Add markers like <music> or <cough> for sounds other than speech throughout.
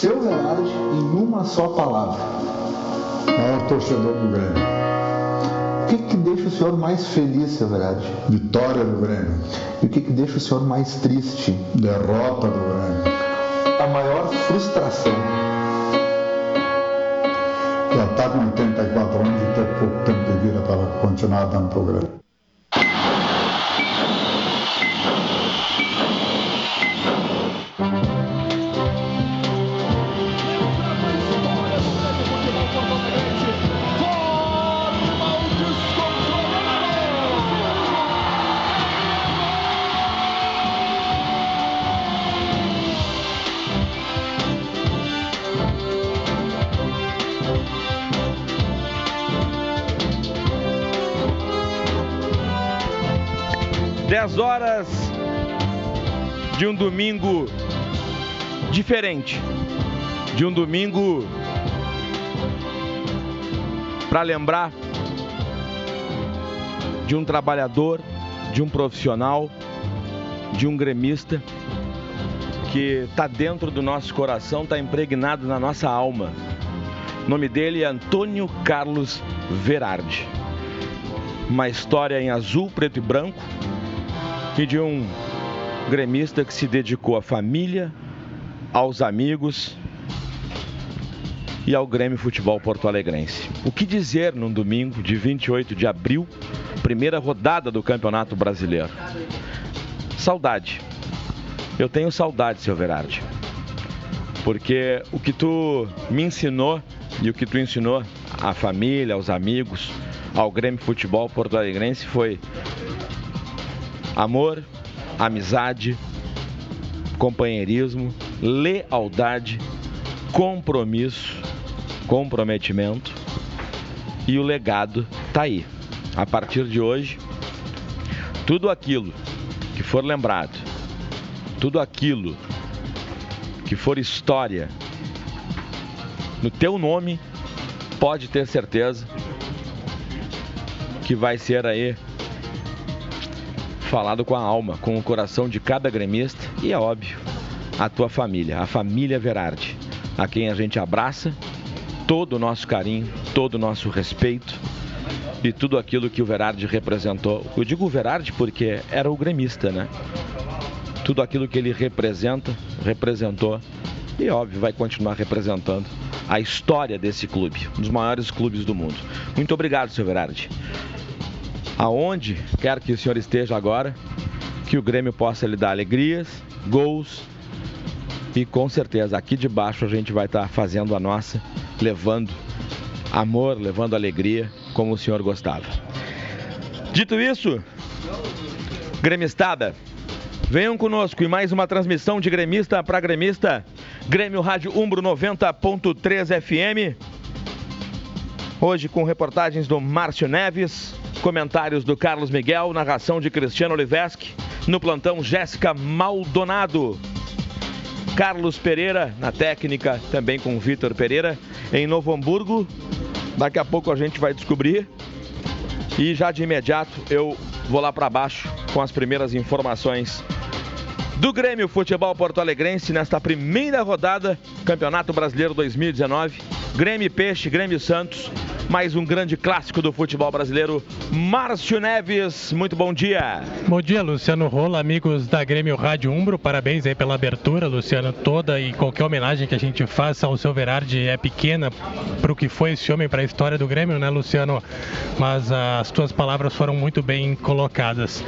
seu Verade em uma só palavra. Maior torcedor do Grêmio. O que, que deixa o senhor mais feliz, seu Verade? Vitória do Grêmio. E o que, que deixa o senhor mais triste? Derrota do Grêmio. A maior frustração. Já está com 84 anos e ter pouco tempo de vida para continuar dando programa. Diferente. De um domingo para lembrar de um trabalhador, de um profissional, de um gremista que está dentro do nosso coração, está impregnado na nossa alma. O nome dele é Antônio Carlos Verardi. Uma história em azul, preto e branco, e de um gremista que se dedicou à família, aos amigos e ao Grêmio Futebol Porto Alegrense. O que dizer num domingo de 28 de abril, primeira rodada do Campeonato Brasileiro? Saudade. Eu tenho saudade, seu Verardi. Porque o que tu me ensinou e o que tu ensinou à família, aos amigos, ao Grêmio Futebol Porto Alegrense foi Amor, amizade, companheirismo, lealdade, compromisso, comprometimento e o legado tá aí. A partir de hoje, tudo aquilo que for lembrado, tudo aquilo que for história no teu nome, pode ter certeza que vai ser aí falado com a alma, com o coração de cada gremista e é óbvio, a tua família, a família Verardi, a quem a gente abraça, todo o nosso carinho, todo o nosso respeito e tudo aquilo que o Verardi representou. Eu digo o Verardi porque era o gremista, né? Tudo aquilo que ele representa, representou e óbvio vai continuar representando a história desse clube, um dos maiores clubes do mundo. Muito obrigado, seu Verardi aonde quer que o senhor esteja agora, que o Grêmio possa lhe dar alegrias, gols e com certeza aqui de baixo a gente vai estar fazendo a nossa, levando amor, levando alegria, como o senhor gostava. Dito isso, gremistada, venham conosco em mais uma transmissão de gremista para gremista, Grêmio Rádio Umbro 90.3 FM. Hoje com reportagens do Márcio Neves, Comentários do Carlos Miguel, narração de Cristiano Oliveski, no plantão Jéssica Maldonado. Carlos Pereira na técnica, também com Vitor Pereira em Novo Hamburgo. Daqui a pouco a gente vai descobrir. E já de imediato eu vou lá para baixo com as primeiras informações do Grêmio Futebol Porto Alegrense nesta primeira rodada, Campeonato Brasileiro 2019. Grêmio Peixe, Grêmio Santos, mais um grande clássico do futebol brasileiro. Márcio Neves, muito bom dia. Bom dia, Luciano Rola, amigos da Grêmio Rádio Umbro. Parabéns aí pela abertura, Luciano. Toda e qualquer homenagem que a gente faça ao seu Verardi é pequena para o que foi esse homem para a história do Grêmio, né, Luciano? Mas as tuas palavras foram muito bem colocadas.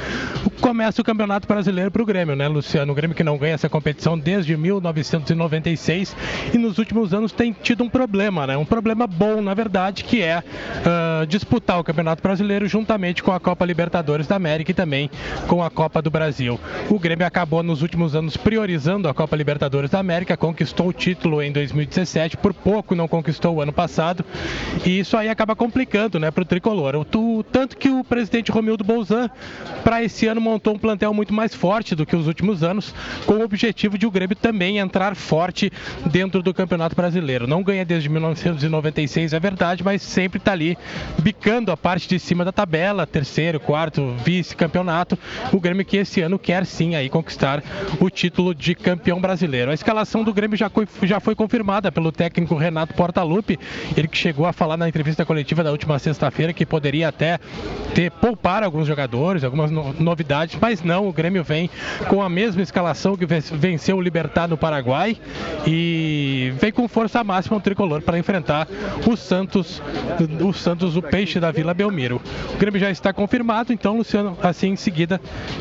Começa o Campeonato Brasileiro para o Grêmio, né, Luciano? O Grêmio que não ganha essa competição desde 1996 e nos últimos anos tem tido um problema, né? Um problema bom, na verdade, que é uh, disputar o Campeonato Brasileiro juntamente com a Copa Libertadores da América e também com a Copa do Brasil. O Grêmio acabou nos últimos anos priorizando a Copa Libertadores da América, conquistou o título em 2017, por pouco não conquistou o ano passado, e isso aí acaba complicando né, para o tricolor. O, tanto que o presidente Romildo Bolzan, para esse ano, montou um plantel muito mais forte do que os últimos anos, com o objetivo de o Grêmio também entrar forte dentro do Campeonato Brasileiro. Não ganha desde 1996, é verdade, mas sempre está ali bicando a parte de cima da tabela, terceiro, quarto, vice-campeonato. O Grêmio que esse ano quer sim aí conquistar o título de campeão brasileiro. A escalação do Grêmio já foi, já foi confirmada pelo técnico Renato Portaluppi, ele que chegou a falar na entrevista coletiva da última sexta-feira que poderia até ter poupar alguns jogadores, algumas no, novidades, mas não, o Grêmio vem com a mesma escalação que venceu o Libertar no Paraguai e vem com força máxima o tricolor para enfrentar o Santos, o Santos, o peixe da Vila Belmiro. O Grêmio já está confirmado, então, Luciano, assim em seguida,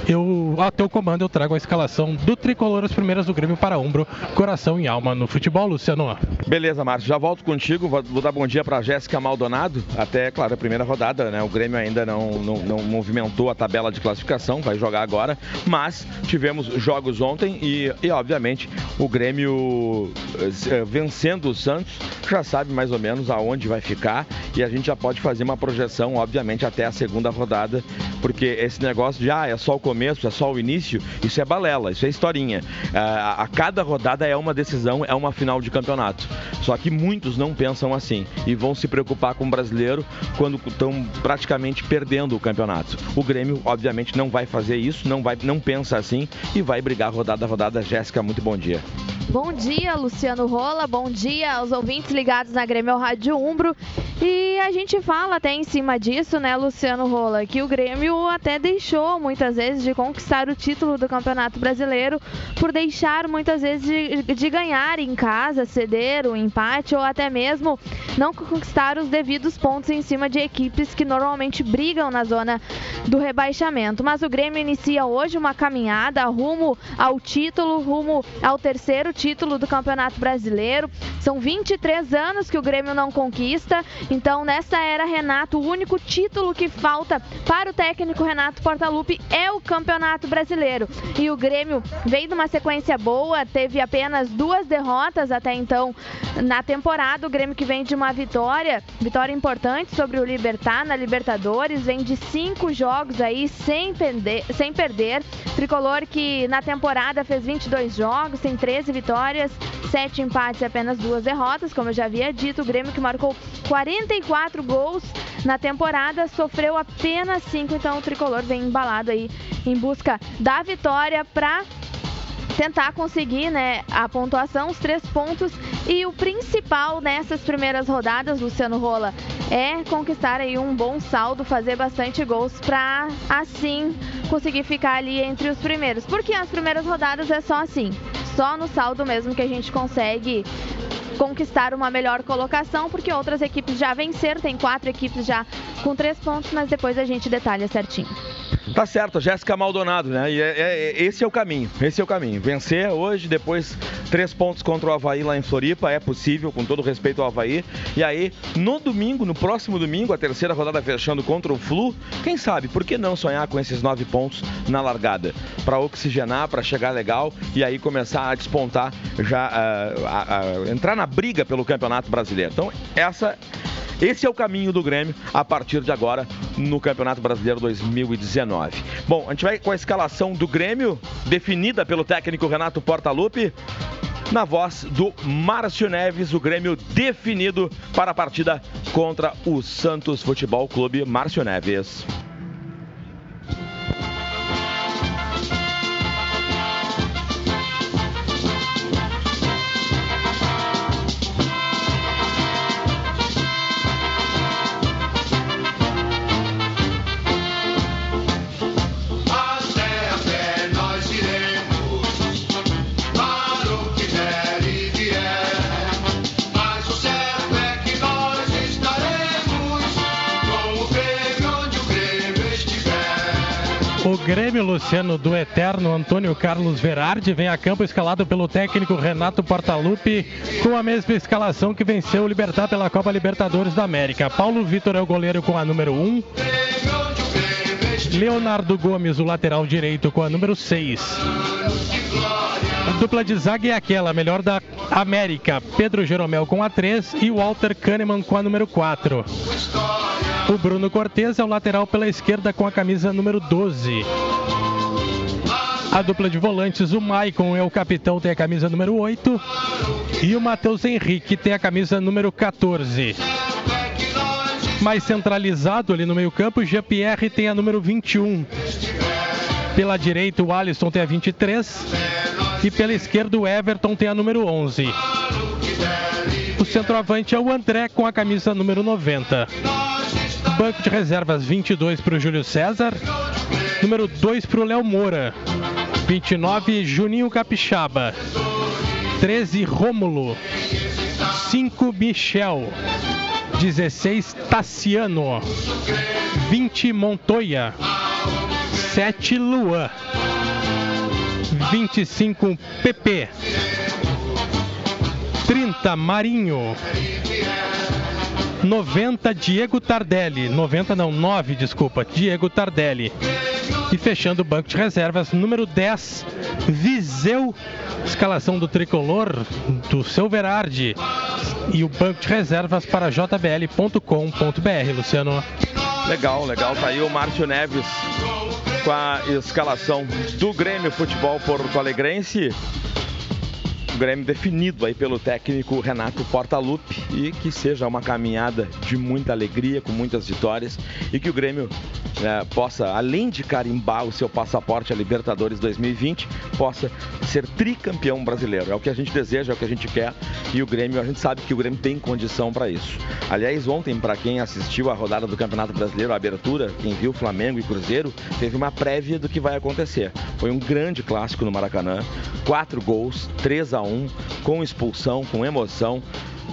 eu, ao teu comando, eu trago a escalação do tricolor, as primeiras do Grêmio para Umbro, coração e alma no futebol, Luciano. Beleza, Márcio, já volto contigo, vou dar bom dia para Jéssica Maldonado, até, claro, a primeira rodada, né? O Grêmio ainda não, não, não movimentou a tabela de classificação, vai jogar agora, mas tivemos jogos ontem e, e obviamente, o Grêmio eh, vencendo o Santos já sabe mais ou menos aonde vai ficar e a gente já pode fazer uma projeção, obviamente, até a segunda rodada, porque esse negócio de ah, é só o começo, é só o início, isso é balela, isso é historinha. a cada rodada é uma decisão, é uma final de campeonato. Só que muitos não pensam assim e vão se preocupar com o brasileiro quando estão praticamente perdendo o campeonato. O Grêmio, obviamente, não vai fazer isso, não, vai, não pensa assim e vai brigar rodada a rodada. Jéssica, muito bom dia. Bom dia, Luciano Rola. Bom dia aos ouvintes ligados na Grêmio Rádio Umbro. E a gente fala até em cima disso, né, Luciano Rola, que o Grêmio até deixou muitas vezes de conquistar o título do Campeonato Brasileiro por deixar muitas vezes de, de ganhar em casa, ceder o empate ou até mesmo não conquistar os devidos pontos em cima de equipes que normalmente brigam na zona do rebaixamento. Mas o Grêmio inicia hoje uma caminhada rumo ao título, rumo ao terceiro título do Campeonato Brasileiro. São 23 anos que o Grêmio não conquista, então nessa era Renato, o único título que falta para o técnico Renato Portaluppi é o Campeonato Brasileiro. E o Grêmio veio de uma sequência boa, teve apenas duas derrotas até então na temporada. O Grêmio que vem de uma vitória, vitória importante sobre o Libertar na Libertadores, vem de cinco jogos aí sem perder, sem perder. Tricolor que na temporada fez 22 jogos, tem 13 vitórias, 7 empates e apenas duas derrotas, como eu já havia dito. O Grêmio que marcou 44 gols na temporada, sofreu apenas 5, então o Tricolor vem embalado aí em busca da vitória para tentar conseguir né, a pontuação, os três pontos. E o principal nessas primeiras rodadas, Luciano Rola, é conquistar aí um bom saldo, fazer bastante gols para assim conseguir ficar ali entre os primeiros. Porque as primeiras rodadas é só assim, só no saldo mesmo que a gente consegue conquistar uma melhor colocação, porque outras equipes já venceram, tem quatro equipes já com três pontos, mas depois a gente detalha certinho. Tá certo, Jéssica Maldonado, né? E é, é, esse é o caminho, esse é o caminho. Vencer hoje, depois três pontos contra o Havaí lá em Floripa, é possível, com todo respeito ao Havaí. E aí, no domingo, no próximo domingo, a terceira rodada fechando contra o Flu, quem sabe, por que não sonhar com esses nove pontos na largada? Para oxigenar, para chegar legal e aí começar a despontar, já uh, a, a, entrar na briga pelo Campeonato Brasileiro. Então, essa esse é o caminho do Grêmio a partir de agora no Campeonato Brasileiro 2019. Bom, a gente vai com a escalação do Grêmio, definida pelo técnico Renato Portaluppi. Na voz do Márcio Neves, o Grêmio definido para a partida contra o Santos Futebol Clube. Márcio Neves. Grêmio, Luciano, do eterno Antônio Carlos Verardi, vem a campo escalado pelo técnico Renato Portaluppi, com a mesma escalação que venceu o Libertar pela Copa Libertadores da América. Paulo Vitor é o goleiro com a número 1. Leonardo Gomes, o lateral direito, com a número 6. A dupla de zaga é aquela, melhor da América. Pedro Jeromel com a 3 e Walter Kahneman com a número 4. O Bruno Cortes é o lateral pela esquerda com a camisa número 12. A dupla de volantes, o Maicon é o capitão, tem a camisa número 8. E o Matheus Henrique tem a camisa número 14. mais centralizado ali no meio-campo, Jean-Pierre tem a número 21. Pela direita, o Alisson tem a 23. E pela esquerda, o Everton tem a número 11. O centroavante é o André com a camisa número 90. Banco de reservas 22 para o Júlio César. Número 2 para o Léo Moura. 29, Juninho Capixaba. 13, Rômulo. 5, Michel. 16, Tassiano. 20, Montoya. 7, Luan. 25, PP. 30, Marinho. 90, Diego Tardelli. 90 não, 9, desculpa, Diego Tardelli. E fechando o banco de reservas, número 10, Viseu. Escalação do tricolor do seu Verardi. E o banco de reservas para jbl.com.br, Luciano. Legal, legal. Tá aí o Márcio Neves com a escalação do Grêmio Futebol Porto Alegrense. O Grêmio definido aí pelo técnico Renato Portaluppi e que seja uma caminhada de muita alegria, com muitas vitórias e que o Grêmio é, possa, além de carimbar o seu passaporte a Libertadores 2020, possa ser tricampeão brasileiro. É o que a gente deseja, é o que a gente quer e o Grêmio, a gente sabe que o Grêmio tem condição para isso. Aliás, ontem, para quem assistiu a rodada do Campeonato Brasileiro, a abertura, quem viu Flamengo e Cruzeiro, teve uma prévia do que vai acontecer. Foi um grande clássico no Maracanã, quatro gols, 3 a 1 com expulsão, com emoção.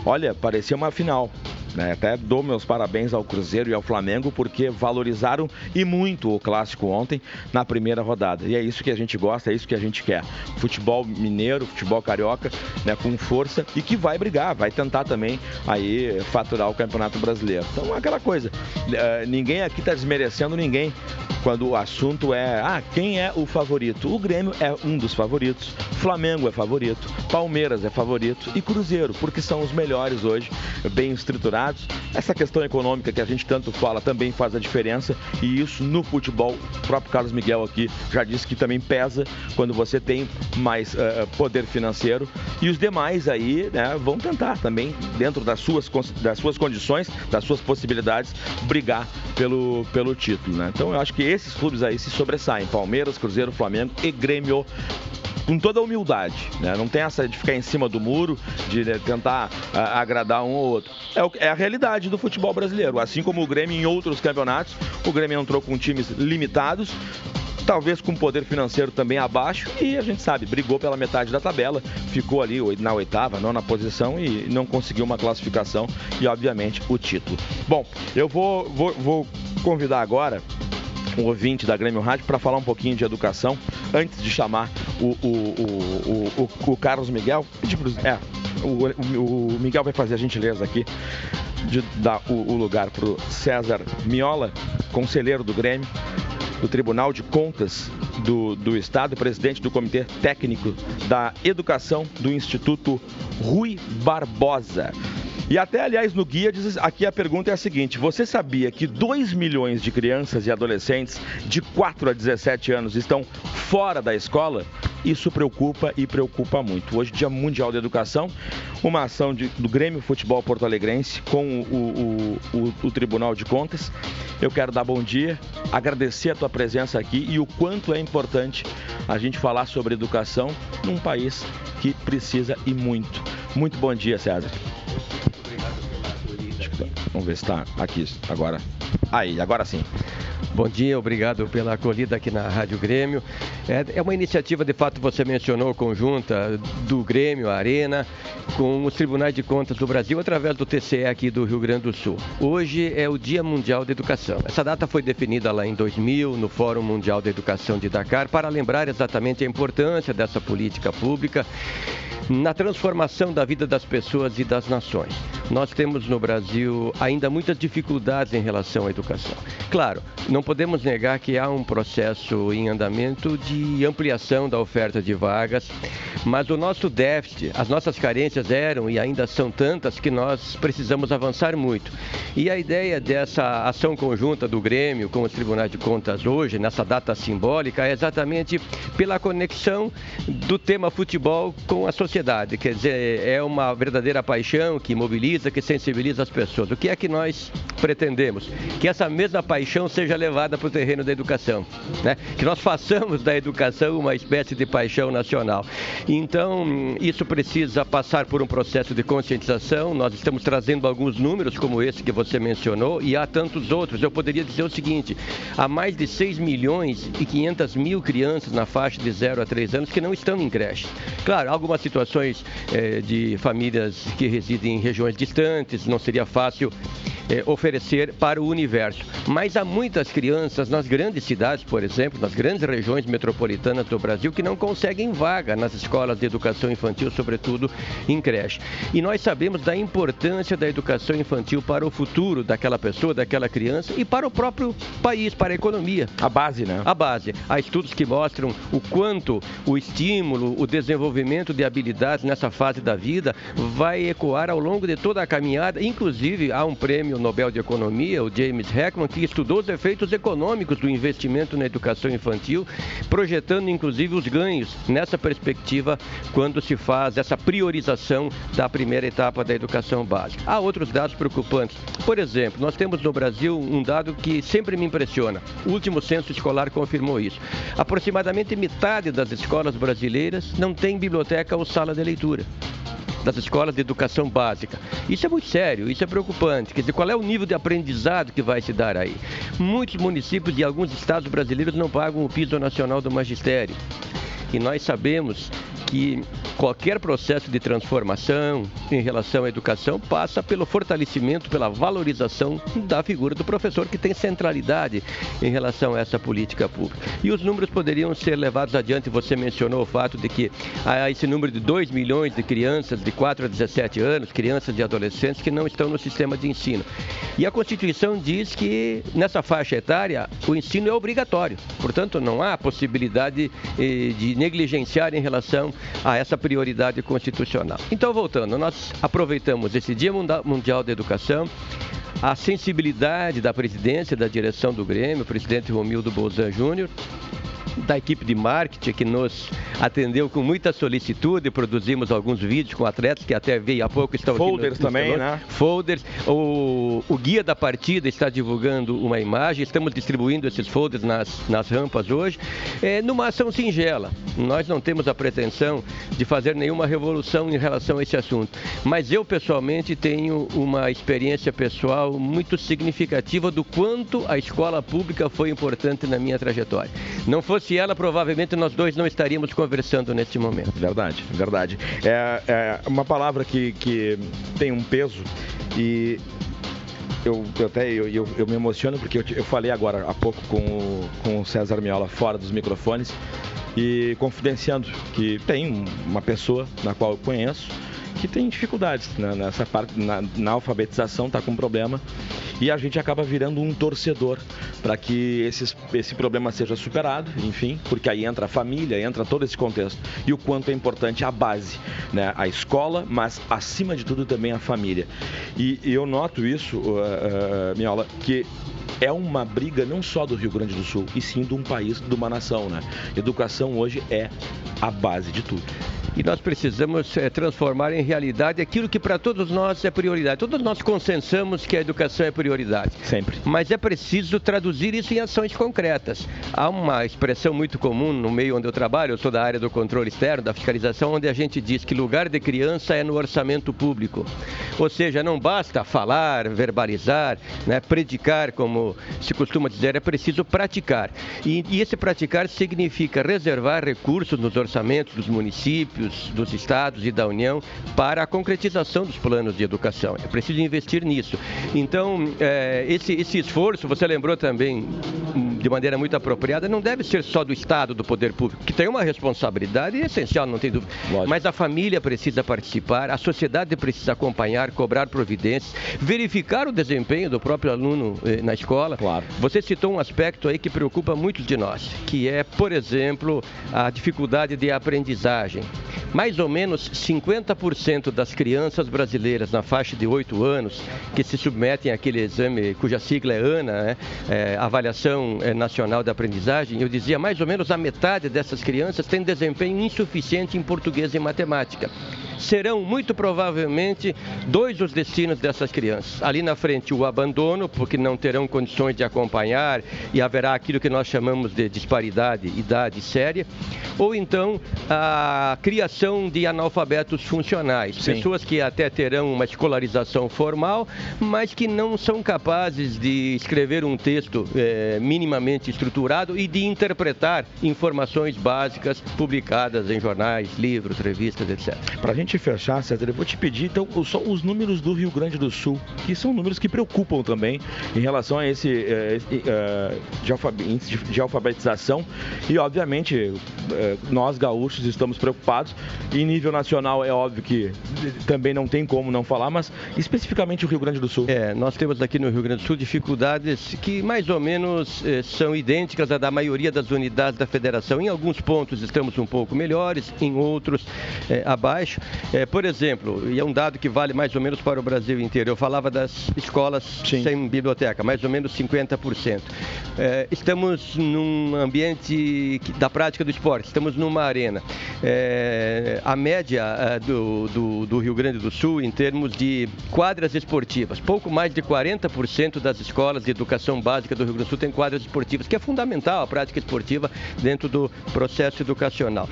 Olha, parecia uma final. Né? Até dou meus parabéns ao Cruzeiro e ao Flamengo porque valorizaram e muito o clássico ontem na primeira rodada. E é isso que a gente gosta, é isso que a gente quer. Futebol mineiro, futebol carioca, né, com força e que vai brigar, vai tentar também aí faturar o Campeonato Brasileiro. Então, aquela coisa, uh, ninguém aqui está desmerecendo ninguém quando o assunto é, ah, quem é o favorito? O Grêmio é um dos favoritos, Flamengo é favorito, Palmeiras é favorito e Cruzeiro, porque são os melhores hoje, bem estruturados. Essa questão econômica que a gente tanto fala também faz a diferença e isso no futebol, o próprio Carlos Miguel aqui já disse que também pesa quando você tem mais uh, poder financeiro e os demais aí né, vão tentar também, dentro das suas, das suas condições, das suas possibilidades, brigar pelo, pelo título. Né? Então eu acho que esses clubes aí se sobressaem: Palmeiras, Cruzeiro, Flamengo e Grêmio com toda a humildade, né? Não tem essa de ficar em cima do muro, de né, tentar uh, agradar um ou outro. É, o, é, a realidade do futebol brasileiro. Assim como o Grêmio em outros campeonatos, o Grêmio entrou com times limitados, talvez com poder financeiro também abaixo e a gente sabe, brigou pela metade da tabela, ficou ali na oitava, nona posição e não conseguiu uma classificação e obviamente o título. Bom, eu vou, vou, vou convidar agora um ouvinte da Grêmio Rádio para falar um pouquinho de educação antes de chamar o, o, o, o Carlos Miguel. É, o, Miguel vai fazer a gentileza aqui de dar o, lugar para o César Miola, conselheiro do Grêmio, do Tribunal de Contas do, do Estado, presidente do Comitê Técnico da Educação do Instituto Rui Barbosa. E até, aliás, no guia, diz, aqui a pergunta é a seguinte: você sabia que 2 milhões de crianças e adolescentes de 4 a 17 anos estão fora da escola? Isso preocupa e preocupa muito. Hoje, Dia Mundial da Educação, uma ação de, do Grêmio Futebol Porto Alegrense com o, o, o, o Tribunal de Contas. Eu quero dar bom dia, agradecer a tua presença aqui e o quanto é importante a gente falar sobre educação num país que precisa e muito. Muito bom dia, César. Vamos ver se está aqui agora. Aí, agora sim. Bom dia, obrigado pela acolhida aqui na Rádio Grêmio. É, é, uma iniciativa, de fato, você mencionou, conjunta do Grêmio, Arena, com os Tribunais de Contas do Brasil, através do TCE aqui do Rio Grande do Sul. Hoje é o Dia Mundial da Educação. Essa data foi definida lá em 2000, no Fórum Mundial da Educação de Dakar, para lembrar exatamente a importância dessa política pública na transformação da vida das pessoas e das nações. Nós temos no Brasil ainda muitas dificuldades em relação à educação. Claro, não podemos negar que há um processo em andamento de ampliação da oferta de vagas, mas o nosso déficit, as nossas carências eram e ainda são tantas que nós precisamos avançar muito. E a ideia dessa ação conjunta do Grêmio com os tribunais de contas hoje, nessa data simbólica, é exatamente pela conexão do tema futebol com a sociedade. Quer dizer, é uma verdadeira paixão que mobiliza, que sensibiliza as pessoas. O que é que nós pretendemos? Que essa mesma paixão seja levada para o terreno da educação. Né? Que nós façamos da educação uma espécie de paixão nacional. Então, isso precisa passar por um processo de conscientização. Nós estamos trazendo alguns números, como esse que você mencionou, e há tantos outros. Eu poderia dizer o seguinte: há mais de 6 milhões e 500 mil crianças na faixa de 0 a 3 anos que não estão em creche. Claro, algumas situações é, de famílias que residem em regiões distantes, não seria fácil é, oferecer para o universo. Mas há muitas crianças nas grandes cidades, por exemplo, nas grandes regiões metropolitanas do Brasil, que não conseguem vaga nas escolas de educação infantil, sobretudo em creche. E nós sabemos da importância da educação infantil para o futuro daquela pessoa, daquela criança e para o próprio país, para a economia. A base, né? A base. Há estudos que mostram o quanto o estímulo, o desenvolvimento de habilidades nessa fase da vida vai ecoar ao longo de toda a caminhada. Inclusive, há um prêmio Nobel de Economia, o James Heckman, que estudou os efeitos econômicos do investimento na educação infantil, projetando inclusive os ganhos nessa perspectiva quando se faz essa priorização da primeira etapa da educação básica. Há outros dados preocupantes. Por exemplo, nós temos no Brasil um dado que sempre me impressiona. O último censo escolar confirmou isso. Aproximadamente metade das escolas brasileiras não tem biblioteca ou de leitura das escolas de educação básica. Isso é muito sério, isso é preocupante. Quer dizer, qual é o nível de aprendizado que vai se dar aí? Muitos municípios e alguns estados brasileiros não pagam o piso nacional do magistério. E nós sabemos que qualquer processo de transformação em relação à educação passa pelo fortalecimento, pela valorização da figura do professor, que tem centralidade em relação a essa política pública. E os números poderiam ser levados adiante. Você mencionou o fato de que há esse número de 2 milhões de crianças de 4 a 17 anos, crianças e adolescentes, que não estão no sistema de ensino. E a Constituição diz que nessa faixa etária o ensino é obrigatório. Portanto, não há possibilidade eh, de negligenciar em relação a essa prioridade constitucional. Então, voltando, nós aproveitamos esse Dia Mundial da Educação a sensibilidade da presidência, da direção do Grêmio, o presidente Romildo Bolzan Júnior, da equipe de marketing que nos atendeu com muita solicitude. Produzimos alguns vídeos com atletas que até veio há pouco estão Folders aqui no, também, né? Folders. O, o guia da partida está divulgando uma imagem. Estamos distribuindo esses folders nas, nas rampas hoje. É, numa ação singela. Nós não temos a pretensão de fazer nenhuma revolução em relação a esse assunto. Mas eu, pessoalmente, tenho uma experiência pessoal muito significativa do quanto a escola pública foi importante na minha trajetória. Não fosse ela, provavelmente nós dois não estaríamos conversando neste momento. Verdade, verdade. É, é uma palavra que, que tem um peso e eu, eu até eu, eu, eu, me emociono porque eu, eu falei agora há pouco com o, com o César Miola fora dos microfones e confidenciando que tem uma pessoa na qual eu conheço que tem dificuldades né? nessa parte, na, na alfabetização, está com problema e a gente acaba virando um torcedor para que esses, esse problema seja superado, enfim, porque aí entra a família, entra todo esse contexto e o quanto é importante a base, né? a escola, mas acima de tudo também a família. E, e eu noto isso, uh, uh, Miola, que é uma briga não só do Rio Grande do Sul, e sim de um país, de uma nação, né? Educação hoje é a base de tudo e nós precisamos é, transformar em realidade aquilo que para todos nós é prioridade. Todos nós consensamos que a educação é prioridade. Sempre. Mas é preciso traduzir isso em ações concretas. Há uma expressão muito comum no meio onde eu trabalho, eu sou da área do controle externo, da fiscalização, onde a gente diz que lugar de criança é no orçamento público. Ou seja, não basta falar, verbalizar, né, predicar, como se costuma dizer, é preciso praticar. E, e esse praticar significa reservar recursos nos orçamentos dos municípios, municípios, dos estados e da União para a concretização dos planos de educação. É preciso investir nisso. Então, é, esse, esse esforço, você lembrou também de maneira muito apropriada, não deve ser só do Estado, do poder público, que tem uma responsabilidade essencial, não tem dúvida. Lógico. Mas a família precisa participar, a sociedade precisa acompanhar, cobrar providências, verificar o desempenho do próprio aluno eh, na escola. Claro. Você citou um aspecto aí que preocupa muitos de nós, que é, por exemplo, a dificuldade de aprendizagem. Mais ou menos 50% das crianças brasileiras na faixa de 8 anos que se submetem àquele exame cuja sigla é ANA, né, é, Avaliação é, Nacional de Aprendizagem, eu dizia mais ou menos a metade dessas crianças tem desempenho insuficiente em português e matemática serão muito provavelmente dois os destinos dessas crianças. Ali na frente, o abandono, porque não terão condições de acompanhar e haverá aquilo que nós chamamos de disparidade, idade séria, ou então a criação de analfabetos funcionais, Sim. pessoas que até terão uma escolarização formal, mas que não são capazes de escrever um texto é, minimamente estruturado e de interpretar informações básicas publicadas em jornais, livros, revistas, etc. Para a gente fechar, César, eu vou te pedir então só os números do Rio Grande do Sul, que são números que preocupam também em relação a esse uh, uh, de, alfabetização e obviamente uh, nós gaúchos estamos preocupados. E em nível nacional é óbvio que também não tem como não falar, mas especificamente o Rio Grande do Sul. É, nós temos aqui no Rio Grande do Sul dificuldades que mais ou menos eh, são idênticas à da maioria das unidades da federação. Em alguns pontos estamos um pouco melhores, em outros eh, abaixo. É, por exemplo, e é um dado que vale mais ou menos para o Brasil inteiro, eu falava das escolas Sim. sem biblioteca, mais ou menos 50%. É, estamos num ambiente da prática do esporte, estamos numa arena. É, a média é, do, do, do, Rio Grande do Sul, em termos de quadras esportivas, pouco mais de 40% das escolas de educação básica do Rio Grande do Sul têm quadras esportivas, que é fundamental a prática esportiva dentro do processo educacional.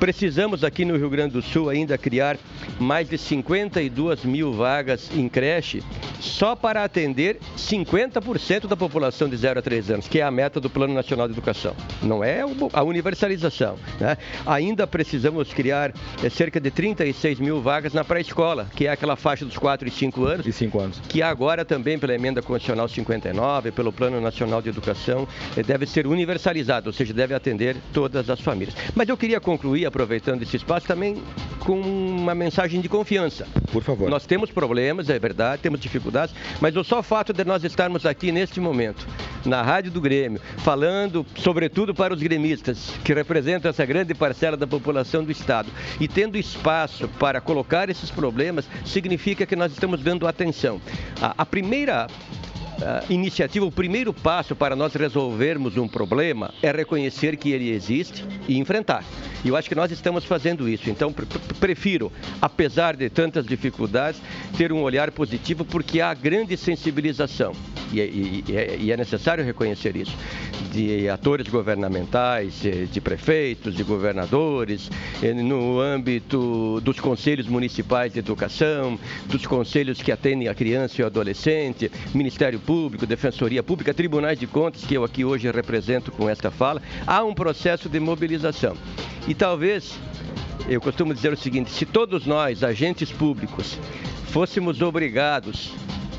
Precisamos aqui no Rio Grande do Sul ainda criar mais de 52 mil vagas em creche só para atender 50% da população de 0 a 3 anos, que é a meta do Plano Nacional de Educação. Não é a universalização. Né? Ainda precisamos criar é, cerca de 36 mil vagas na pré-escola, que é aquela faixa dos 4 e 5 anos. E 5 anos. Que agora também pela emenda constitucional 59, pelo Plano Nacional de Educação, é, deve ser universalizado, ou seja, deve atender todas as famílias. Mas eu queria concluir aproveitando esse espaço, também com uma mensagem de confiança. Por favor. Nós temos problemas, é verdade, temos dificuldades, mas o só fato de nós estarmos aqui neste momento, na Rádio do Grêmio, falando sobretudo para os gremistas, que representam essa grande parcela da população do Estado, e tendo espaço para colocar esses problemas, significa que nós estamos dando atenção. A, a primeira iniciativa, o primeiro passo para nós resolvermos um problema é reconhecer que ele existe e enfrentar. E eu acho que nós estamos fazendo isso. Então, prefiro, apesar de tantas dificuldades, ter um olhar positivo porque há grande sensibilização. E, é, e, é, e é necessário reconhecer isso. De atores governamentais, de prefeitos, de governadores, no âmbito dos conselhos municipais de educação, dos conselhos que atendem a criança e o adolescente, Ministério Público, Defensoria Pública, Tribunais de Contas, que eu aqui hoje represento com esta fala, há um processo de mobilização. E talvez, eu costumo dizer o seguinte: se todos nós, agentes públicos, fôssemos obrigados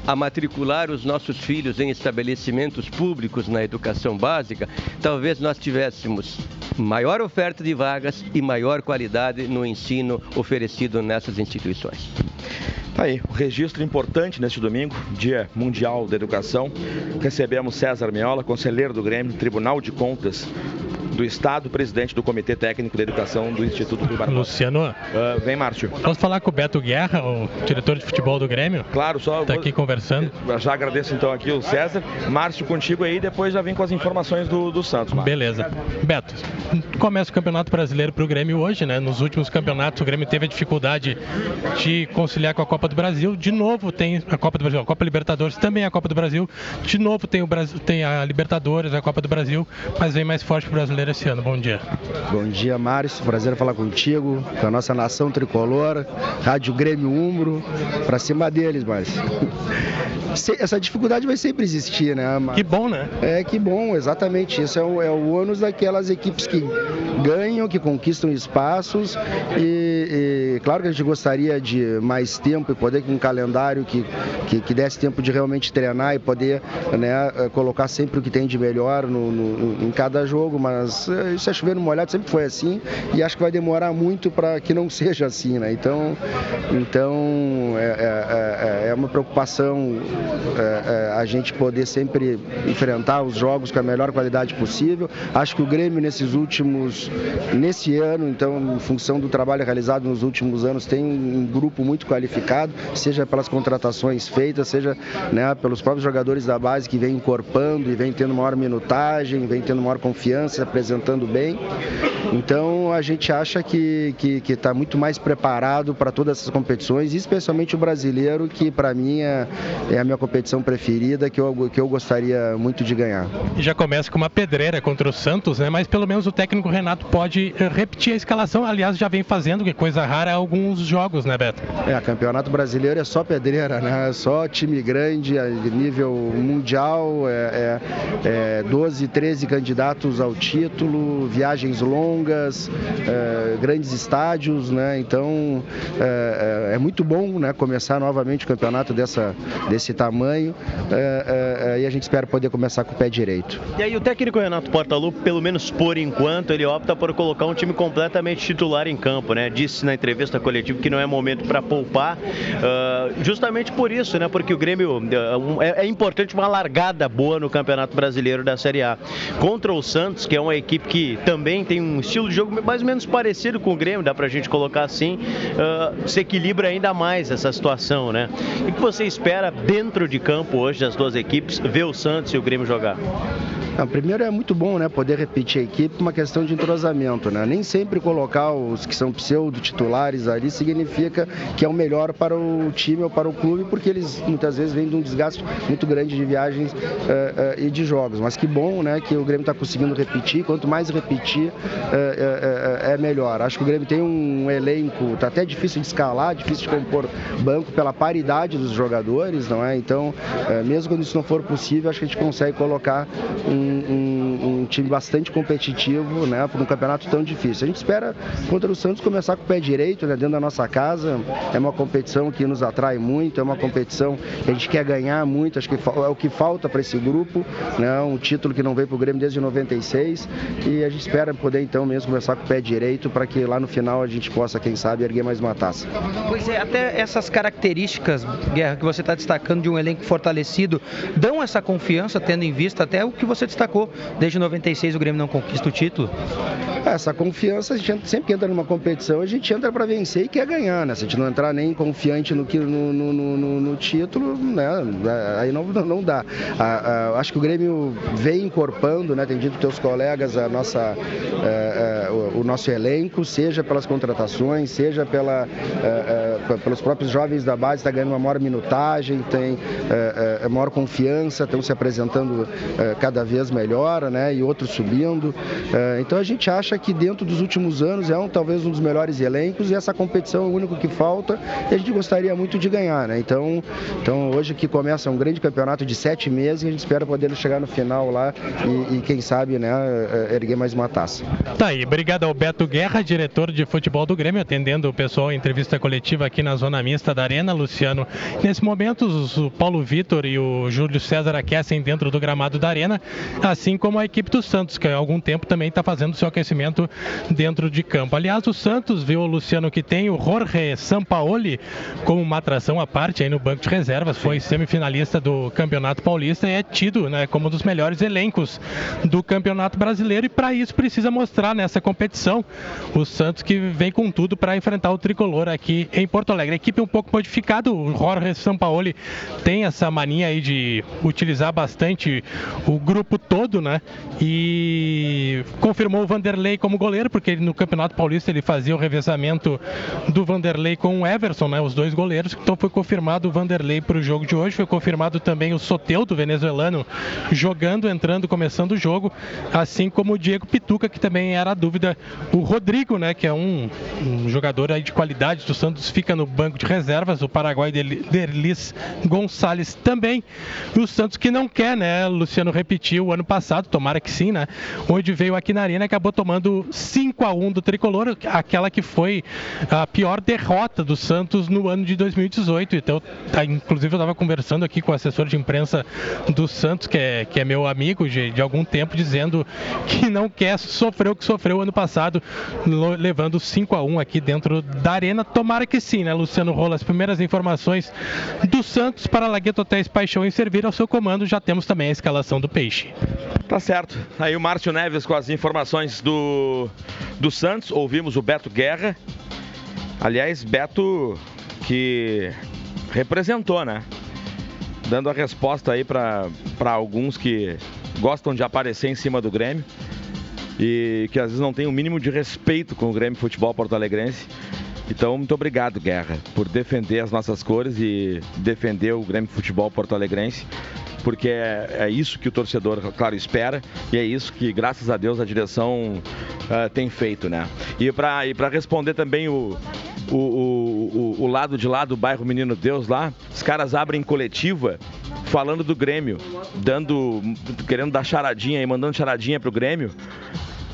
a matricular os nossos filhos em estabelecimentos públicos na educação básica, talvez nós tivéssemos maior oferta de vagas e maior qualidade no ensino oferecido nessas instituições. Tá aí, um registro importante neste domingo, Dia Mundial da Educação. Recebemos César Meola, conselheiro do Grêmio, Tribunal de Contas do Estado, presidente do Comitê Técnico de Educação do Instituto Rui Barbosa. Luciano. Uh, vem, Márcio. Vamos falar com o Beto Guerra, o diretor de futebol do Grêmio? Claro, só. Está aqui conversando. Já agradeço então aqui o César. Márcio, contigo aí, depois já vem com as informações do, do Santos. Márcio. Beleza. Beto, começa o Campeonato Brasileiro para o Grêmio hoje, né? Nos últimos campeonatos o Grêmio teve a dificuldade de conciliar com a Copa do Brasil. De novo tem a Copa do Brasil, a Copa Libertadores também é a Copa do Brasil. De novo tem, o Brasil, tem a Libertadores, a Copa do Brasil, mas vem mais forte para o brasileiro esse ano. Bom dia. Bom dia, Márcio. Prazer falar contigo, com a nossa nação tricolor, Rádio Grêmio Umbro, para cima deles, Márcio. Essa dificuldade vai sempre existir, né? Mas... Que bom, né? É, que bom, exatamente. Isso é o, é o ônus daquelas equipes que ganham, que conquistam espaços e, que, claro que a gente gostaria de mais tempo e poder com um calendário que, que, que, desse tempo de realmente treinar e poder né, colocar sempre o que tem de melhor no, no, em cada jogo, mas isso é chover no molhado, sempre foi assim e acho que vai demorar muito para que não <laughs> seja assim, né? Então, então é, é, é, é uma preocupação é, é, a gente poder sempre enfrentar os jogos com a melhor qualidade possível. Acho que o Grêmio nesses últimos, nesse ano, então, em função do trabalho realizado nos últimos anos, tem um grupo muito qualificado, seja pelas contratações feitas, seja né, pelos próprios jogadores da base que vem encorpando e vem tendo maior minutagem, vem tendo maior confiança, apresentando bem. Então a gente acha que está muito mais preparado para todas essas competições, especialmente o brasileiro, que para mim é, é, a minha competição preferida, que eu, que eu gostaria muito de ganhar. Já começa com uma pedreira contra o Santos, né? mas pelo menos o técnico Renato pode eh, repetir a escalação, aliás, já vem fazendo, que coisa rara, alguns jogos, né, Beto? É, campeonato brasileiro é só pedreira, né? É só time grande, a nível mundial, é, é, é 12, 13 candidatos ao título, viagens longas, é, grandes estádios, né? Então é, é, é, muito bom né, começar novamente o campeonato dessa, desse tamanho é, é, e a gente espera poder começar com o pé direito. E aí o técnico Renato Portaluppi, pelo menos por enquanto, ele opta por colocar um time completamente titular em campo, né? Disse na entrevista coletiva que não é momento para poupar, uh, justamente por isso, né? Porque o Grêmio uh, é, é importante uma largada boa no Campeonato Brasileiro da Série A. Contra o Santos, que é uma equipe que também tem um estilo de jogo mais ou menos parecido com o Grêmio, dá pra gente colocar assim, uh, se equilibra ainda mais essa situação, né? O que você espera dentro de campo hoje das duas equipes, ver o Santos e o Grêmio jogar? Não, primeiro é muito bom né, poder repetir a equipe uma questão de entrosamento. Né? Nem sempre colocar os que são pseudo-titulares ali significa que é o melhor para o time ou para o clube, porque eles muitas vezes vêm de um desgaste muito grande de viagens uh, uh, e de jogos. Mas que bom né, que o Grêmio está conseguindo repetir. Quanto mais repetir, uh, é melhor. Acho que o Grêmio tem um elenco, está até difícil de escalar, difícil de compor banco pela paridade dos jogadores, não é? Então, mesmo quando isso não for possível, acho que a gente consegue colocar um um, um, time bastante competitivo, né, para um campeonato tão difícil. A gente espera contra o Santos começar com o pé direito, né, dentro da nossa casa. É uma competição que nos atrai muito, é uma competição que a gente quer ganhar muito. Acho que é o que falta para esse grupo, né, um título que não veio para o Grêmio desde 96 e a gente espera poder então mesmo começar com o pé direito para que lá no final a gente possa, quem sabe, erguer mais uma taça. Pois é, até essas características, Guerra, que você está destacando de um elenco fortalecido, dão essa confiança, tendo em vista até o que você destacou. Desde 96 o Grêmio não conquista o título. Essa confiança, a gente sempre que entra numa competição, a gente entra para vencer e quer ganhar, né? Se a gente não entrar nem confiante no, no, no, no, no título, né? Aí não, não dá. A, acho que o Grêmio vem encorpando, né? Tem dito teus colegas a nossa, é, é, o, o, nosso elenco, seja pelas contratações, seja pela, é, pelos próprios jovens da base, está ganhando uma maior minutagem, tem maior confiança, estão se apresentando cada vez melhor, né? E outros subindo. É, então a gente acha que dentro dos últimos anos é um, talvez um dos melhores elencos e essa competição é o único que falta e a gente gostaria muito de ganhar, né? Então, então hoje que começa um grande campeonato de sete meses e a gente espera poder chegar no final lá e, e quem sabe, né, é, erguer mais uma taça. Tá aí, obrigado ao Beto Guerra, diretor de futebol do Grêmio, atendendo o pessoal em entrevista coletiva aqui na zona mista da Arena, Luciano. Nesse momento, o Paulo Vitor e o Júlio César aquecem dentro do gramado da Arena assim como a equipe do Santos, que há algum tempo também está fazendo seu aquecimento dentro de campo. Aliás, o Santos viu o Luciano que tem o Jorge Sampaoli como uma atração à parte aí no banco de reservas, foi semifinalista do Campeonato Paulista e é tido né, como um dos melhores elencos do Campeonato Brasileiro e para isso precisa mostrar nessa competição o Santos que vem com tudo para enfrentar o tricolor aqui em Porto Alegre. A equipe é um pouco modificada, o Jorge Sampaoli tem essa mania aí de utilizar bastante o grupo todo, né? E confirmou o Vanderlei como goleiro, porque no Campeonato Paulista ele fazia o revezamento do Vanderlei com o Everson, né? Os dois goleiros. Então foi confirmado o Vanderlei para o jogo de hoje. Foi confirmado também o Soteudo, venezuelano, jogando, entrando, começando o jogo, assim como o Diego Pituca, que também era a dúvida. O Rodrigo, né? Que é um, um jogador aí de qualidade do Santos, fica no banco de reservas, o Paraguai Derlis Gonçalves também. E o Santos que não quer, né? Luciano repetiu o ano passado, tomara que sim, né? Onde veio aqui na Arena e acabou tomando 5 a 1 do Tricolor, aquela que foi a pior derrota do Santos no ano de 2018. Então, tá, inclusive eu estava conversando aqui com o assessor de imprensa do Santos, que é, que é meu amigo de, de algum tempo, dizendo que não quer sofrer o que sofreu ano passado, levando 5 a 1 aqui dentro da Arena. Tomara que sim, né, Luciano Rola? As primeiras informações do Santos para Lagueto Hotéis Paixão em servir ao seu comando. Já temos também a escalação do Peixe. Tá certo. Aí o Márcio Neves com as informações do, do Santos. Ouvimos o Beto Guerra. Aliás, Beto que representou, né? Dando a resposta aí para alguns que gostam de aparecer em cima do Grêmio e que às vezes não tem o mínimo de respeito com o Grêmio Futebol Porto Alegrense. Então, muito obrigado, Guerra, por defender as nossas cores e defender o Grêmio Futebol Porto Alegrense, porque é, é isso que o torcedor, claro, espera e é isso que, graças a Deus, a direção uh, tem feito, né? E para responder também o, o, o, o, lado de lá do bairro Menino Deus lá, os caras abrem coletiva falando do Grêmio, dando, querendo dar charadinha e mandando charadinha pro Grêmio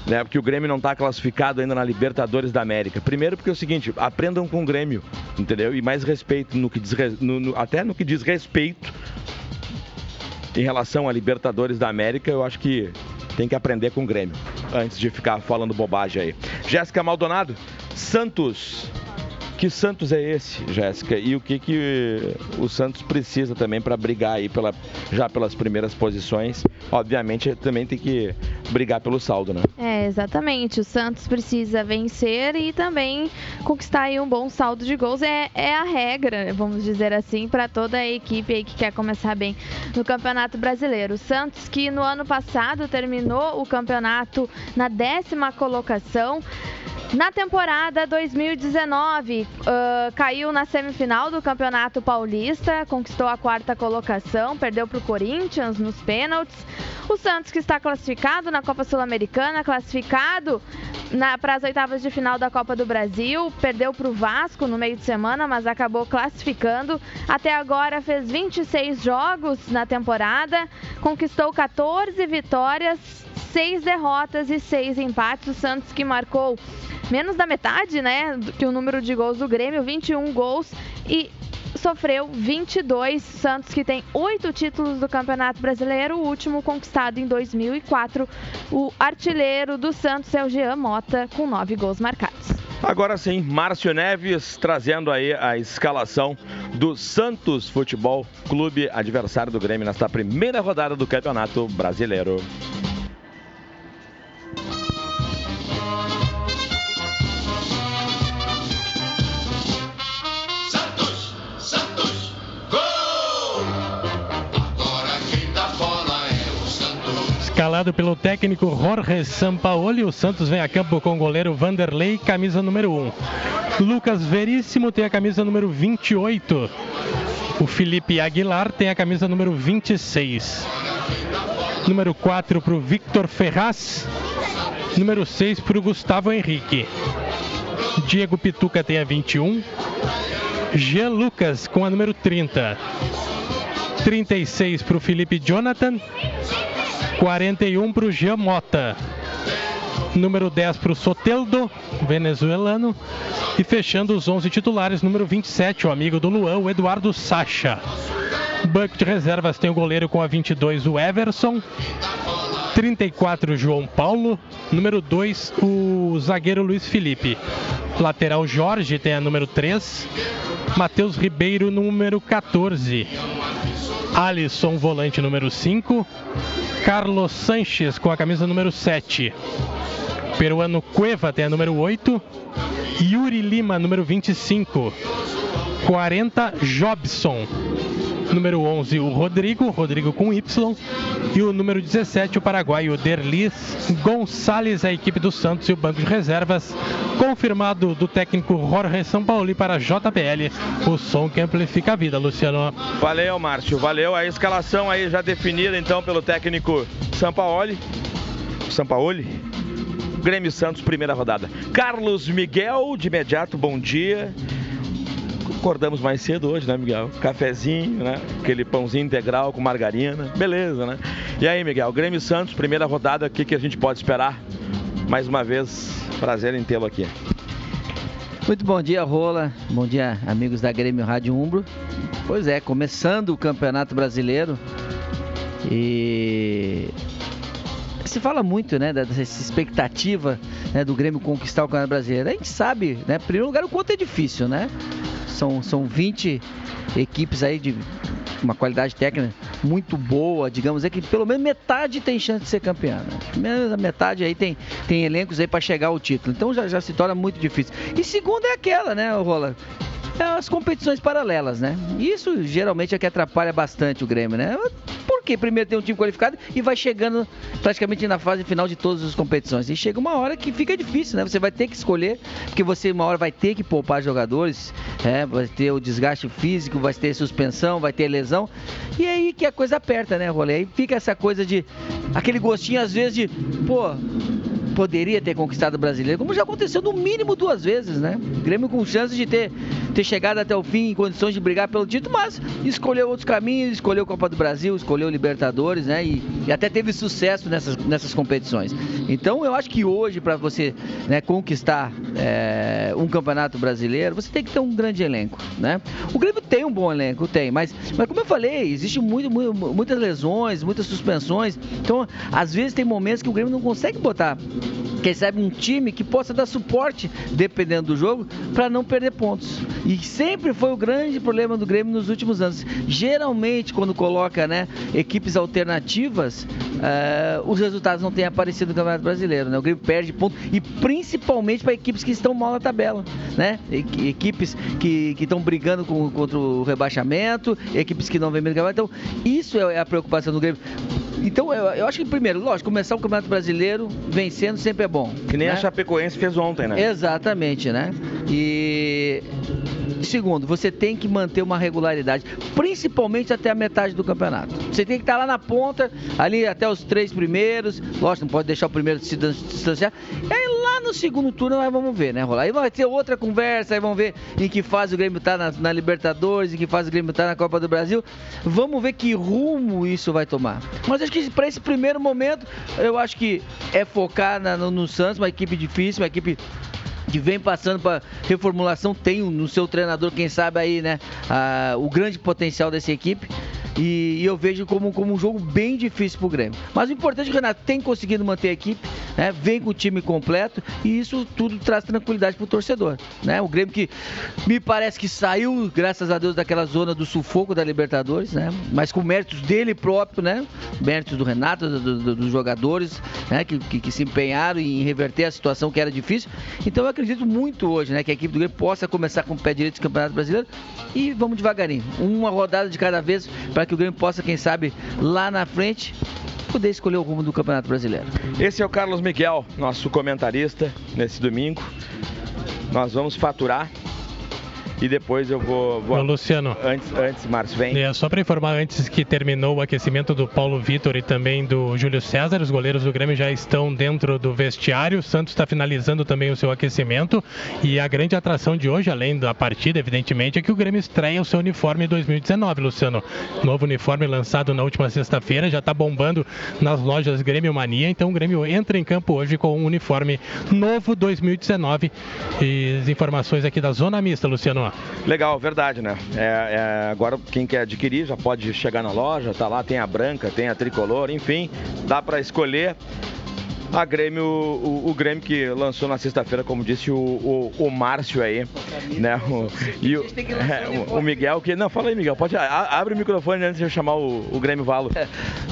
né? Porque o Grêmio não está classificado ainda na Libertadores da América. Primeiro porque é o seguinte, aprendam com o Grêmio, entendeu? E mais respeito no que diz no, no, até no que diz respeito em relação a Libertadores da América, eu acho que tem que aprender com o Grêmio antes de ficar falando bobagem aí. Jéssica Maldonado, Santos que Santos é esse, Jéssica? E o que, que o Santos precisa também para brigar aí pela, já pelas primeiras posições? Obviamente também tem que brigar pelo saldo, né? É, exatamente. O Santos precisa vencer e também conquistar aí um bom saldo de gols. É, é a regra, vamos dizer assim, para toda a equipe aí que quer começar bem no Campeonato Brasileiro. O Santos que no ano passado terminou o campeonato na décima colocação. Na temporada 2019, uh, caiu na semifinal do Campeonato Paulista, conquistou a quarta colocação, perdeu para o Corinthians nos pênaltis. O Santos, que está classificado na Copa Sul-Americana, classificado para as oitavas de final da Copa do Brasil, perdeu para o Vasco no meio de semana, mas acabou classificando. Até agora fez 26 jogos na temporada, conquistou 14 vitórias, 6 derrotas e 6 empates. O Santos que marcou menos da metade, né, que o número de gols do Grêmio, 21 gols e sofreu 22. Santos que tem oito títulos do Campeonato Brasileiro, o último conquistado em 2004. O artilheiro do Santos é o Jean Mota com nove gols marcados. Agora sim, Márcio Neves trazendo aí a escalação do Santos Futebol Clube, adversário do Grêmio nesta primeira rodada do Campeonato Brasileiro. Escalado pelo técnico Jorge Sampaoli, o Santos vem a campo com o goleiro Vanderlei, camisa número 1. Lucas Veríssimo tem a camisa número 28. O Felipe Aguilar tem a camisa número 26. Número 4 para o Victor Ferraz. Número 6 para o Gustavo Henrique. Diego Pituca tem a 21. Jean Lucas com a número 30. 36 para o Felipe Jonathan. 41 para o Giamota. Número 10 para o Soteldo, venezuelano. E fechando os 11 titulares, número 27, o amigo do Luan, o Eduardo Sacha. Banco de reservas tem o goleiro com a 22, o Everson. 34, João Paulo. Número 2, o zagueiro Luiz Felipe. Lateral Jorge tem a número 3. Matheus Ribeiro, número 14. Alisson, volante número 5. Carlos Sanches com a camisa número 7. Peruano Cueva tem a número 8. Yuri Lima, número 25. 40, Jobson. Número 11, o Rodrigo, Rodrigo com Y. E o número 17, o paraguaio Derlis Gonçalves, a equipe do Santos e o banco de reservas. Confirmado do técnico Jorge Sampaoli para JBL, o som que amplifica a vida, Luciano. Valeu, Márcio, valeu. A escalação aí já definida então pelo técnico Sampaoli. Sampaoli? Grêmio Santos, primeira rodada. Carlos Miguel, de imediato, bom dia. Acordamos mais cedo hoje, né, Miguel? Cafezinho, né? Aquele pãozinho integral com margarina. Beleza, né? E aí, Miguel? Grêmio Santos, primeira rodada, o que, que a gente pode esperar? Mais uma vez, prazer em tê-lo aqui. Muito bom dia, Rola. Bom dia, amigos da Grêmio Rádio Umbro. Pois é, começando o Campeonato Brasileiro. E se fala muito, né, dessa expectativa né, do Grêmio conquistar o Campeonato Brasileiro. A gente sabe, né, em primeiro lugar, o quanto é difícil, né? São, são 20 equipes aí de uma qualidade técnica muito boa, digamos, é que pelo menos metade tem chance de ser campeã. Né? Metade aí tem, tem elencos aí para chegar ao título. Então já, já se torna muito difícil. E segunda é aquela, né, Rola? É as competições paralelas, né? Isso geralmente é que atrapalha bastante o Grêmio, né? Porque primeiro tem um time qualificado e vai chegando praticamente na fase final de todas as competições. E chega uma hora que fica difícil, né? Você vai ter que escolher, porque você uma hora vai ter que poupar jogadores, é, vai ter o desgaste físico, vai ter suspensão, vai ter lesão. E aí que a coisa aperta, né, Rolê? Aí fica essa coisa de. aquele gostinho às vezes de, pô, poderia ter conquistado o brasileiro, como já aconteceu no mínimo duas vezes, né? O Grêmio com chance de ter, ter chegado até o fim em condições de brigar pelo título, mas escolheu outros caminhos, escolheu Copa do Brasil, escolheu Libertadores, né? E, e até teve sucesso nessas, nessas competições. Então eu acho que hoje, para você né, conquistar é, um campeonato brasileiro, você tem que ter um grande elenco, né? O Grêmio tem um bom elenco, tem, mas, mas como eu falei, existe muito, muito, muitas lesões, muitas suspensões. Então, às vezes tem momentos que o Grêmio não consegue botar quem sabe um time que possa dar suporte, dependendo do jogo, para não perder pontos. E sempre foi o grande problema do Grêmio nos últimos anos. Geralmente, quando coloca né, equipes alternativas, uh, os resultados não têm aparecido no Campeonato Brasileiro. Né? O Grêmio perde pontos, e principalmente para equipes que estão mal na tabela. Né? Equipes que estão brigando com, contra o rebaixamento, equipes que não vêm bem no Então, isso é a preocupação do Grêmio. Então, eu, eu, acho que, primeiro, lógico, começar o Campeonato Brasileiro vencendo sempre é bom. Que nem né? a Chapecoense fez ontem, né? Exatamente, né? E segundo, você tem que manter uma regularidade, principalmente até a metade do campeonato. Você tem que estar lá na ponta, ali até os três primeiros. Lógico, não pode deixar o primeiro se distanciar. E aí no segundo turno nós vamos ver, né, Rolar? Aí vai ter outra conversa, aí vamos ver em que fase o Grêmio está na, na, Libertadores, em que fase o Grêmio está na Copa do Brasil. Vamos ver que rumo isso vai tomar. Mas acho que para esse primeiro momento, eu acho que é focar na, no, no Santos, uma equipe difícil, uma equipe que vem passando para reformulação, tem no seu treinador, quem sabe aí, né, a, o grande potencial dessa equipe. E, e, eu vejo como, como um jogo bem difícil pro Grêmio. Mas o importante é que o Renato tem conseguido manter a equipe, né? Vem com o time completo e isso tudo traz tranquilidade pro torcedor. Né? O Grêmio que me parece que saiu, graças a Deus, daquela zona do sufoco da Libertadores, né? Mas com méritos dele próprio, né? Méritos do Renato, do, do, dos jogadores, né? Que, que, que, se empenharam em reverter a situação que era difícil. Então eu acredito muito hoje, né? Que a equipe do Grêmio possa começar com o pé direito do Campeonato Brasileiro e vamos devagarinho. Uma rodada de cada vez para que o Grêmio possa, quem sabe, lá na frente, poder escolher o rumo do Campeonato Brasileiro. Esse é o Carlos Miguel, nosso comentarista nesse domingo. Nós vamos faturar e depois eu vou. vou... Ô, Luciano. Antes, antes, Márcio, vem. É, só para informar, antes que terminou o aquecimento do Paulo Vitor e também do Júlio César, os goleiros do Grêmio já estão dentro do vestiário. O Santos está finalizando também o seu aquecimento. E a grande atração de hoje, além da partida, evidentemente, é que o Grêmio estreia o seu uniforme 2019, Luciano. Novo uniforme lançado na última sexta-feira, já está bombando nas lojas Grêmio Mania. Então o Grêmio entra em campo hoje com um uniforme novo 2019. E as informações aqui da Zona Mista, Luciano. Legal, verdade, né? É, é, agora quem quer adquirir já pode chegar na loja, tá lá, tem a branca, tem a tricolor, enfim, dá para escolher a Grêmio, o, o, Grêmio que lançou na sexta-feira, como disse o, o, o Márcio aí, né? O, e o, é, <laughs> o, Miguel que. Não, fala aí, Miguel. Pode, a, abre o microfone antes de eu chamar o, o Grêmio Valo.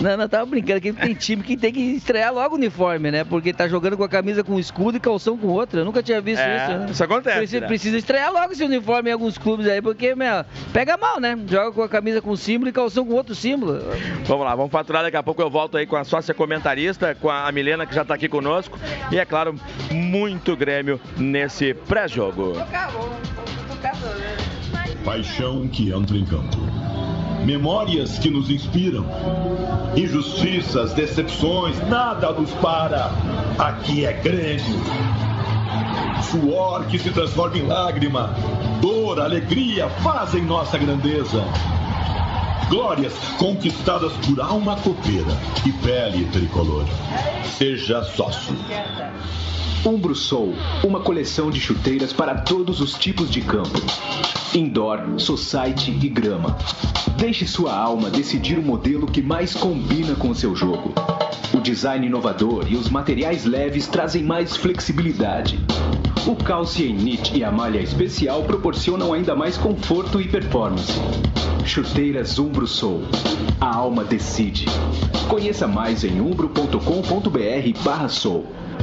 Não, não, tava brincando que tem time que tem que estrear logo o uniforme, né? Porque tá jogando com a camisa com escudo e calção com outra. Eu nunca tinha visto é, isso, né? Isso acontece. Precisa, né? precisa estrear logo esse uniforme em alguns clubes aí, porque, meu, pega mal, né? Joga com a camisa com símbolo e calção com outro símbolo. Vamos lá, vamos faturar daqui a pouco. Eu volto aí com a sócia comentarista, com a Milena, que já tá aqui conosco. E é claro, muito Grêmio nesse pré-jogo. Paixão que entra em campo. Memórias que nos inspiram. Injustiças, decepções, nada nos para. Aqui é Grêmio. Suor que se transforma em lágrima. Dor alegria fazem nossa grandeza. Glórias conquistadas por alma copeira e pele tricolor. Seja sócio. Umbro Soul, uma coleção de chuteiras para todos os tipos de campo. Indoor, society e grama. Deixe sua alma decidir o modelo que mais combina com seu jogo. O design inovador e os materiais leves trazem mais flexibilidade. O knit e a malha especial proporcionam ainda mais conforto e performance. Chuteiras Umbro Soul. A alma decide. Conheça mais em umbro.com.br barra soul.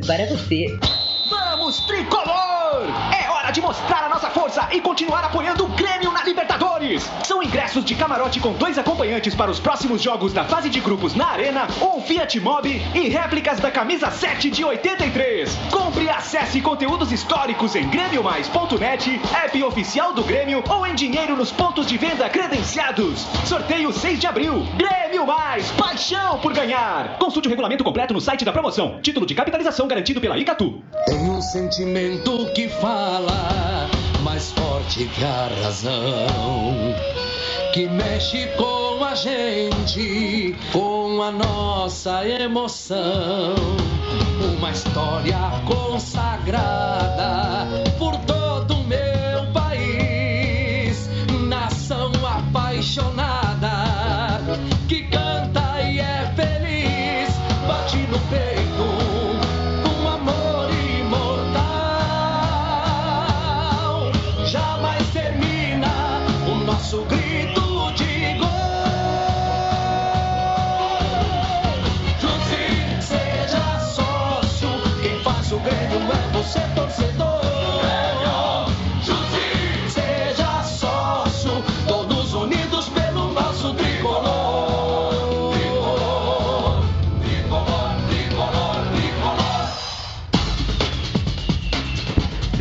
para você. Vamos, tricolor! É hora de mostrar a nossa força e continuar apoiando o Grêmio na Libertadores. São ingressos de camarote com dois acompanhantes para os próximos jogos da fase de grupos na Arena, um Fiat Mobi e réplicas da camisa 7 de 83. Compre e acesse conteúdos históricos em grêmiomais.net, app oficial do Grêmio ou em dinheiro nos pontos de venda credenciados. Sorteio 6 de abril. Grêmio Mais, paixão por ganhar. Consulte o regulamento completo no site da promoção. Título de capitalização garantido pela Icatu. Tem um sentimento que fala mais forte que a razão, que mexe com a gente, com a nossa emoção. Uma história consagrada por todo o meu país, nação apaixonada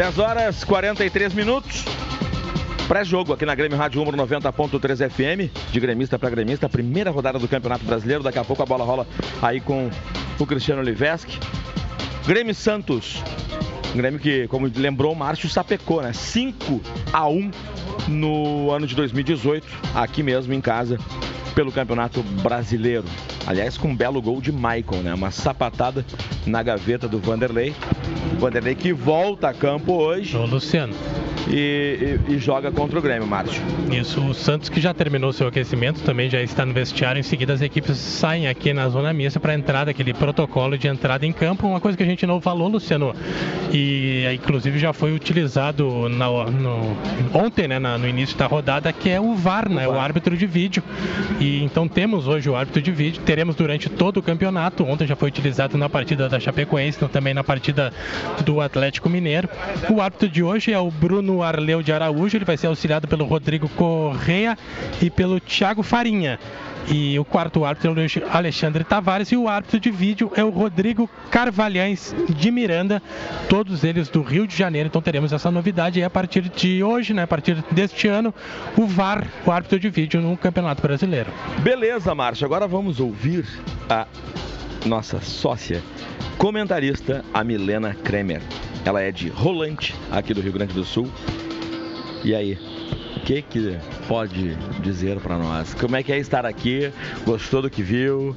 10 horas 43 minutos. Pré-jogo aqui na Grêmio Rádio Umbro 90.3 FM, de gremista para gremista, primeira rodada do Campeonato Brasileiro. Daqui a pouco a bola rola aí com o Cristiano Oliveski. Grêmio Santos. Grêmio que, como lembrou o Márcio, sapecou, né? 5 a 1 no ano de 2018, aqui mesmo em casa, pelo Campeonato Brasileiro. Aliás, com um belo gol de Michael, né? Uma sapatada na gaveta do Vanderlei. Vanderlei que volta a campo hoje. Ô, Luciano. e, e, e joga contra o Grêmio, Márcio. Isso, o Santos que já terminou seu aquecimento também já está no vestiário. Em seguida, as equipes saem aqui na zona mista para entrar daquele protocolo de entrada em campo. Uma coisa que a gente não falou, Luciano, e inclusive já foi utilizado na, no, ontem, né, na, no início da rodada, que é o VAR, né, o árbitro de vídeo. E então temos hoje o árbitro de vídeo, teremos durante todo o campeonato. Ontem já foi utilizado na partida da Chapecoense, então também na partida do Atlético Mineiro. O árbitro de hoje é o Bruno Arleu de Araújo, ele vai ser auxiliado pelo Rodrigo Correia e pelo Thiago Farinha. E o quarto árbitro é o Alexandre Tavares e o árbitro de vídeo é o Rodrigo Carvalhães de Miranda, todos eles do Rio de Janeiro. Então teremos essa novidade aí a partir de hoje, né, a partir deste ano, o VAR, o árbitro de vídeo no Campeonato Brasileiro. Beleza, Márcio. Agora vamos ouvir a nossa sócia comentarista, a Milena Kremer. Ela é de Rolante, aqui do Rio Grande do Sul. E aí, que que pode dizer para nós? Como é que é estar aqui? Gostou do que viu?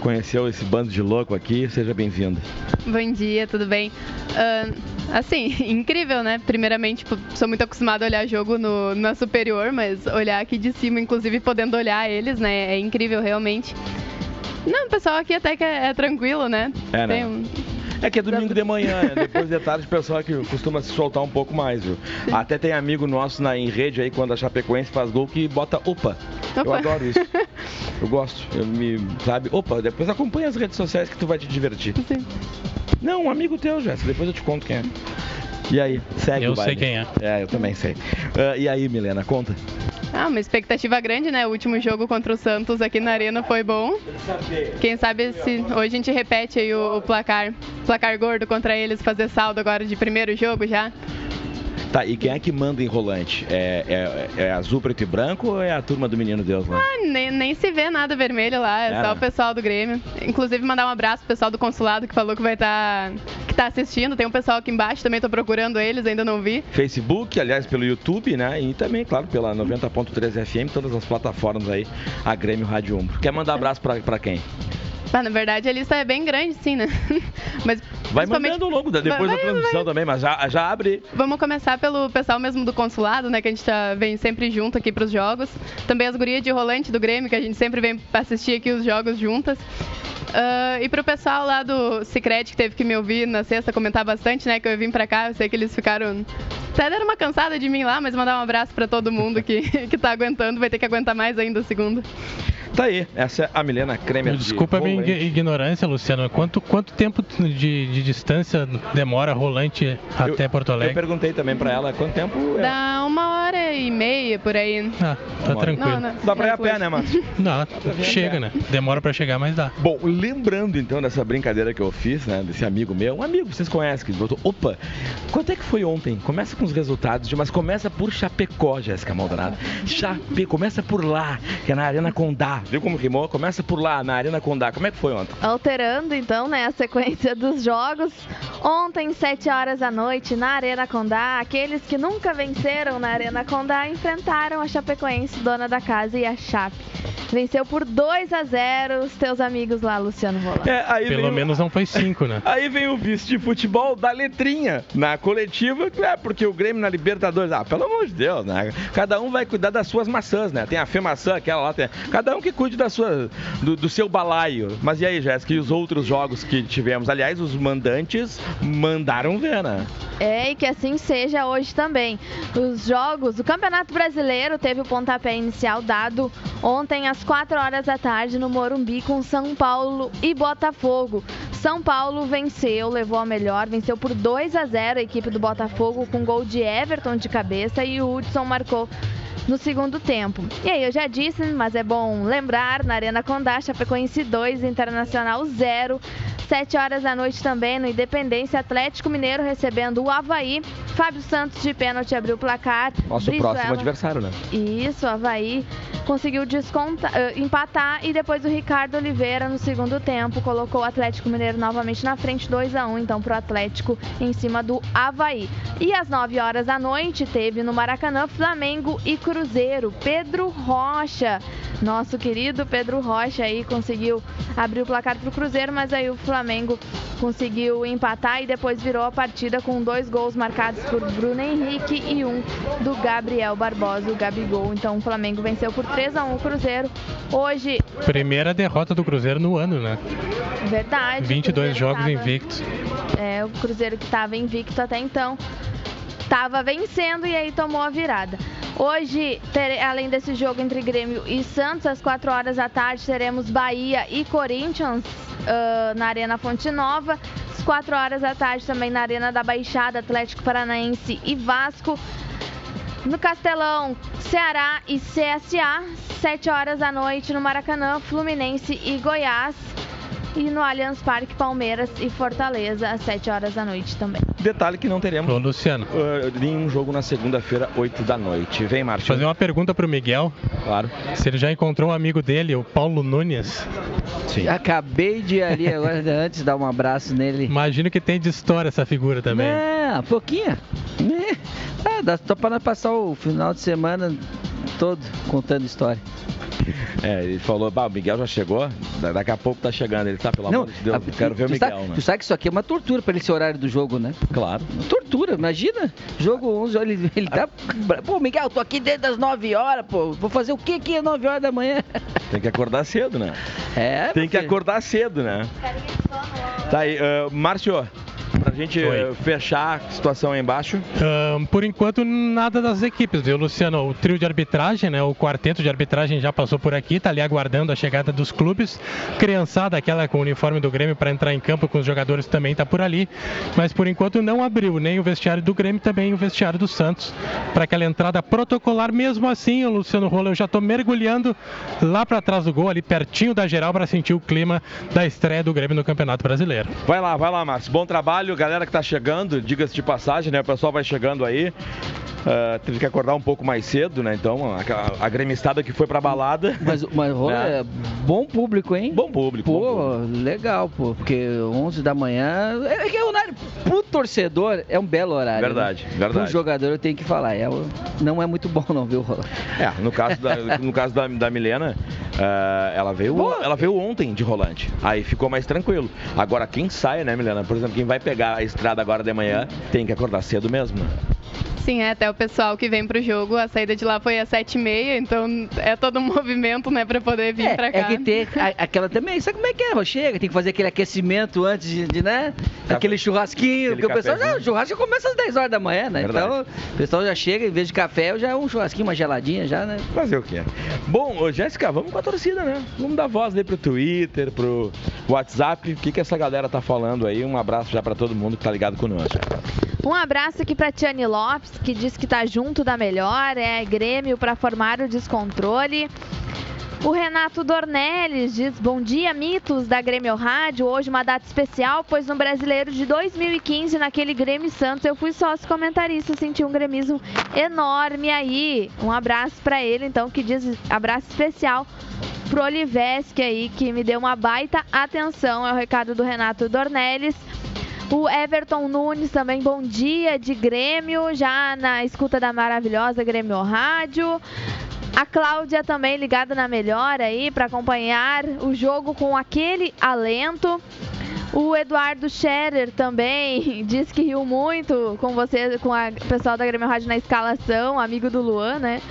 Conheceu esse bando de louco aqui? Seja bem-vindo. Bom dia, tudo bem? Uh, assim, <laughs> incrível, né? Primeiramente, tipo, sou muito acostumada a olhar jogo no, na superior, mas olhar aqui de cima, inclusive podendo olhar eles, né? É incrível realmente. Não, o pessoal aqui até que é, é tranquilo, né? É, né? Tem um- É que é domingo de manhã, né? <laughs> depois de tarde o pessoal que costuma se soltar um pouco mais, viu? Até tem amigo nosso na, em rede aí, quando a Chapecoense faz gol, que bota opa. Eu Opa. adoro isso. <laughs> Eu gosto. Eu me, sabe? Opa, depois acompanha as redes sociais que tu vai te divertir. Não, um amigo teu, Jéssica, depois eu te conto quem é. E aí, segue Eu o sei baile. quem é. É, eu também sei. Ah, e aí, Milena, conta. Ah, uma expectativa grande, né? O último jogo contra o Santos aqui na Arena foi bom. Quem sabe se hoje a gente repete aí o, o placar, placar gordo contra eles, fazer saldo agora de primeiro jogo já. Tá, e quem é que manda em rolante? É, é, é azul, preto e branco ou é a turma do Menino Deus lá? Ah, nem, nem se vê nada vermelho lá, é É, só né? o pessoal do Grêmio. Inclusive mandar um abraço pro pessoal do consulado que falou que vai estar que tá assistindo. Tem um pessoal aqui embaixo, também tô procurando eles, ainda não vi. Facebook, aliás, pelo YouTube, né? E também, claro, pela 90.3 FM, todas as plataformas aí, a Grêmio Rádio Umbro. Quer mandar abraço pra, pra quem? Ah, na verdade a lista é bem grande, sim, né? <laughs> Mas Vai mandando ao longo, da, depois Vai- da vai- transmissão também, mas já, já abre. Vamos começar pelo pessoal mesmo do consulado, né? Que a gente tá, vem sempre junto aqui pros jogos. Também as gurias de rolante do Grêmio, que a gente sempre vem assistir aqui os jogos juntas. Ah, e pro pessoal lá do Cicred, que teve que me ouvir na sexta comentar bastante, né? Que eu vim pra cá, eu sei que eles ficaram. Até deram uma cansada de mim lá, mas mandar um abraço pra todo mundo que, <laughs> que tá aguentando, vai ter que aguentar mais ainda segunda. Tá aí, essa é a Milena Kremer. de Desculpa a minha Rolante. ignorância, Luciano. Quanto, quanto tempo de, de distância demora rolante até Porto Eu Alegre? perguntei também pra ela quanto tempo é. Dá uma hora e meia por aí. Ah, tá Uma tranquilo. Não, não. Dá pra ir a pé, né, Márcio? Dá, chega, né? Demora pra chegar, mas dá. Bom, lembrando então dessa brincadeira que eu fiz, né? Desse amigo meu, um amigo que vocês conhecem, que botou, opa, quanto é que foi ontem? Começa com os resultados, mas começa por Chapecó, Jéssica Maldonado. Chape, começa por lá, que é na Arena Condá. Viu como rimou? Começa por lá, na Arena Condá. Como é que foi ontem? Alterando então né, a sequência dos jogos. Ontem, 7 horas da noite, na Arena Condá, aqueles que nunca venceram na Arena Condá enfrentaram a Chapecoense, dona da casa, e a Chape. Venceu por 2 a 0 os teus amigos lá, Luciano Rola. É, aí Pelo vem o- menos não foi cinco, né? <laughs> Aí vem o vice de futebol da letrinha na coletiva, é porque o Grêmio na Libertadores, ah, pelo amor de Deus, né? Cada um vai cuidar das suas maçãs, né? Tem a Fê Maçã, aquela lá, tem... cada um que cuide da sua, do, do seu balaio. Mas e aí, Jéssica, e os outros jogos que tivemos? Aliás, os mandantes mandaram ver, né? É, e que assim seja hoje também. Os jogos, o Campeonato Brasileiro teve o pontapé inicial dado ontem às 4 horas da tarde no Morumbi com São Paulo e Botafogo. São Paulo venceu, levou a melhor, venceu por 2 a 0 a equipe do Botafogo com gol de Everton de cabeça e o Hudson marcou no segundo tempo. E aí, eu já disse, mas é bom lembrar, na Arena Condá, Chapecoense 2, Internacional 0. 7 horas da noite também no Independência Atlético Mineiro recebendo o Havaí. Fábio Santos de pênalti abriu o placar. Nosso Brizuela- próximo adversário, né? Isso, o Havaí conseguiu descontar, eh, empatar e depois o Ricardo Oliveira no segundo tempo colocou o Atlético Mineiro novamente na frente 2 a 1 então pro Atlético em cima do Havaí. E às 9 horas da noite teve no Maracanã Flamengo e Cruzeiro. Pedro Rocha Nosso querido Pedro Rocha aí conseguiu abrir o placar pro Cruzeiro, mas aí o Flamengo conseguiu empatar e depois virou a partida com dois gols marcados por Bruno Henrique e um do Gabriel Barbosa, o Gabigol. Então o Flamengo venceu por 3 a 1 o Cruzeiro. Hoje, Primeira derrota do Cruzeiro no ano, né? verdade. o 22 Cruzeiro jogos tava- invictos. É, o Cruzeiro que estava invicto até então estava vencendo e aí tomou a virada. Hoje, além desse jogo entre Grêmio e Santos, às 4 horas da tarde, teremos Bahia e Corinthians ah, na Arena Fonte Nova. Às 4 horas da tarde, também na Arena da Baixada, Atlético Paranaense e Vasco. No Castelão, Ceará e CSA, 7 horas da noite no Maracanã, Fluminense e Goiás. E no Allianz Parque, Palmeiras e Fortaleza, às 7 horas da noite também. Detalhe que não teremos Ô, Luciano. uh, nenhum jogo na segunda-feira, 8 da noite. Vem, Márcio. Fazer uma pergunta pro Miguel. Claro. Se ele já encontrou um amigo dele, o Paulo Nunes. Sim. Acabei de ali agora, antes, dar um abraço nele. Imagino que tem de história essa figura também. É, pouquinha. É. Ah, dá só pra nós passar o final de semana todo contando história. É, ele falou, bah, o Miguel já chegou, Da- daqui a pouco tá chegando. Ele tá, pelo Não, amor de Deus, a- quero ver o Miguel, sabe, né? Tu sabe que isso aqui é uma tortura pra ele esse horário do jogo, né? Claro. Tortura, imagina. Jogo 11, olha, ele, ele tá. Pô, Miguel, tô aqui desde as 9 horas, pô. Vou fazer o que aqui às 9 horas da manhã? <laughs> Tem que acordar cedo, né? É, Tem que acordar cedo, né? Tá aí, uh, Márcio, pra gente uh, fechar a situação aí embaixo. Ahn, por enquanto, nada das equipes, viu, Luciano? O trio de arbitragem, né? O quarteto de arbitragem já passou por aqui, tá ali aguardando a chegada dos clubes. Criançada, aquela com o uniforme do Grêmio para entrar em campo com os jogadores também tá por ali. Mas por enquanto não abriu nem o vestiário do Grêmio, também o vestiário do Santos. Para aquela entrada protocolar, mesmo assim, o Luciano Rola, eu já tô mergulhando lá para trás do gol, ali pertinho da geral, para sentir o clima da estreia do Grêmio no Campeonato Brasileiro. Vai lá, vai lá, Márcio. Bom trabalho, galera que tá chegando, diga-se de passagem, né? O pessoal vai chegando aí. Uh, teve que acordar um pouco mais cedo, né? Então, a, a gremistada que foi pra balada. Mas, mas Né? é bom público, hein? Bom público. Pô, legal, pô. Porque 11 da manhã. É que é um horário. Pro torcedor é um belo horário. Verdade, né? verdade. Pro jogador eu tenho que falar. É, não é muito bom, não, viu, Rola? É, no caso da, <laughs> no caso da, da Milena, uh, ela, veio, ela veio ontem de rolante. Aí ficou mais tranquilo. Agora, quem sai, né, Milena? Por exemplo, quem vai pegar a estrada agora de manhã tem que acordar cedo mesmo, né? Sim, é, até o pessoal que vem pro jogo, a saída de lá foi às 7h30, então é todo um <laughs> movimento, né, pra poder vir pra cá. É que ter a- aquela também, sabe como é que é? Chega, tem que fazer aquele aquecimento antes de, de, né? Aquele churrasquinho, Aquele porque o pessoal, não, o churrasco começa às 10 horas da manhã, né? Verdade. Então, o pessoal já chega, em vez de café, já é um churrasquinho, uma geladinha já, né? Fazer o quê? Bom, ô, Jéssica, vamos com a torcida, né? Vamos dar voz aí pro Twitter, pro WhatsApp. O que, que essa galera tá falando aí? Um abraço já pra todo mundo que tá ligado conosco. Um abraço aqui para Tiane Lopes, que diz que tá junto da melhor, é Grêmio para formar o descontrole. O Renato Dornelles diz: Bom dia, mitos da Grêmio Rádio. Hoje uma data especial, pois no brasileiro de 2015, naquele Grêmio Santos, eu fui sócio comentarista, senti um gremismo enorme aí. Um abraço para ele, então, que diz abraço especial pro Olivesque aí, que me deu uma baita atenção. É o recado do Renato Dornelles. O Everton Nunes também, bom dia de Grêmio, já na escuta da maravilhosa Grêmio Rádio. A Cláudia também ligada na melhor aí para acompanhar o jogo com aquele alento. O Eduardo Scherer também <laughs> diz que riu muito com você, com o pessoal da Grêmio Rádio na escalação, amigo do Luan, né?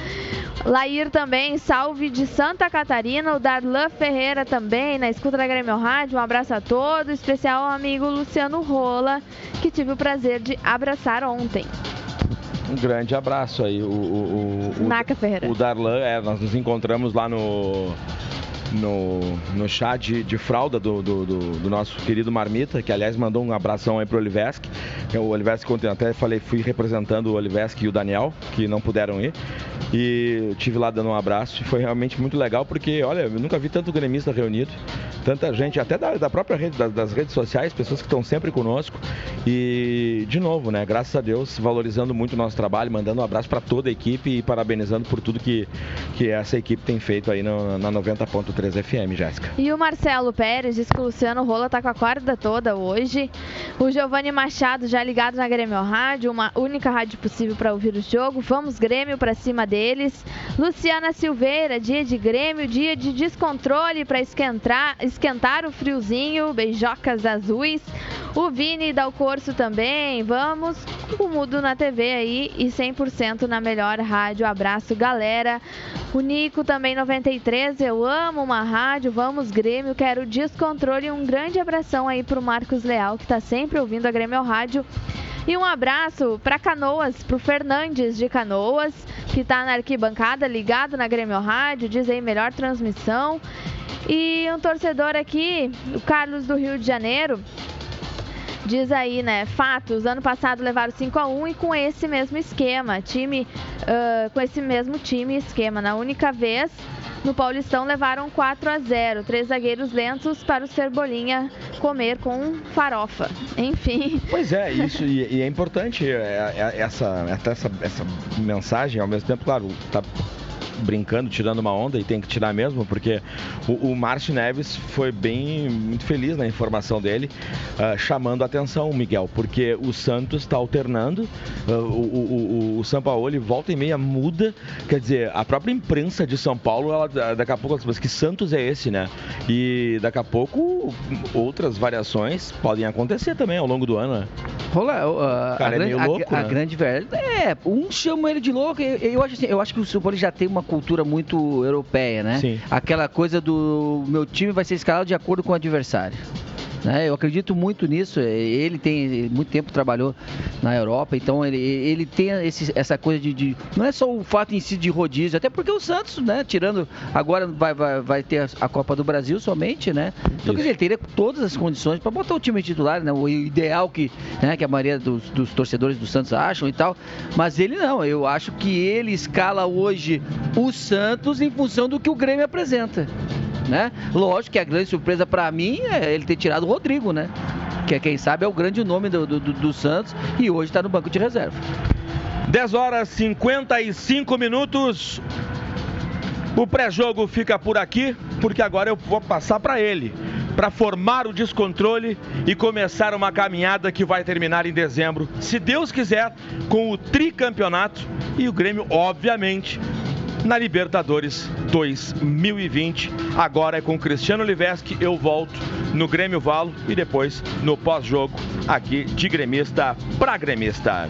Lair também, salve de Santa Catarina. O Darlan Ferreira também, na escuta da Grêmio Rádio. Um abraço a todos, especial ao amigo Luciano Rola, que tive o prazer de abraçar ontem. Um grande abraço aí. O, o, o, o- Naca Ferreira. O Darlan, é, nós nos encontramos lá no. No, no chá de, de fralda do, do, do- do nosso querido Marmita, que aliás mandou um abração aí pro Oliveski. O Oliveski ontem até falei, fui representando o Oliveski e o Daniel, que não puderam ir. E tive lá dando um abraço e foi realmente muito legal, porque olha, eu nunca vi tanto gremista reunido, tanta gente, até da, da própria rede, das, das redes sociais, pessoas que estão sempre conosco. E de novo, né? Graças a Deus, valorizando muito o nosso trabalho, mandando um abraço para toda a equipe e parabenizando por tudo que, que essa equipe tem feito aí no- na 90.3 FM, Jéssica. E o Marcelo Pérez diz que o Luciano Rola tá com a corda toda hoje. O Giovanni Machado já ligado na Grêmio Rádio, uma única rádio possível para ouvir o jogo. Vamos Grêmio para cima deles. Luciana Silveira, dia de Grêmio, dia de descontrole para esquentar, esquentar o friozinho, beijocas azuis. O Vini dá o curso também, vamos o Mudo na TV aí e 100% na melhor rádio. Abraço, galera. O Nico também 93, eu amo uma rádio, vamos Grêmio, quero descontrole. Um grande abração aí pro Marcos Leal, que tá sempre ouvindo a Grêmio Rádio. E um abraço para Canoas, pro Fernandes de Canoas, que tá na arquibancada, ligado na Grêmio Rádio, diz aí melhor transmissão. E um torcedor aqui, o Carlos do Rio de Janeiro, diz aí, né? Fatos, ano passado levaram 5 a 1 e com esse mesmo esquema, time uh, com esse mesmo time e esquema. Na única vez no Paulistão levaram 4 a 0, três zagueiros lentos para o Cebolinha comer com farofa. Enfim. Pois é, isso e, e é importante é, é, essa, essa, essa mensagem ao mesmo tempo, claro, tá brincando, tirando uma onda, e tem que tirar mesmo, porque o, o Márcio Neves foi bem, muito feliz na informação dele, uh, chamando a atenção, Miguel, porque o Santos está alternando, uh, o, o, o Sampaoli volta e meia muda, quer dizer, a própria imprensa de São Paulo, ela, daqui a pouco, mas que Santos é esse, né? E daqui a pouco outras variações podem acontecer também ao longo do ano, né? Rola, uh, Cara, a, é grande, louco, a, a grande verdade. É, um chama ele de louco. Eu, eu acho assim, eu acho que o São Paulo já tem uma cultura muito europeia, né? Sim. Aquela coisa do meu time vai ser escalado de acordo com o adversário. Né? Eu acredito muito nisso. Ele tem muito tempo trabalhou na Europa, então ele, ele tem esse- essa coisa de, de- não é só o fato em si de rodízio, até porque o Santos, né? Tirando agora vai, vai, vai ter a Copa do Brasil somente, né? Então quer dizer, ele teria todas as condições para botar o time titular, né? O ideal que, né, que a maioria dos, dos torcedores do Santos acham e tal. Mas ele não. Eu acho que ele escala hoje o Santos em função do que o Grêmio apresenta né? Lógico que a grande surpresa para mim é ele ter tirado o Rodrigo, né? Que é, quem sabe é o grande nome do, do, do- Santos e hoje está no banco de reserva. 10 horas 55 minutos. O pré-jogo fica por aqui, porque agora eu vou passar para ele, para formar o descontrole e começar uma caminhada que vai terminar em dezembro, se Deus quiser, com o tricampeonato e o Grêmio, obviamente, na Libertadores 2020. Agora é com Cristiano Liveski, eu volto no Grêmio Valo e depois no pós-jogo aqui de gremista para gremista.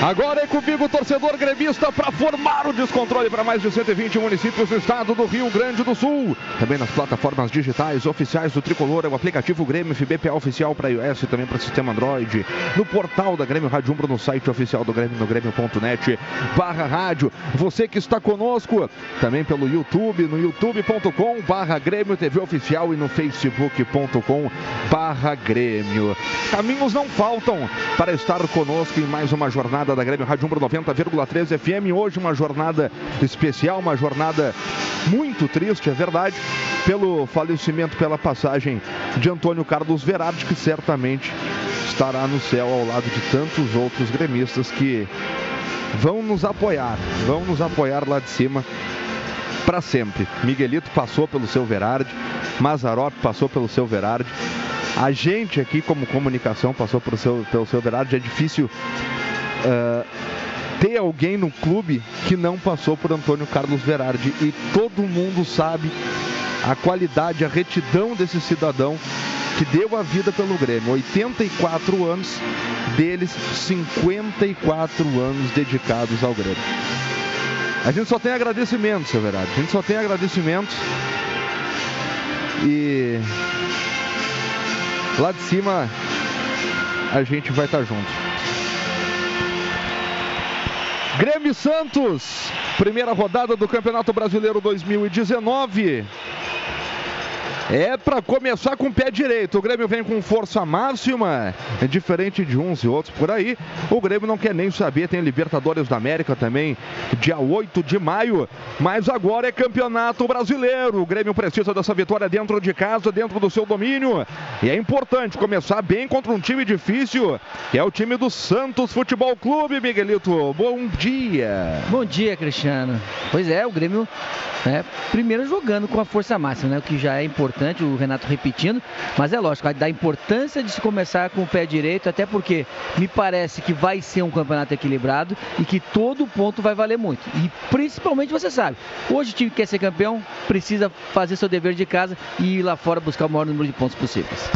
Agora é comigo, torcedor gremista, para formar o descontrole para mais de 120 municípios do estado do Rio Grande do Sul. Também nas plataformas digitais oficiais do Tricolor, é o aplicativo Grêmio FBPA oficial para iOS e também para sistema Android. No portal da Grêmio Rádio Umbro, no site oficial do Grêmio, no grêmio.net barra rádio. Você que está conosco, também pelo YouTube, no youtube.com barra Grêmio TV Oficial e no facebook.com barra Grêmio. Caminhos não faltam para estar conosco em mais uma jornada da Grêmio Rádio Umbro 90,3 FM. Hoje uma jornada especial, uma jornada muito triste, é verdade, pelo falecimento, pela passagem de Antônio Carlos Verardi, que certamente estará no céu ao lado de tantos outros gremistas que vão nos apoiar, vão nos apoiar lá de cima para sempre. Miguelito passou pelo seu Verardi, Mazarop passou pelo seu Verardi. A gente aqui, como comunicação, passou pelo seu, pelo seu Verardi. É difícil ah, ter alguém no clube que não passou por Antônio Carlos Verardi. E todo mundo sabe a qualidade, a retidão desse cidadão que deu a vida pelo Grêmio. 84 anos, deles 54 anos dedicados ao Grêmio. A gente só tem agradecimento, seu Verardi. A gente só tem agradecimento. E lá de cima a gente vai estar junto. Grêmio Santos, primeira rodada do Campeonato Brasileiro 2019. É para começar com o pé direito. O Grêmio vem com força máxima, é diferente de uns e outros por aí. O Grêmio não quer nem saber, tem Libertadores da América também, dia 8 de maio. Mas agora é Campeonato Brasileiro. O Grêmio precisa dessa vitória dentro de casa, dentro do seu domínio. E é importante começar bem contra um time difícil, que é o time do Santos Futebol Clube, Miguelito. Bom dia. Bom dia, Cristiano. Pois é, o Grêmio, né, primeiro jogando com a força máxima, né, o que já é importante, o Renato repetindo, mas é lógico, da importância de se começar com o pé direito, até porque me parece que vai ser um campeonato equilibrado e que todo ponto vai valer muito. E principalmente você sabe, hoje o time que quer ser campeão precisa fazer seu dever de casa e ir lá fora buscar o maior número de pontos possíveis.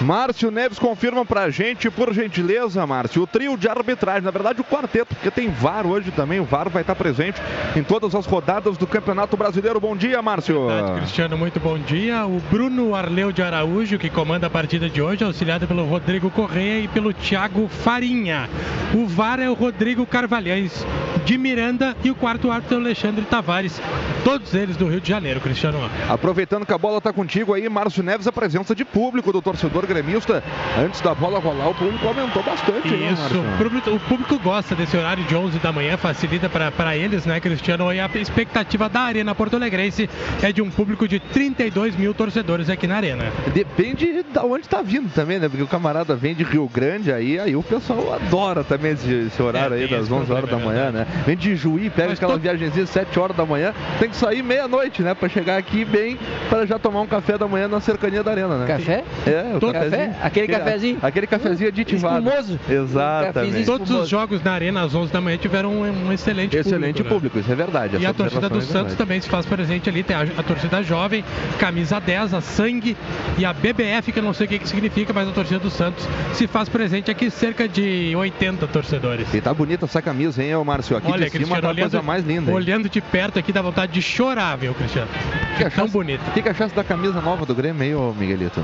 Márcio Neves confirma pra gente, por gentileza, Márcio, o trio de arbitragem, na verdade o quarteto, porque tem VAR hoje também, o VAR vai estar presente em todas as rodadas do Campeonato Brasileiro. Bom dia, Márcio. Verdade, Cristiano, muito bom dia. O Bruno Arleu de Araújo, que comanda a partida de hoje, auxiliado pelo Rodrigo Correia e pelo Thiago Farinha. O VAR é o Rodrigo Carvalhães de Miranda e o quarto árbitro é o Alexandre Tavares, todos eles do Rio de Janeiro, Cristiano. Aproveitando que a bola está contigo aí, Márcio Neves, a presença de público do torcedor gremista. Antes da bola rolar, o público aumentou bastante. né, Isso, o público, o público gosta desse horário de 11 da manhã, facilita para eles, né, Cristiano? E a expectativa da Arena Porto Alegrense é de um público de 32 mil torcedores aqui na Arena. Depende de onde está vindo também, né? Porque o camarada vem de Rio Grande, aí, aí o pessoal adora também esse, esse horário É, aí das esse 11 horas da manhã, né? Vem de Juí, pega Mas aquela to- viagemzinha 7 horas da manhã, tem que sair meia-noite, né? Pra chegar aqui bem, para já tomar um café da manhã na cercania da arena, né? Café? É, o Todo cafezinho. café? Aquele Aquele- cafezinho? Aquele cafezinho aditivado. Espumoso? Exatamente. Todos os jogos na Arena às 11 da manhã tiveram um, um excelente, Excelente público. né? público, isso é verdade. E a torcida do é Santos também se faz presente ali. Tem a, a torcida jovem, camisa 10, a sangue e a BBF, que eu não sei o que, que significa, mas a torcida do Santos se faz presente aqui, cerca de 80 torcedores. E tá bonita essa camisa, hein, ô Márcio? Aqui Olha, de cima Cristiano, tá a coisa mais linda. hein? olhando de perto aqui dá vontade de chorar, viu, Cristiano? O que Tão bonita. O que, que achasse da camisa nova do Grêmio ô Miguelito?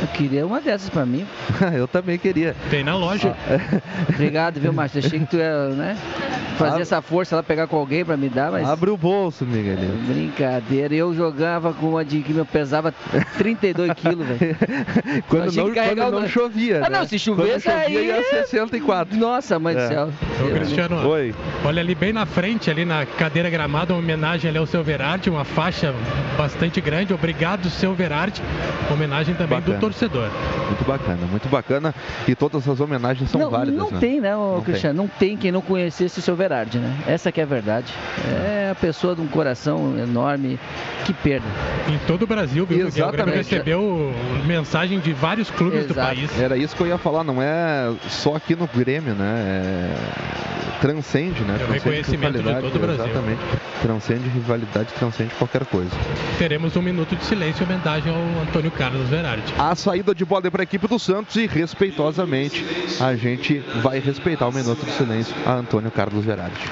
Eu queria uma dessas pra mim. <laughs> Eu também queria. Tem na loja. <laughs> Obrigado, viu, Márcio? Achei que tu ia, né? Fazer essa força lá, pegar com alguém pra me dar, mas. Abre o bolso, Miguelito. Brincadeira. Eu jogava com uma de que me pesava 32 <laughs> quilos, velho. Quando não, que carregar quando o- não chovia. Ah, né? não, se chovesse Quando chovia, aí- ia 64. Nossa, mãe É. do céu. Ô, Cristiano, Oi. olha ali bem na frente, ali na cadeira gramada, uma homenagem ali ao seu Verardi, uma faixa bastante grande. Obrigado, seu Verardi. Homenagem também Bacana. do torcedor. Muito bacana, muito bacana. E todas as homenagens são não, válidas. não né? tem, né, Não Cristiano? Não tem quem não conhecesse o seu Verardi, né? Essa que é a verdade. É a pessoa de um coração enorme. Que perda. Em todo o Brasil, viu? Porque Exatamente. recebeu mensagem de vários clubes do Exato. país. Era isso que eu ia falar, não é só aqui no Grêmio, né? É... Transcende, né? É o reconhecimento de todo o Brasil. Exatamente. Transcende rivalidade, transcende qualquer coisa. Teremos um minuto de silêncio em homenagem ao Antônio Carlos Verardi. Saída de bola para a equipe do Santos e respeitosamente a gente vai respeitar o minuto de silêncio a Antônio Carlos Gerardi.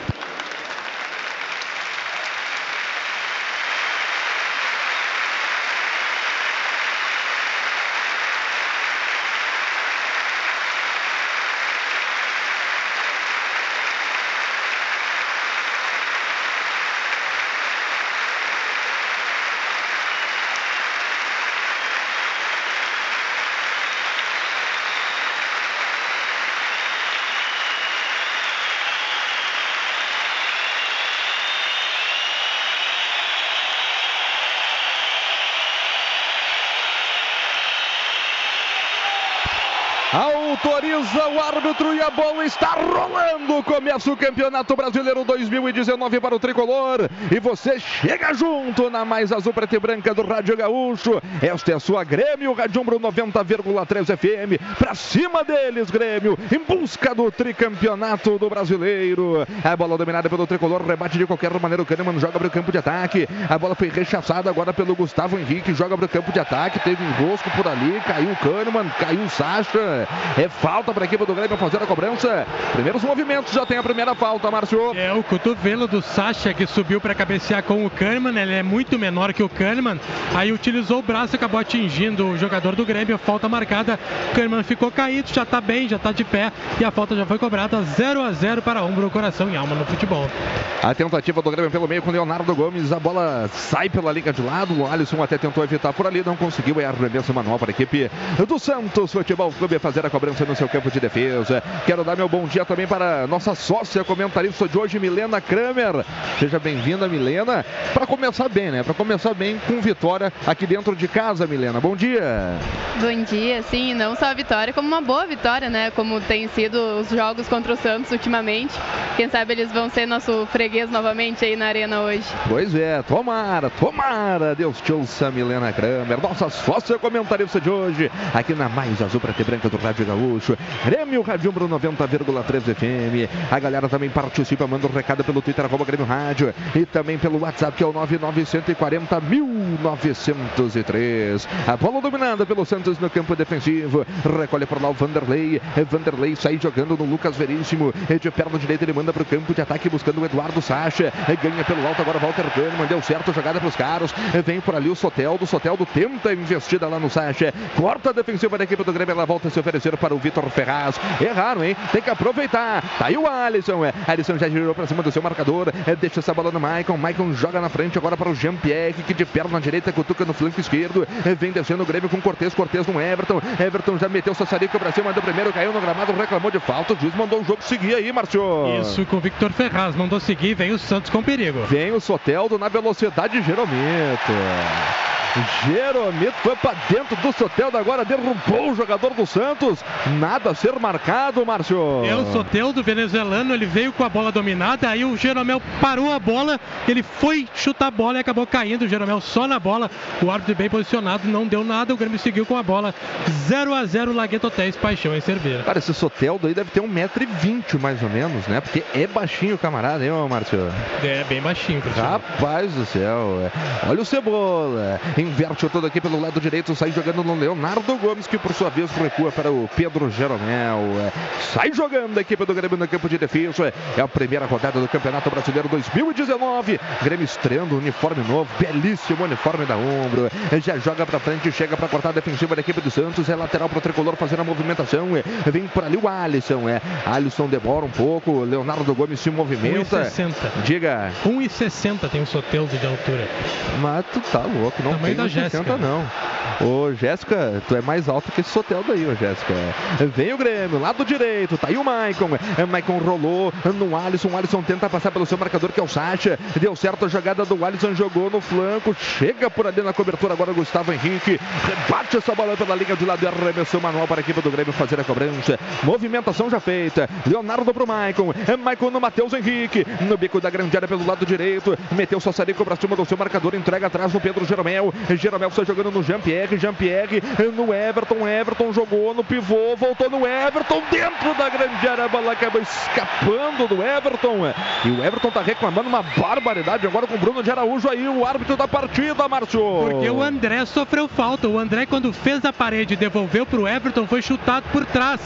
Autoriza o árbitro e a bola está rolando. Começa o Campeonato Brasileiro 2019 para o tricolor. E você chega junto na mais azul preta e branca do Rádio Gaúcho. Esta é a sua Grêmio, Rádio Umbro 90,3 FM. Pra cima deles, Grêmio, em busca do tricampeonato do brasileiro. A bola dominada pelo tricolor, rebate de qualquer maneira. O Kahneman joga para o campo de ataque. A bola foi rechaçada agora pelo Gustavo Henrique. Joga para o campo de ataque. Teve enrosco por ali. Caiu o Kahneman, caiu o Sacha. É falta para a equipe do Grêmio fazer a cobrança. Primeiros movimentos, já tem a primeira falta, Márcio. É o cotovelo do Sacha que subiu para cabecear com o Kahneman. Ele é muito menor que o Kahneman. Aí utilizou o braço e acabou atingindo o jogador do Grêmio. Falta marcada. O Kahneman ficou caído, já está bem, já está de pé. E a falta já foi cobrada 0 a 0 para ombro, coração e alma no futebol. A tentativa do Grêmio pelo meio com Leonardo Gomes. A bola sai pela liga de lado. O Alisson até tentou evitar por ali, não conseguiu. É arremesso manual para a equipe do Santos Futebol Clube fazer a cobrança no seu campo de defesa. Quero dar meu bom dia também para nossa sócia comentarista de hoje, Milena Kramer. Seja bem-vinda, Milena. Para começar bem, né? Para começar bem com vitória aqui dentro de casa, Milena. Bom dia. Bom dia, sim, não só a vitória, como uma boa vitória, né? Como tem sido os jogos contra o Santos ultimamente. Quem sabe eles vão ser nosso freguês novamente aí na arena hoje. Pois é, tomara, tomara. Deus te ouça, Milena Kramer, nossa sócia comentarista de hoje, aqui na mais azul preta e branca do Rádio Gaúcho. Grêmio Rádio Umbro 90,3 FM. A galera também participa, manda um recado pelo Twitter, arroba Grêmio Rádio. E também pelo WhatsApp, que é o 99140 1903. A bola dominada pelo Santos no campo defensivo. Recolhe por lá o Vanderlei. Vanderlei sai jogando no Lucas Veríssimo. De perna direita ele manda para o campo de ataque buscando o Eduardo Sacha. Ganha pelo alto agora Walter Kahneman. Deu certo a jogada para os caros. Vem por ali o Soteldo. Soteldo tenta investida lá no Sacha. Corta a defensiva da equipe do Grêmio. Ela volta a se oferecer para o Vitor Ferraz. Erraram, hein? Tem que aproveitar. Tá aí o Alisson. É. Alisson já girou para cima do seu marcador. É, deixa essa bola no Maicon. Maicon joga na frente agora para o Jean-Pierre, que de perna direita cutuca no flanco esquerdo. É, vem descendo o Grêmio com Cortez. Cortez no Everton. Everton já meteu o Sassarico para cima. Mandou primeiro, caiu no gramado, reclamou de falta. O juiz mandou o jogo seguir aí, Márcio. Isso com o Victor Ferraz. Mandou seguir. Vem o Santos com perigo. Vem o Soteldo na velocidade Jeromito. Jeromito foi para dentro do Soteldo agora, derrubou o jogador do Santos. Nada a ser marcado, Márcio. É o Soteldo venezuelano, ele veio com a bola dominada, aí o Jeromel parou a bola, ele foi chutar a bola e acabou caindo. O Jeromel só na bola, o árbitro bem posicionado, não deu nada, o Grêmio seguiu com a bola. 0 a 0 Lagueto Hotéis, Paixão em Cerveira. Cara, esse Soteldo aí deve ter 1,20m mais ou menos, né? Porque é baixinho o camarada, hein, Márcio? É, bem baixinho. Rapaz do céu. é. Olha o Cebola. Inverte todo aqui pelo lado direito, sai jogando no Leonardo Gomes, que por sua vez recua para o Pedro Jeromel. É. Sai jogando a equipe do Grêmio no campo de defesa. É a primeira rodada do Campeonato Brasileiro 2019. Grêmio estreando uniforme novo, belíssimo uniforme da Ombro. Já joga para frente, chega para cortar a defensiva da equipe do Santos. É lateral para o tricolor fazendo a movimentação. É. Vem por ali o Alisson. É. Alisson demora um pouco. Leonardo Gomes se movimenta. 1,60. Diga. 1,60 tem o Soteldo de altura. Mas tu tá louco, não Tamanho tem da 60 Jéssica. não. Ô, Jéssica, tu é mais alto que esse Soteldo aí, ô, Jéssica. <laughs> Vem o Grêmio, lado direito, tá aí o Maicon. É, Maicon rolou no Alisson. Alisson tenta passar pelo seu marcador, que é o Sacha. Deu certo a jogada do Alisson, jogou no flanco. Chega por ali na cobertura agora o Gustavo Henrique. Rebate essa bola pela linha de lado e arremessou manual para a equipe do Grêmio fazer a cobrança. Movimentação já feita. Leonardo pro Maicon. É Maicon no Matheus Henrique. No bico da grande área pelo lado direito. Meteu o Sassarico para cima do seu marcador. Entrega atrás no Pedro Jeromel. Jeromel sai jogando no Jean-Pierre. Jean-Pierre no Everton. Everton jogou no pivô. Voltou no Everton. Dentro da grande área. A bola acaba escapando do Everton. E o Everton tá reclamando uma barbaridade agora com o Bruno de Araújo aí. O árbitro da partida, Márcio. Porque o André sofreu falta. O André, quando fez a parede e devolveu para o Everton, foi chutado por trás.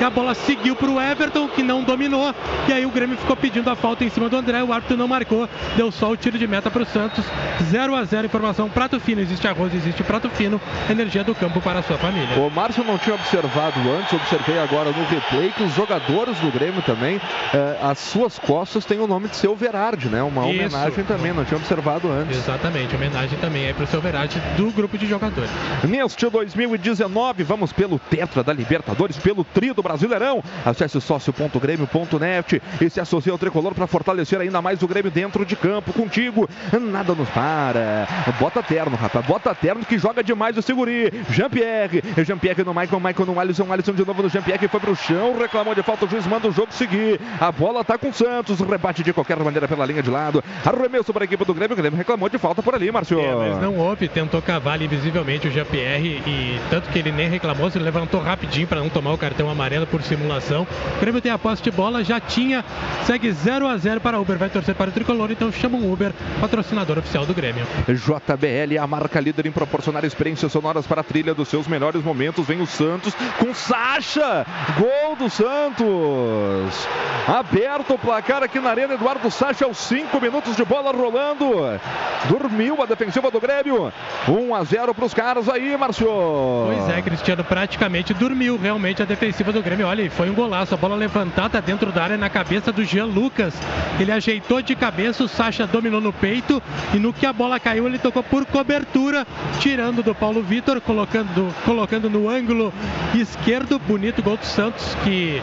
E a bola seguiu para o Everton, que não dominou. E aí o Grêmio ficou pedindo a falta em cima do André. O árbitro não marcou. Deu só o tiro de meta para o Santos. 0 a 0 Informação: prato fino. Existe arroz, existe prato fino. Energia do campo para a sua família. O Márcio não tinha observado antes, observei agora no replay que os jogadores do Grêmio também, eh, as suas costas têm o nome de seu Verardi, né? Uma Isso. homenagem também, não tinha observado antes. Exatamente, homenagem também aí para o seu Verati do grupo de jogadores. Neste 2019, vamos pelo Tetra da Libertadores, pelo Tri do Brasileirão. Acesse sócio.grêmio.net e se associe ao tricolor para fortalecer ainda mais o Grêmio dentro de campo. Contigo, nada nos para. Bota terno, rapaz, bota terno que joga demais o Seguri. Jean-Pierre, Jean-Pierre no Michael, Michael no Alisson, Alisson de novo no Jean-Pierre, foi pro chão, reclamou de falta, o juiz manda o jogo seguir. A bola tá com o Santos, rebate de qualquer maneira pela linha de lado. Arremesso para a equipe do Grêmio, o Grêmio reclamou de falta por ali, Márcio. É, mas não houve, tentou cavar ali visivelmente o Jean-Pierre e tanto que ele nem reclamou, se levantou rapidinho para não tomar o cartão amarelo por simulação. O Grêmio tem a posse de bola, já tinha, segue 0 a 0 para o Uber, vai torcer para o Tricolor, então chama o Uber, patrocinador oficial do Grêmio. JBL, a marca líder em proporcionar experiência trilhas sonoras para a trilha dos seus melhores momentos. Vem o Santos com Sacha. Gol do Santos. Aberto o placar aqui na Arena. Eduardo Sacha aos 5 minutos de bola rolando. Dormiu a defensiva do Grêmio. 1 a 0 para os caras aí, Márcio. Pois é, Cristiano, praticamente dormiu realmente a defensiva do Grêmio. Olha, foi um golaço. A bola levantada dentro da área na cabeça do Jean Lucas. Ele ajeitou de cabeça, o Sacha dominou no peito e no que a bola caiu, ele tocou por cobertura, tirando do Paulo Vitor, colocando, colocando no ângulo esquerdo. Bonito gol do Santos que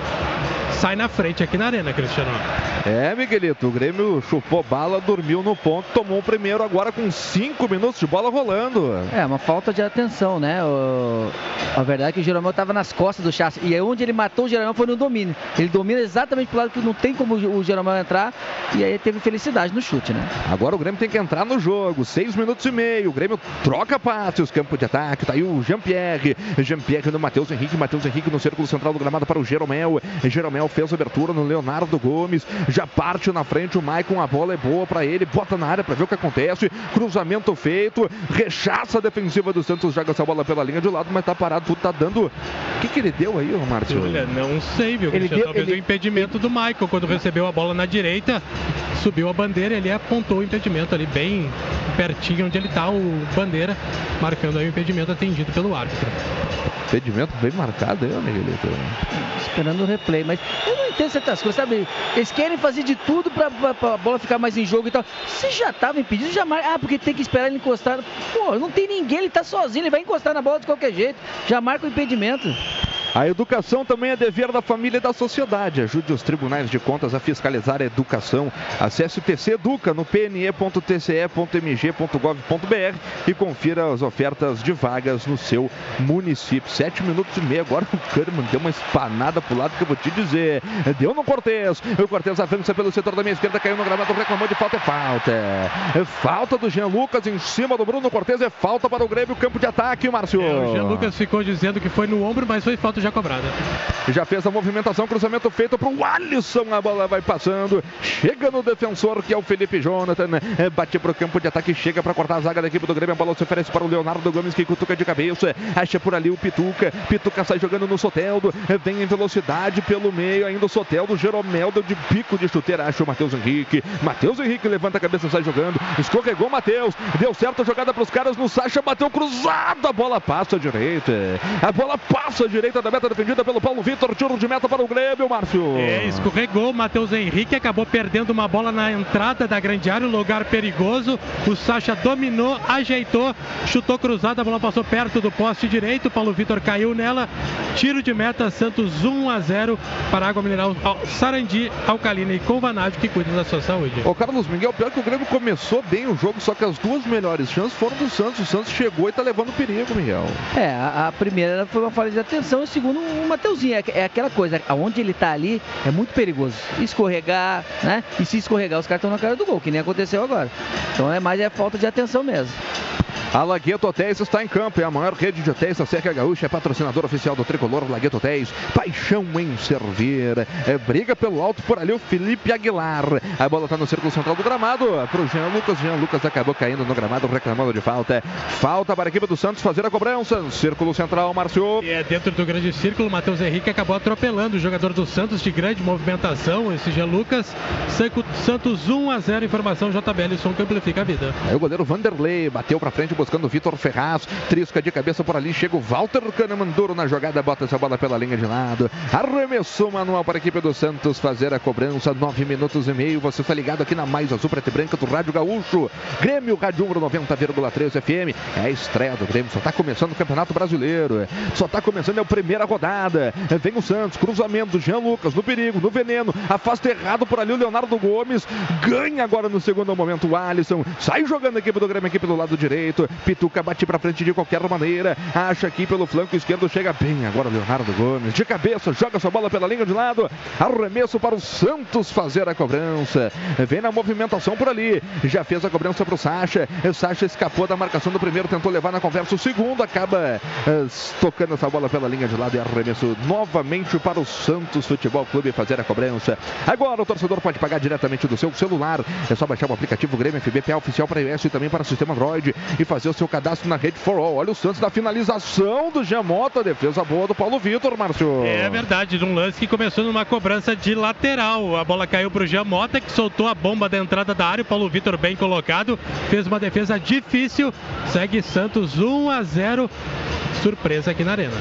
sai na frente aqui na arena, Cristiano. É, Miguelito, o Grêmio chupou bala, dormiu no ponto, tomou o primeiro agora com 5 minutos de bola rolando. É, uma falta de atenção, né? O... A verdade é que o Jeromel estava nas costas do Chassi. E aí onde ele matou o Jeromel foi no domínio. Ele domina exatamente pro lado que não tem como o Jeromel entrar. E aí teve felicidade no chute, né? Agora o Grêmio tem que entrar no jogo. 6 minutos e meio. O Grêmio troca passes, campo de ataque. Tá aí o Jean-Pierre. Jean-Pierre no Matheus Henrique. Matheus Henrique no círculo central do gramado para o Jeromel. Jeromel fez a abertura no Leonardo Gomes. Já parte na frente o Maicon. A bola é boa para ele. Bota na área para ver o que acontece. Cruzamento feito. Rechaça a defensiva do Santos. Joga essa bola pela linha de lado, mas tá parado. Tudo tá dando. O que, que ele deu aí, ô Márcio? Olha, não sei, viu? Ele deu- Talvez ele- o impedimento do Michael quando recebeu a bola na direita, subiu a bandeira, ele apontou o impedimento ali bem pertinho onde ele tá, o bandeira, marcando aí o impedimento atendido pelo árbitro. Impedimento bem marcado aí, ô Miguelito. Esperando o replay. Mas eu não entendo certas coisas, sabe? Eles querem fazer de tudo pra, pra- pra bola ficar mais em jogo e tal. Se já tava impedido, já marca. Ah, porque tem que esperar ele encostar. Pô, não tem ninguém, ele tá sozinho, ele vai encostar na bola de qualquer jeito. Já marca o impedimento. A educação também é dever da família e da sociedade. Ajude os tribunais de contas a fiscalizar a educação. Acesse o TC Educa no pne.tce.mg.gov.br e confira as ofertas de vagas no seu município. Sete minutos e meio. Agora o Kahneman deu uma espanada pro lado que eu vou te dizer. Deu no Cortez. O Cortez avança pelo setor da minha esquerda, caiu no gramado, reclamou de falta. É falta. É falta do Jean Lucas em cima do Bruno Cortez. É falta para o Grêmio, campo de ataque, Márcio. É, o Jean Lucas ficou dizendo que foi no ombro, mas foi falta já cobrada. Já fez a movimentação, cruzamento feito para o Alisson. A bola vai passando. Chega no defensor, que é o Felipe Jonathan. É, bate para o campo de ataque, chega para cortar a zaga da equipe do Grêmio. A bola se oferece para o Leonardo Gomes, que cutuca de cabeça. Acha por ali o Pituca. Pituca sai jogando no Soteldo. É, Vem em velocidade pelo meio. Ainda o Soteldo. Jeromel deu de bico de chuteira. Acha o Matheus Henrique. Matheus Henrique levanta a cabeça, sai jogando. Escorregou o Matheus. Deu certo a jogada para os caras no Sacha. Bateu cruzado. A bola passa à direita. A bola passa à direita da meta defendida pelo Paulo Vitor. Tiro de meta para o Grêmio, Márcio. É, escorregou o Matheus Henrique, acabou perdendo uma bola na entrada da grande área, um lugar perigoso. O Sacha dominou, ajeitou, chutou cruzado, a bola passou perto do poste direito. O Paulo Vitor caiu nela. Tiro de meta, Santos 1 a 0 para a Água Mineral Al- Sarandi, Alcalina e Convanádio, que cuidam da sua saúde. Ô Carlos Miguel, pior que o Grêmio começou bem o jogo, só que as duas melhores chances foram do Santos. O Santos chegou e tá levando perigo, Miguel. É, a, a primeira foi uma falha de atenção, e o segundo, o Mateuzinho. É, é aquela coisa, aonde ele tá ali é muito perigoso. Escorregar, né? E se escorregar, os caras estão na cara do gol, que nem aconteceu agora. Então é mais é falta de atenção mesmo. A Lagueto Hotéis está em campo, é a maior rede de hotéis da Serra Gaúcha, é patrocinador oficial do Tricolor Lagueto Hotéis, paixão em servir, é, briga pelo alto por ali o Felipe Aguilar, a bola está no círculo central do gramado, para o Jean Lucas, Jean Lucas acabou caindo no gramado, reclamando de falta, falta para a equipe do Santos fazer a cobrança, círculo central, Márcio. E é dentro do grande círculo, o Matheus Henrique acabou atropelando o jogador do Santos de grande movimentação, esse Jean Lucas. Santos 1 a 0, informação JBL, som que amplifica a vida. Aí o goleiro Vanderlei bateu pra frente buscando o Vitor Ferraz. Trisca de cabeça por ali. Chega o Walter Kahneman na jogada. Bota essa bola pela linha de lado. Arremessou manual para a equipe do Santos fazer a cobrança. Nove minutos e meio. Você está ligado aqui na mais azul preta e branca do Rádio Gaúcho. Grêmio Rádio Umbro 90,3 FM. É a estreia do Grêmio. Só está começando o Campeonato Brasileiro. Só está começando é a primeira rodada. Vem o Santos. Cruzamento Jean Lucas no perigo, no veneno. Afasta errado por ali o Leonardo Gomes. Ganha agora no segundo momento o Alisson. Sai jogando a equipe do Grêmio, a equipe do lado direito. Pituca bate pra frente de qualquer maneira. Acha aqui pelo flanco esquerdo. Chega bem agora o Leonardo Gomes. De cabeça, joga sua bola pela linha de lado. Arremesso para o Santos fazer a cobrança. Vem na movimentação por ali. Já fez a cobrança para o Sacha. O Sacha escapou da marcação do primeiro, tentou levar na conversa o segundo. Acaba eh, tocando essa bola pela linha de lado e arremesso novamente para o Santos Futebol Clube fazer a cobrança. Agora o torcedor pode pagar diretamente do seu celular. É só baixar o aplicativo Grêmio FBPA oficial para iOS e também para sistema Android e fazer fazer o seu cadastro na rede for all. Olha o Santos na finalização do Giamota, defesa boa do Paulo Vitor, Márcio. É verdade, num lance que começou numa cobrança de lateral. A bola caiu para o Giamota, que soltou a bomba da entrada da área. O Paulo Vitor bem colocado, fez uma defesa difícil. Segue Santos 1 a 0. Surpresa aqui na Arena.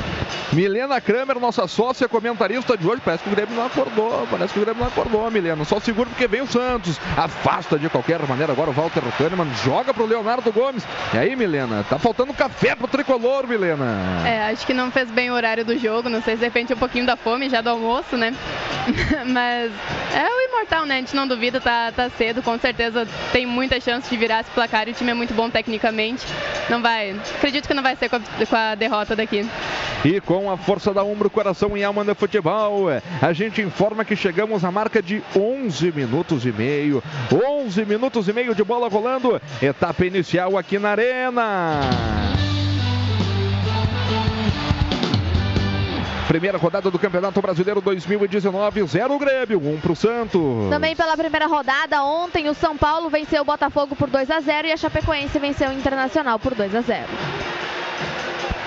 Milena Kramer, nossa sócia comentarista de hoje. Parece que o Grêmio não acordou. Parece que o Grêmio não acordou, Milena. Só segura porque vem o Santos. Afasta de qualquer maneira agora o Walter Kahneman. Joga pro Leonardo Gomes. E aí, Milena? Tá faltando café pro tricolor, Milena. É, acho que não fez bem o horário do jogo. Não sei se de repente um pouquinho da fome já do almoço, né? <laughs> Mas é o imortal, né? A gente não duvida, tá, tá cedo. Com certeza tem muita chance de virar esse placar. E o time é muito bom tecnicamente. Não vai. Acredito que não vai ser com a, com a derrota daqui. E com a força da Umbro, coração e alma no futebol, a gente informa que chegamos à marca de 11 minutos e meio. 11 minutos e meio de bola rolando. Etapa inicial aqui na Arena. Primeira rodada do Campeonato Brasileiro 2019, 0 Grêmio, 1 um pro Santos. Também pela primeira rodada, ontem o São Paulo venceu o Botafogo por 2 a 0 e a Chapecoense venceu o Internacional por 2 a 0.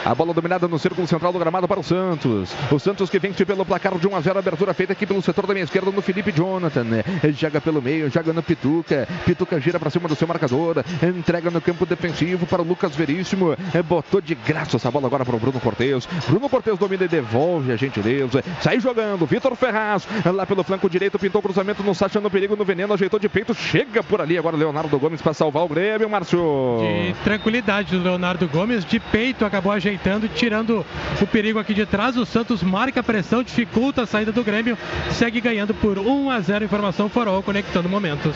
A bola dominada no círculo central do gramado para o Santos. O Santos que vence pelo placar de 1 a 0. Abertura feita aqui pelo setor da minha esquerda no Felipe Jonathan. Joga pelo meio, joga no Pituca. Pituca gira para cima do seu marcador. Entrega no campo defensivo para o Lucas Veríssimo. Botou de graça essa bola agora para o Bruno Cortes. Bruno Cortes domina e devolve a gentileza. Sai jogando. Vitor Ferraz lá pelo flanco direito. Pintou o cruzamento no Sacha no perigo, no veneno. Ajeitou de peito. Chega por ali agora Leonardo Gomes para salvar o Grêmio, Márcio. De tranquilidade do Leonardo Gomes. De peito acabou ajeitando ajeitando, tirando o perigo aqui de trás. O Santos marca a pressão, dificulta a saída do Grêmio, segue ganhando por 1 a 0. Informação Forol, conectando momentos.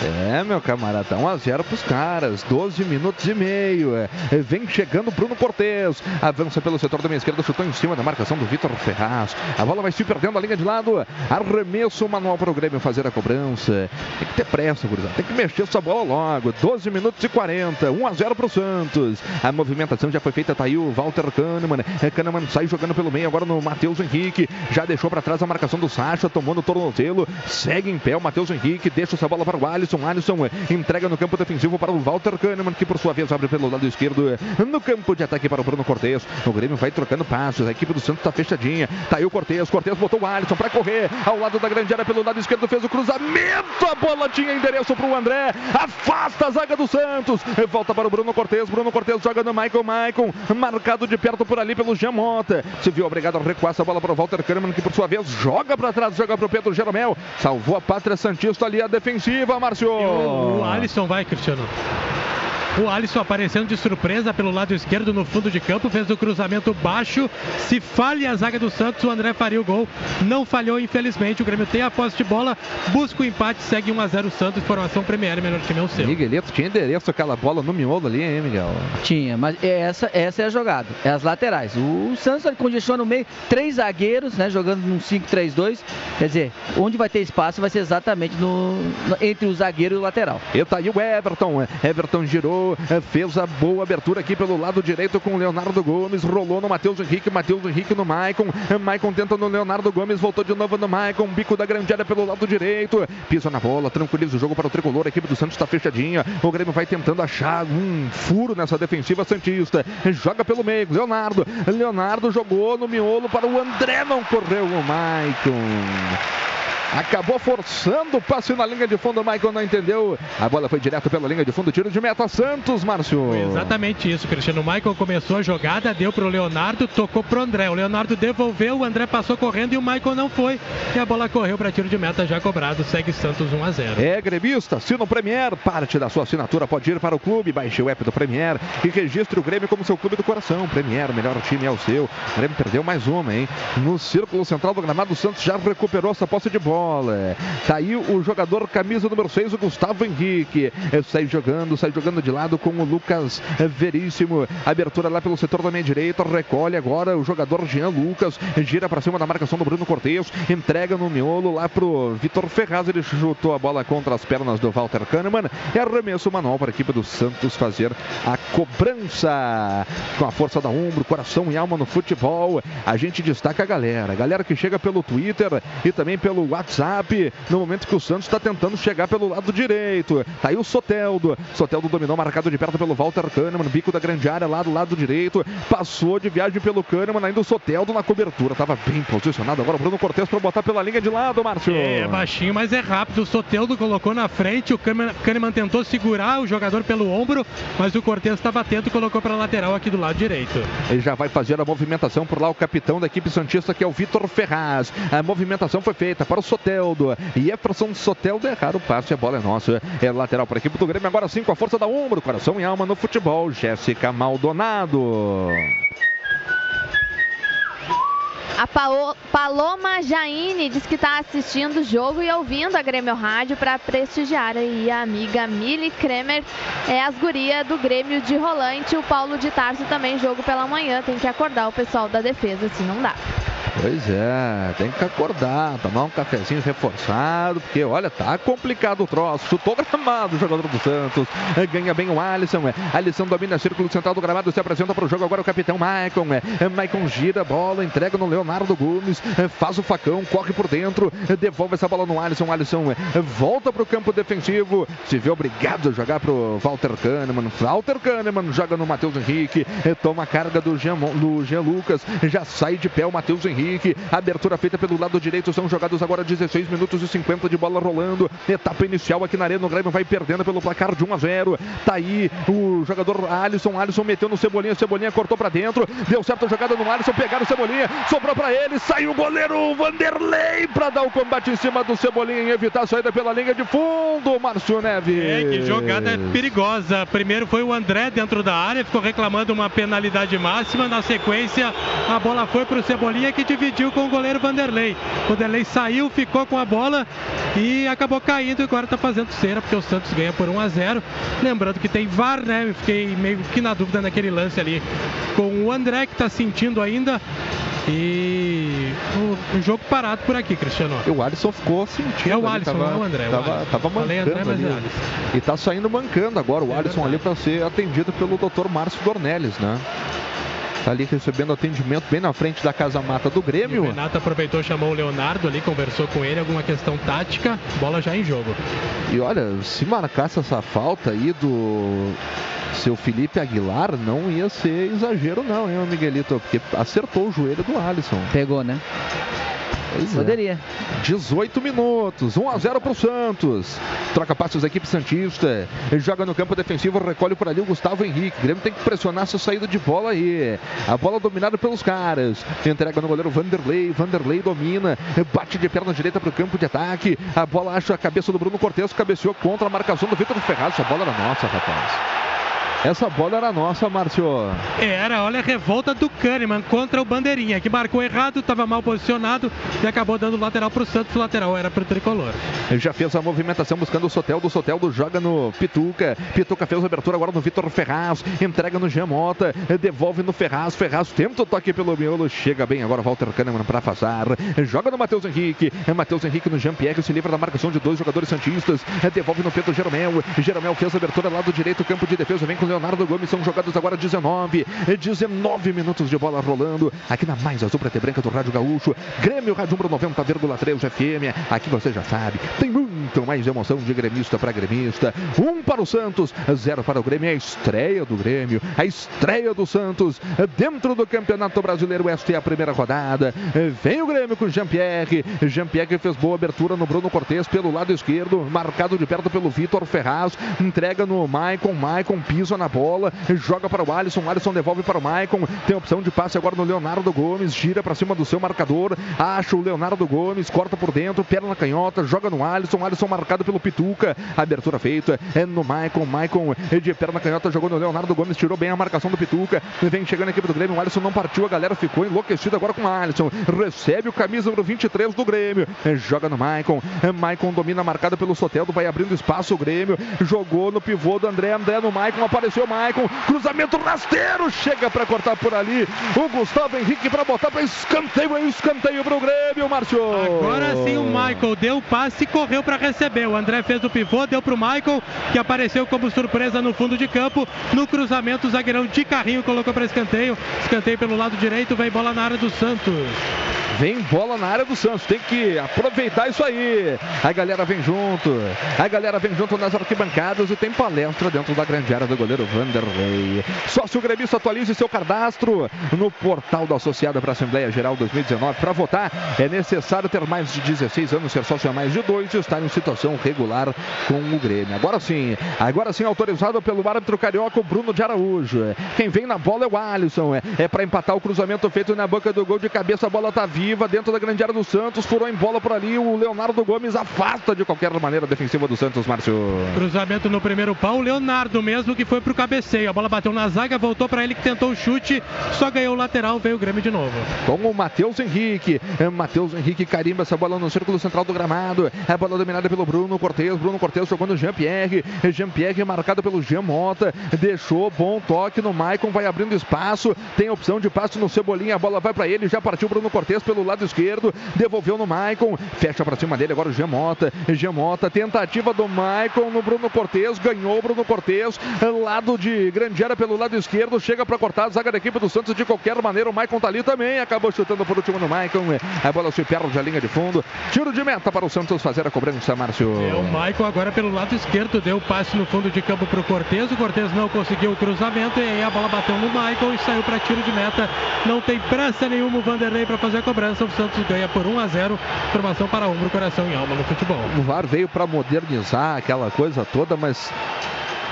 É, meu camarada, 1 a 0 pros caras, 12 minutos e meio. É. Vem chegando Bruno Cortes, avança pelo setor da minha esquerda, chutou em cima da marcação do Vitor Ferraz. A bola vai se perdendo a linha de lado. Arremesso manual para o Grêmio fazer a cobrança. Tem que ter pressa, gurizada. Tem que mexer essa bola logo. 12 minutos e 40, 1 a 0 pro Santos. A movimentação já foi feita, tá aí o Walter Kahneman. É, Kahneman sai jogando pelo meio agora no Matheus Henrique. Já deixou para trás a marcação do Sacha, tomou no tornozelo. Segue em pé o Matheus Henrique, deixa essa bola para o Alisson. Alisson entrega no campo defensivo para o Walter Kahneman, que por sua vez abre pelo lado esquerdo no campo de ataque para o Bruno Cortes. O Grêmio vai trocando passos. A equipe do Santos está fechadinha. Tá aí o Cortes. Cortes botou o Alisson para correr ao lado da grande área pelo lado esquerdo. Fez o cruzamento. A bola tinha endereço para o André. Afasta a zaga do Santos. Volta para o Bruno Cortes. Bruno Cortes joga no Michael Maicon. Marcado de perto por ali pelo Jamota. Se viu obrigado a recuar essa bola para o Walter Kahneman, que por sua vez joga para trás. Joga para o Pedro Jeromel. Salvou a pátria Santista ali a defensiva, Márcio. O, Alisson vai, Cristiano. O Alisson aparecendo de surpresa pelo lado esquerdo no fundo de campo, fez o cruzamento baixo. Se falha a zaga do Santos, o André faria o gol. Não falhou, infelizmente. O Grêmio tem a posse de bola, busca o empate, segue 1 a 0 o Santos. Formação Premier, melhor time é o seu. Miguelito tinha endereço aquela bola no miolo ali, hein, Miguel? Tinha, mas essa, essa é a jogada, é as laterais. O Santos ele congestiona no meio, três zagueiros, né, jogando num 5-3-2. Quer dizer, onde vai ter espaço vai ser exatamente no, no entre o zagueiro e o lateral. E tá aí o Everton. Everton girou, fez a boa abertura aqui pelo lado direito com o Leonardo Gomes, rolou no Matheus Henrique, Matheus Henrique no Maicon, Maicon tenta no Leonardo Gomes, voltou de novo no Maicon, bico da grande área pelo lado direito, pisa na bola, tranquiliza o jogo para o tricolor, a equipe do Santos está fechadinha, o Grêmio vai tentando achar um furo nessa defensiva Santista, joga pelo meio, Leonardo, Leonardo jogou no miolo para o André, não correu o Maicon. Acabou forçando o passe na linha de fundo. O Michael não entendeu. A bola foi direto pela linha de fundo. Tiro de meta Santos, Márcio. Foi exatamente isso, Cristiano. O Michael começou a jogada, deu para o Leonardo, tocou para o André. O Leonardo devolveu, o André passou correndo e o Michael não foi. E a bola correu para tiro de meta já cobrado. Segue Santos 1 a 0. É gremista, assina o Premier. Parte da sua assinatura pode ir para o clube. Baixe o app do Premier e registre o Grêmio como seu clube do coração. Premier, o melhor time é o seu. O Grêmio perdeu mais uma, hein? No círculo central do gramado, o Santos já recuperou essa posse de bola bola. Tá o jogador camisa número 6, o Gustavo Henrique. Sai jogando, sai jogando de lado com o Lucas Veríssimo. Abertura lá pelo setor da meia direita. Recolhe agora o jogador Jean Lucas. Gira para cima da marcação do Bruno Cortez. Entrega no miolo lá pro Vitor Ferraz. Ele chutou a bola contra as pernas do Walter Kahneman. E arremesso manual para a equipe do Santos fazer a cobrança. Com a força da ombro, coração e alma no futebol. A gente destaca a galera. Galera que chega pelo Twitter e também pelo WhatsApp WhatsApp, no momento que o Santos está tentando chegar pelo lado direito. Tá aí o Soteldo. Soteldo dominou, marcado de perto pelo Walter Kahneman, bico da grande área lá do lado direito. Passou de viagem pelo Kahneman, ainda o Soteldo na cobertura. Tava bem posicionado. Agora o Bruno Cortes para botar pela linha de lado, Márcio. É, é baixinho, mas é rápido. O Soteldo colocou na frente, o Kahneman, Kahneman tentou segurar o jogador pelo ombro, mas o Cortes estava atento e colocou para lateral aqui do lado direito. Ele já vai fazer a movimentação por lá, o capitão da equipe Santista, que é o Vitor Ferraz. A movimentação foi feita para o Soteldo. E Jefferson Soteldo errar o passe, a bola é nossa. É lateral para a equipe do Grêmio, agora sim com a força da ombro, coração e alma no futebol. Jéssica Maldonado. A Paloma Jaine diz que está assistindo o jogo e ouvindo a Grêmio Rádio para prestigiar aí a amiga Mili Kremer, é as gurias do Grêmio de Rolante. O Paulo de Tarso também jogo pela manhã, tem que acordar o pessoal da defesa, se não dá. Pois é, tem que acordar, tomar um cafezinho reforçado, porque olha, tá complicado o troço. Chutou gramado o jogador do Santos. É, Ganha bem o Alisson. é. Alisson domina o círculo central do gramado, se apresenta para o jogo agora o capitão Maicon. é. Maicon gira a bola, entrega no Leonardo Gomes, faz o facão, corre por dentro, devolve essa bola no Alisson. Alisson volta para o campo defensivo, se vê obrigado a jogar para o Walter Kahneman. Walter Kahneman joga no Matheus Henrique, toma a carga do Jean, do Jean Lucas, já sai de pé o Matheus Henrique. Abertura feita pelo lado direito, são jogados agora 16 minutos e 50 de bola rolando. Etapa inicial aqui na Arena, o Grêmio vai perdendo pelo placar de 1 a 0. Tá aí o jogador Alisson, Alisson meteu no Cebolinha, Cebolinha cortou pra dentro, deu certo a jogada no Alisson, pegaram o Cebolinha, sobrou pra ele, saiu o goleiro Vanderlei pra dar o combate em cima do Cebolinha e evitar a saída pela linha de fundo, Márcio Neves. É, que jogada perigosa. Primeiro foi o André dentro da área, ficou reclamando uma penalidade máxima. Na sequência, a bola foi para o Cebolinha que dividiu com o goleiro Vanderlei. O Vanderlei saiu, ficou com a bola e acabou caindo e agora está fazendo cera, porque o Santos ganha por 1 a 0 Lembrando que tem VAR, né? Fiquei meio que na dúvida naquele lance ali com o André, que está sentindo ainda. E o, jogo parado por aqui, Cristiano. E o Alisson ficou sentindo. É o ali, Alisson, tava, não o André. é o Tava, Alisson. tava mancando André, ali. é. E tá saindo mancando agora o É Alisson ali para ser atendido pelo Dr. Márcio Dornelles, né? Tá ali recebendo atendimento bem na frente da casa mata do O Grêmio. Renato aproveitou, chamou o Leonardo ali, conversou com ele, alguma questão tática, bola já em jogo. E olha, se marcasse essa falta aí do seu Felipe Aguilar, não ia ser exagero não, hein, Miguelito? Porque acertou o joelho do Alisson. Pegou, né? Pois é. Poderia. 18 minutos, 1 a 0 para o Santos. Troca passos da equipe Santista. Joga no campo defensivo, recolhe por ali o Gustavo Henrique. O Grêmio tem que pressionar essa saída de bola aí. A bola dominada pelos caras. Entrega no goleiro Vanderlei. Vanderlei domina. Bate de perna direita para o campo de ataque. A bola acha a cabeça do Bruno Cortes. Cabeceou contra a marcação do Vitor Ferraz. Essa bola era nossa, rapaz. Essa bola era nossa, Márcio. Era, olha a revolta do Kahneman contra o Bandeirinha, que marcou errado, estava mal posicionado e acabou dando lateral para o Santos. O lateral era para o tricolor. Ele já fez a movimentação buscando o Soteldo. O Soteldo joga no Pituca. Pituca fez a abertura agora no Vitor Ferraz. Entrega no Jean Mota. Devolve no Ferraz. Ferraz tenta o toque pelo miolo. Chega bem agora Walter Kahneman para afastar. Joga no Matheus Henrique. Matheus Henrique no Jean-Pierre. Se livra da marcação de dois jogadores santistas. Devolve no Pedro Jeromel. Jeromel fez a abertura lado direito. Campo de defesa. Vem com Leonardo Gomes. São jogados agora 19. 19 minutos de bola rolando. Aqui na mais azul preta e branca do Rádio Gaúcho. Grêmio Rádio Umbro 90,3 FM. Aqui você já sabe. Tem muito mais emoção de gremista para gremista. Um para o Santos, zero para o Grêmio. É a estreia do Grêmio, a estreia do Santos dentro do Campeonato Brasileiro. Esta é a primeira rodada. Vem o Grêmio com Jean-Pierre. Jean-Pierre fez boa abertura no Bruno Cortes pelo lado esquerdo, marcado de perto pelo Vitor Ferraz. Entrega no Maicon. Maicon pisa na bola, joga para o Alisson. Alisson devolve para o Maicon. Tem opção de passe agora no Leonardo Gomes. Gira para cima do seu marcador. Acha o Leonardo Gomes, corta por dentro, perna canhota, joga no Alisson. Alisson marcado pelo Pituca. Abertura feita é no Maicon. Maicon de perna canhota jogou no Leonardo Gomes, tirou bem a marcação do Pituca. Vem chegando a equipe do Grêmio. O Alisson não partiu, a galera ficou enlouquecida agora com o Alisson. Recebe o camisa número 23 do Grêmio. Joga no Maicon. Maicon domina marcado pelo Soteldo, vai abrindo espaço o Grêmio. Jogou no pivô do André. André no Maicon, apareceu o Maicon. Cruzamento rasteiro, chega para cortar por ali. O Gustavo Henrique para botar para escanteio, é escanteio para o Grêmio, Márcio. Agora sim o Michael deu o passe e correu para receber. O André fez o pivô, deu pro Michael, que apareceu como surpresa no fundo de campo. No cruzamento, o zagueirão de carrinho colocou para escanteio. Escanteio pelo lado direito, vem bola na área do Santos. Vem bola na área do Santos, tem que aproveitar isso aí. A galera vem junto, a galera vem junto nas arquibancadas e tem palestra dentro da grande área do goleiro Vanderlei. Sócio gremista, atualize seu cadastro no portal da Associada para a Assembleia Geral 2019. Para votar, é necessário ter mais de 16 anos, ser sócio há mais de dois e estar em situação regular com o Grêmio. Agora sim, agora sim autorizado pelo árbitro carioca, Bruno de Araújo. Quem vem na bola é o Alisson, é, é para empatar o cruzamento feito na boca do gol de cabeça, a bola tá viva dentro da grande área do Santos, furou em bola por ali, o Leonardo Gomes afasta de qualquer maneira a defensiva do Santos, Márcio. Cruzamento no primeiro pau, o Leonardo mesmo que foi pro cabeceio. A bola bateu na zaga, voltou para ele que tentou o chute, só ganhou o lateral, veio o Grêmio de novo. Com o Matheus Henrique. É, Matheus Henrique carimba essa bola no círculo central do gramado. A bola dominada pelo Bruno Cortes. Bruno Cortes jogando Jean-Pierre. Jean-Pierre marcado pelo Jean Mota. Deixou bom toque no Maicon, vai abrindo espaço. Tem opção de passe no Cebolinha. A bola vai para ele. Já partiu Bruno Cortes pelo lado esquerdo. Devolveu no Maicon. Fecha para cima dele agora o Jean Mota. Jean Mota, tentativa do Maicon no Bruno Cortes. Ganhou o Bruno Cortes. Lado de grande área pelo lado esquerdo. Chega para cortar a zaga da equipe do Santos de qualquer maneira. O Maicon tá ali também. Acabou chutando por último no Maicon. A bola se perde a linha de fundo. Tiro de meta para o Santos fazer a cobrança, Márcio. É o Maicon agora pelo lado esquerdo. Deu passe no fundo de campo para o Cortez. O Cortez não conseguiu o cruzamento. E aí a bola bateu no Maicon e saiu para tiro de meta. Não tem pressa nenhuma o Vanderlei para fazer a cobrança. O Santos ganha por 1 a 0. Formação para ombro, coração e alma no futebol. O VAR veio para modernizar aquela coisa toda, mas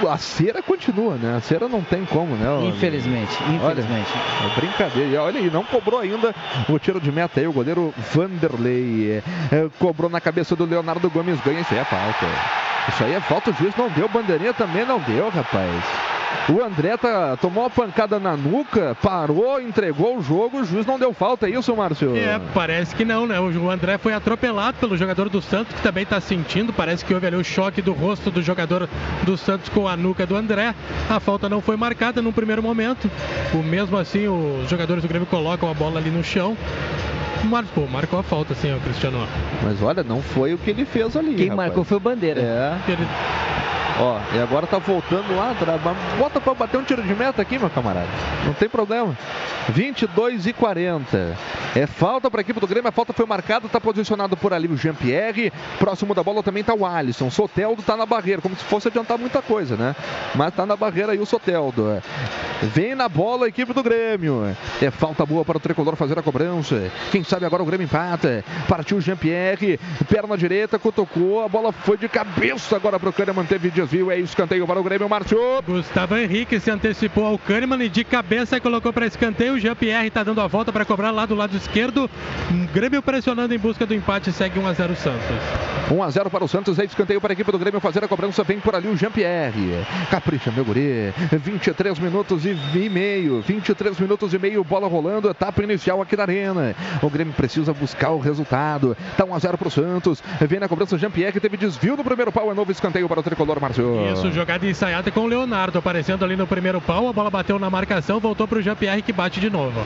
a cera continua, né? A cera não tem como, né? Infelizmente, infelizmente. Olha, é brincadeira. Olha aí, não cobrou ainda o tiro de meta aí, o goleiro Vanderlei. É, cobrou na cabeça do Leonardo Gomes, ganha, isso aí é falta. Isso aí é falta, o juiz não deu, bandeirinha também não deu, rapaz. O André tá, tomou uma pancada na nuca, parou, entregou o jogo, o juiz não deu falta, é isso, Márcio? É, parece que não, né? O André foi atropelado pelo jogador do Santos, que também está sentindo. Parece que houve ali o choque do rosto do jogador do Santos com a nuca do André. A falta não foi marcada no primeiro momento. O mesmo assim, os jogadores do Grêmio colocam a bola ali no chão. Marcou, marcou a falta, sim, o Cristiano. Mas olha, não foi o que ele fez ali. Quem rapaz. marcou foi o Bandeira. É. Ele... Ó, e agora tá voltando lá atrás. Bota pra bater um tiro de meta aqui, meu camarada. Não tem problema. 22 e 40. É falta para a equipe do Grêmio. A falta foi marcada. Tá posicionado por ali o Jean-Pierre. Próximo da bola também tá o Alisson. Soteldo tá na barreira. Como se fosse adiantar muita coisa, né? Mas tá na barreira aí o Soteldo. Vem na bola a equipe do Grêmio. É falta boa para o tricolor fazer a cobrança. Quem sabe agora o Grêmio empata. Partiu o Jean-Pierre. Perna direita, cutucou. A bola foi de cabeça agora para o Kahneman. Teve desvio. É escanteio para o Grêmio. Márcio. Gustavo Henrique se antecipou ao Kahneman e de cabeça colocou para escanteio. O Jean-Pierre está dando a volta para cobrar lá do lado esquerdo. Grêmio pressionando em busca do empate. Segue 1 a 0 Santos. 1 a 0 para o Santos. É escanteio para a equipe do Grêmio fazer a cobrança. Vem por ali o Jean-Pierre. Capricha, meu guri. 23 minutos e meio. 23 minutos e meio. Bola rolando. Etapa inicial aqui na Arena. O Grêmio precisa buscar o resultado. Tá 1 a 0 para o Santos. Vem na cobrança o Jean-Pierre. Teve desvio no primeiro pau. É novo escanteio para o tricolor, Márcio. Isso, jogada ensaiada com o Leonardo aparecendo ali no primeiro pau. A bola bateu na marcação. Voltou para o Jean-Pierre que bate de novo.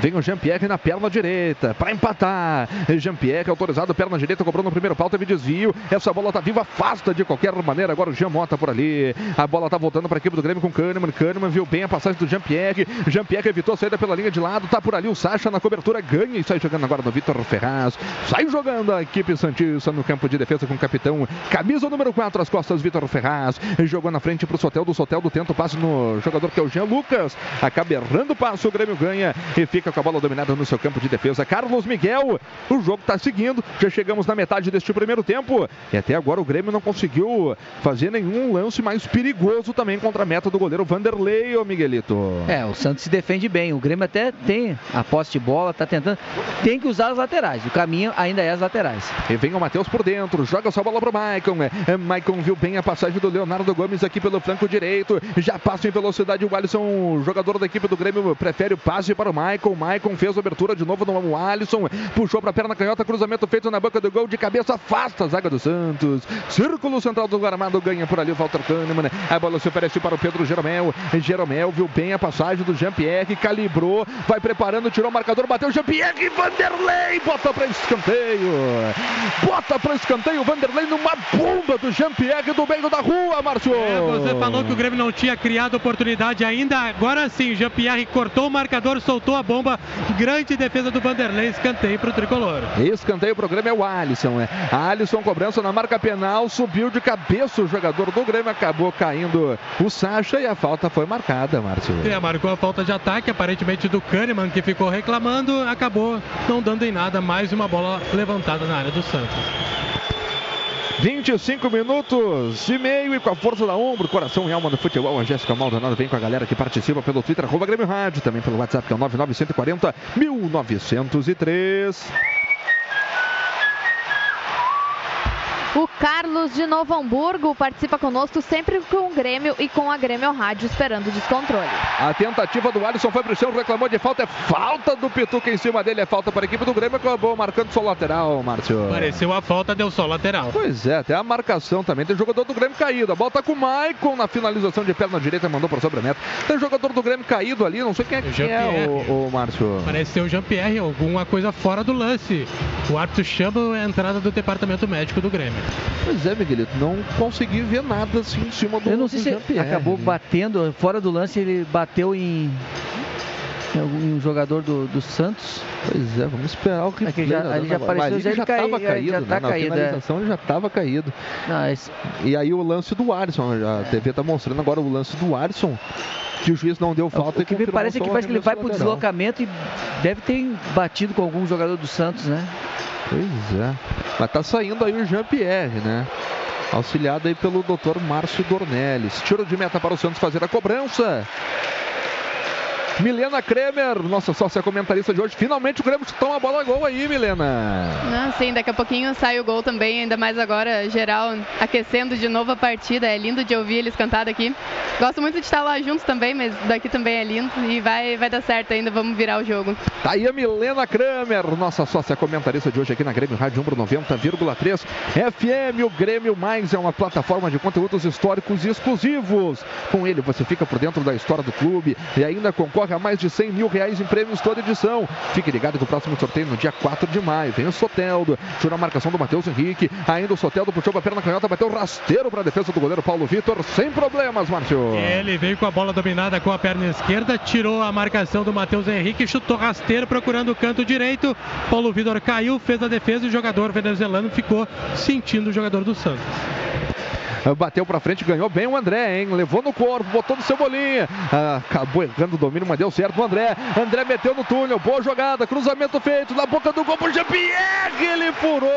Vem o Jean-Pierre na perna direita para empatar. Jean-Pierre autorizado, perna direita, cobrou no primeiro pau, teve desvio. Essa bola tá viva, afasta de qualquer maneira. Agora o Jean Mota por ali. A bola tá voltando para a equipe do Grêmio com Kahneman. Kahneman viu bem a passagem do Jean-Pierre. Jean-Pierre evitou a saída pela linha de lado. Tá por ali o Sacha na cobertura, ganha e sai jogando agora no Vitor Ferraz. Sai jogando a equipe Santista no campo de defesa com o capitão. Camisa número 4 às costas, Vitor Ferraz. Jogou na frente pro Soteldo. Soteldo tenta o passe no jogador que é o Jean Lucas. Acaba errando o passe, o Grêmio ganha e fica com a bola dominada no seu campo de defesa. Carlos Miguel, o jogo está seguindo. Já chegamos na metade deste primeiro tempo. E até agora o Grêmio não conseguiu fazer nenhum lance mais perigoso também contra a meta do goleiro Vanderlei, ô Miguelito. É, o Santos se defende bem. O Grêmio até tem a posse de bola, tá tentando. Tem que usar as laterais. O caminho ainda é as laterais. E vem o Matheus por dentro, joga sua bola pro Maicon. É, Maicon viu bem a passagem do Leonardo Gomes aqui pelo flanco direito. Já passa em velocidade o Alisson, o jogador da equipe do Grêmio, prefere o passe para o Maicon. Maicon fez a abertura de novo no Alisson. Puxou para a perna canhota, cruzamento feito na boca do gol de cabeça, afasta a zaga do Santos. Círculo central do Armado ganha por ali o Walter Kahneman. A bola se oferece para o Pedro Jeromel. Jeromel viu bem a passagem do Jean-Pierre, calibrou, vai preparando, tirou o marcador, bateu Jean-Pierre, Vanderlei, bota para escanteio. Bota para escanteio, Vanderlei numa bomba do Jean-Pierre do meio da rua, Márcio. É, você falou que o Grêmio não tinha criado oportunidade ainda. Agora sim, Jean-Pierre cortou o marcador, soltou a bomba. Grande defesa do Vanderlei, escanteio para o tricolor. Escanteio pro Grêmio é o Alisson. É. Alisson cobrança na marca penal, subiu de cabeça o jogador do Grêmio, acabou caindo o Sacha e a falta foi marcada, Márcio. É, marcou a falta de ataque, aparentemente do Kahneman, que ficou reclamando, acabou não dando em nada. Mais uma bola levantada na área do Santos. 25 minutos e meio e com a força da ombro, coração e alma do futebol. A Jéssica Maldonado vem com a galera que participa pelo Twitter, arroba Grêmio Rádio, também pelo WhatsApp, que é o 99140 1903. O Carlos de Novo Hamburgo participa conosco sempre com o Grêmio e com a Grêmio Rádio esperando o descontrole. A tentativa do Alisson foi pro chão, reclamou de falta. É falta do Pituca em cima dele. É falta para a equipe do Grêmio. Acabou marcando só lateral, Márcio. Pareceu a falta, deu só lateral. Pois é, até a marcação também. Tem jogador do Grêmio caído. A bola tá com o Maicon na finalização de perna direita, mandou para sobre a meta. Tem jogador do Grêmio caído ali. Não sei quem é que é, o, o Márcio. Parece ser o Jean-Pierre, alguma coisa fora do lance. O árbitro chama a entrada do departamento médico do Grêmio. Pois é, Miguelito, não consegui ver nada assim em cima do Eu não sei se acabou batendo, fora do lance, ele bateu em, em um jogador do, do Santos. Pois é, vamos esperar o É que já, replay, ele já né? apareceu, já, ele já cai- estava caído, já né? tá na caído, é. finalização ele já estava caído. E aí o lance do Alisson, a TV está mostrando agora o lance do Alisson, que o juiz não deu falta O que me parece é só que o parece que ele vai pro lateral. deslocamento e deve ter batido com algum jogador do Santos, né? Pois é. Mas tá saindo aí o Jean-Pierre, né? Auxiliado aí pelo Dr. Márcio Dornelles. Tiro de meta para o Santos fazer a cobrança. Milena Kremer, nossa sócia comentarista de hoje. Finalmente o Grêmio chutou uma bola gol aí, Milena. Não, sim, daqui a pouquinho sai o gol também, ainda mais agora, geral aquecendo de novo a partida. É lindo de ouvir eles cantar daqui. Gosto muito de estar lá juntos também, mas daqui também é lindo e vai, vai dar certo ainda, vamos virar o jogo. Tá aí a Milena Kramer, nossa sócia comentarista de hoje aqui na Grêmio Rádio Umbro 90,3 FM. O Grêmio Mais é uma plataforma de conteúdos históricos e exclusivos. Com ele você fica por dentro da história do clube e ainda concorre a mais de 100 mil reais em prêmios toda edição. Fique ligado que o próximo sorteio no dia 4 de maio. Vem o Soteldo, tirou a marcação do Matheus Henrique. Ainda o Soteldo puxou pra perna canhota, bateu rasteiro para a defesa do goleiro Paulo Vitor. Sem problemas, Márcio. Ele veio com a bola dominada com a perna esquerda, tirou a marcação do Matheus Henrique, chutou rasteiro procurando o canto direito. Paulo Vitor caiu, fez a defesa e o jogador venezuelano ficou sentindo o jogador do Santos. <laughs> Bateu pra frente, ganhou bem o André, hein? Levou no corpo, botou no cebolinha. Ah, acabou errando o domínio, mas deu certo o André. André meteu no túnel, boa jogada, cruzamento feito na boca do gol pro Jean-Pierre, ele furou.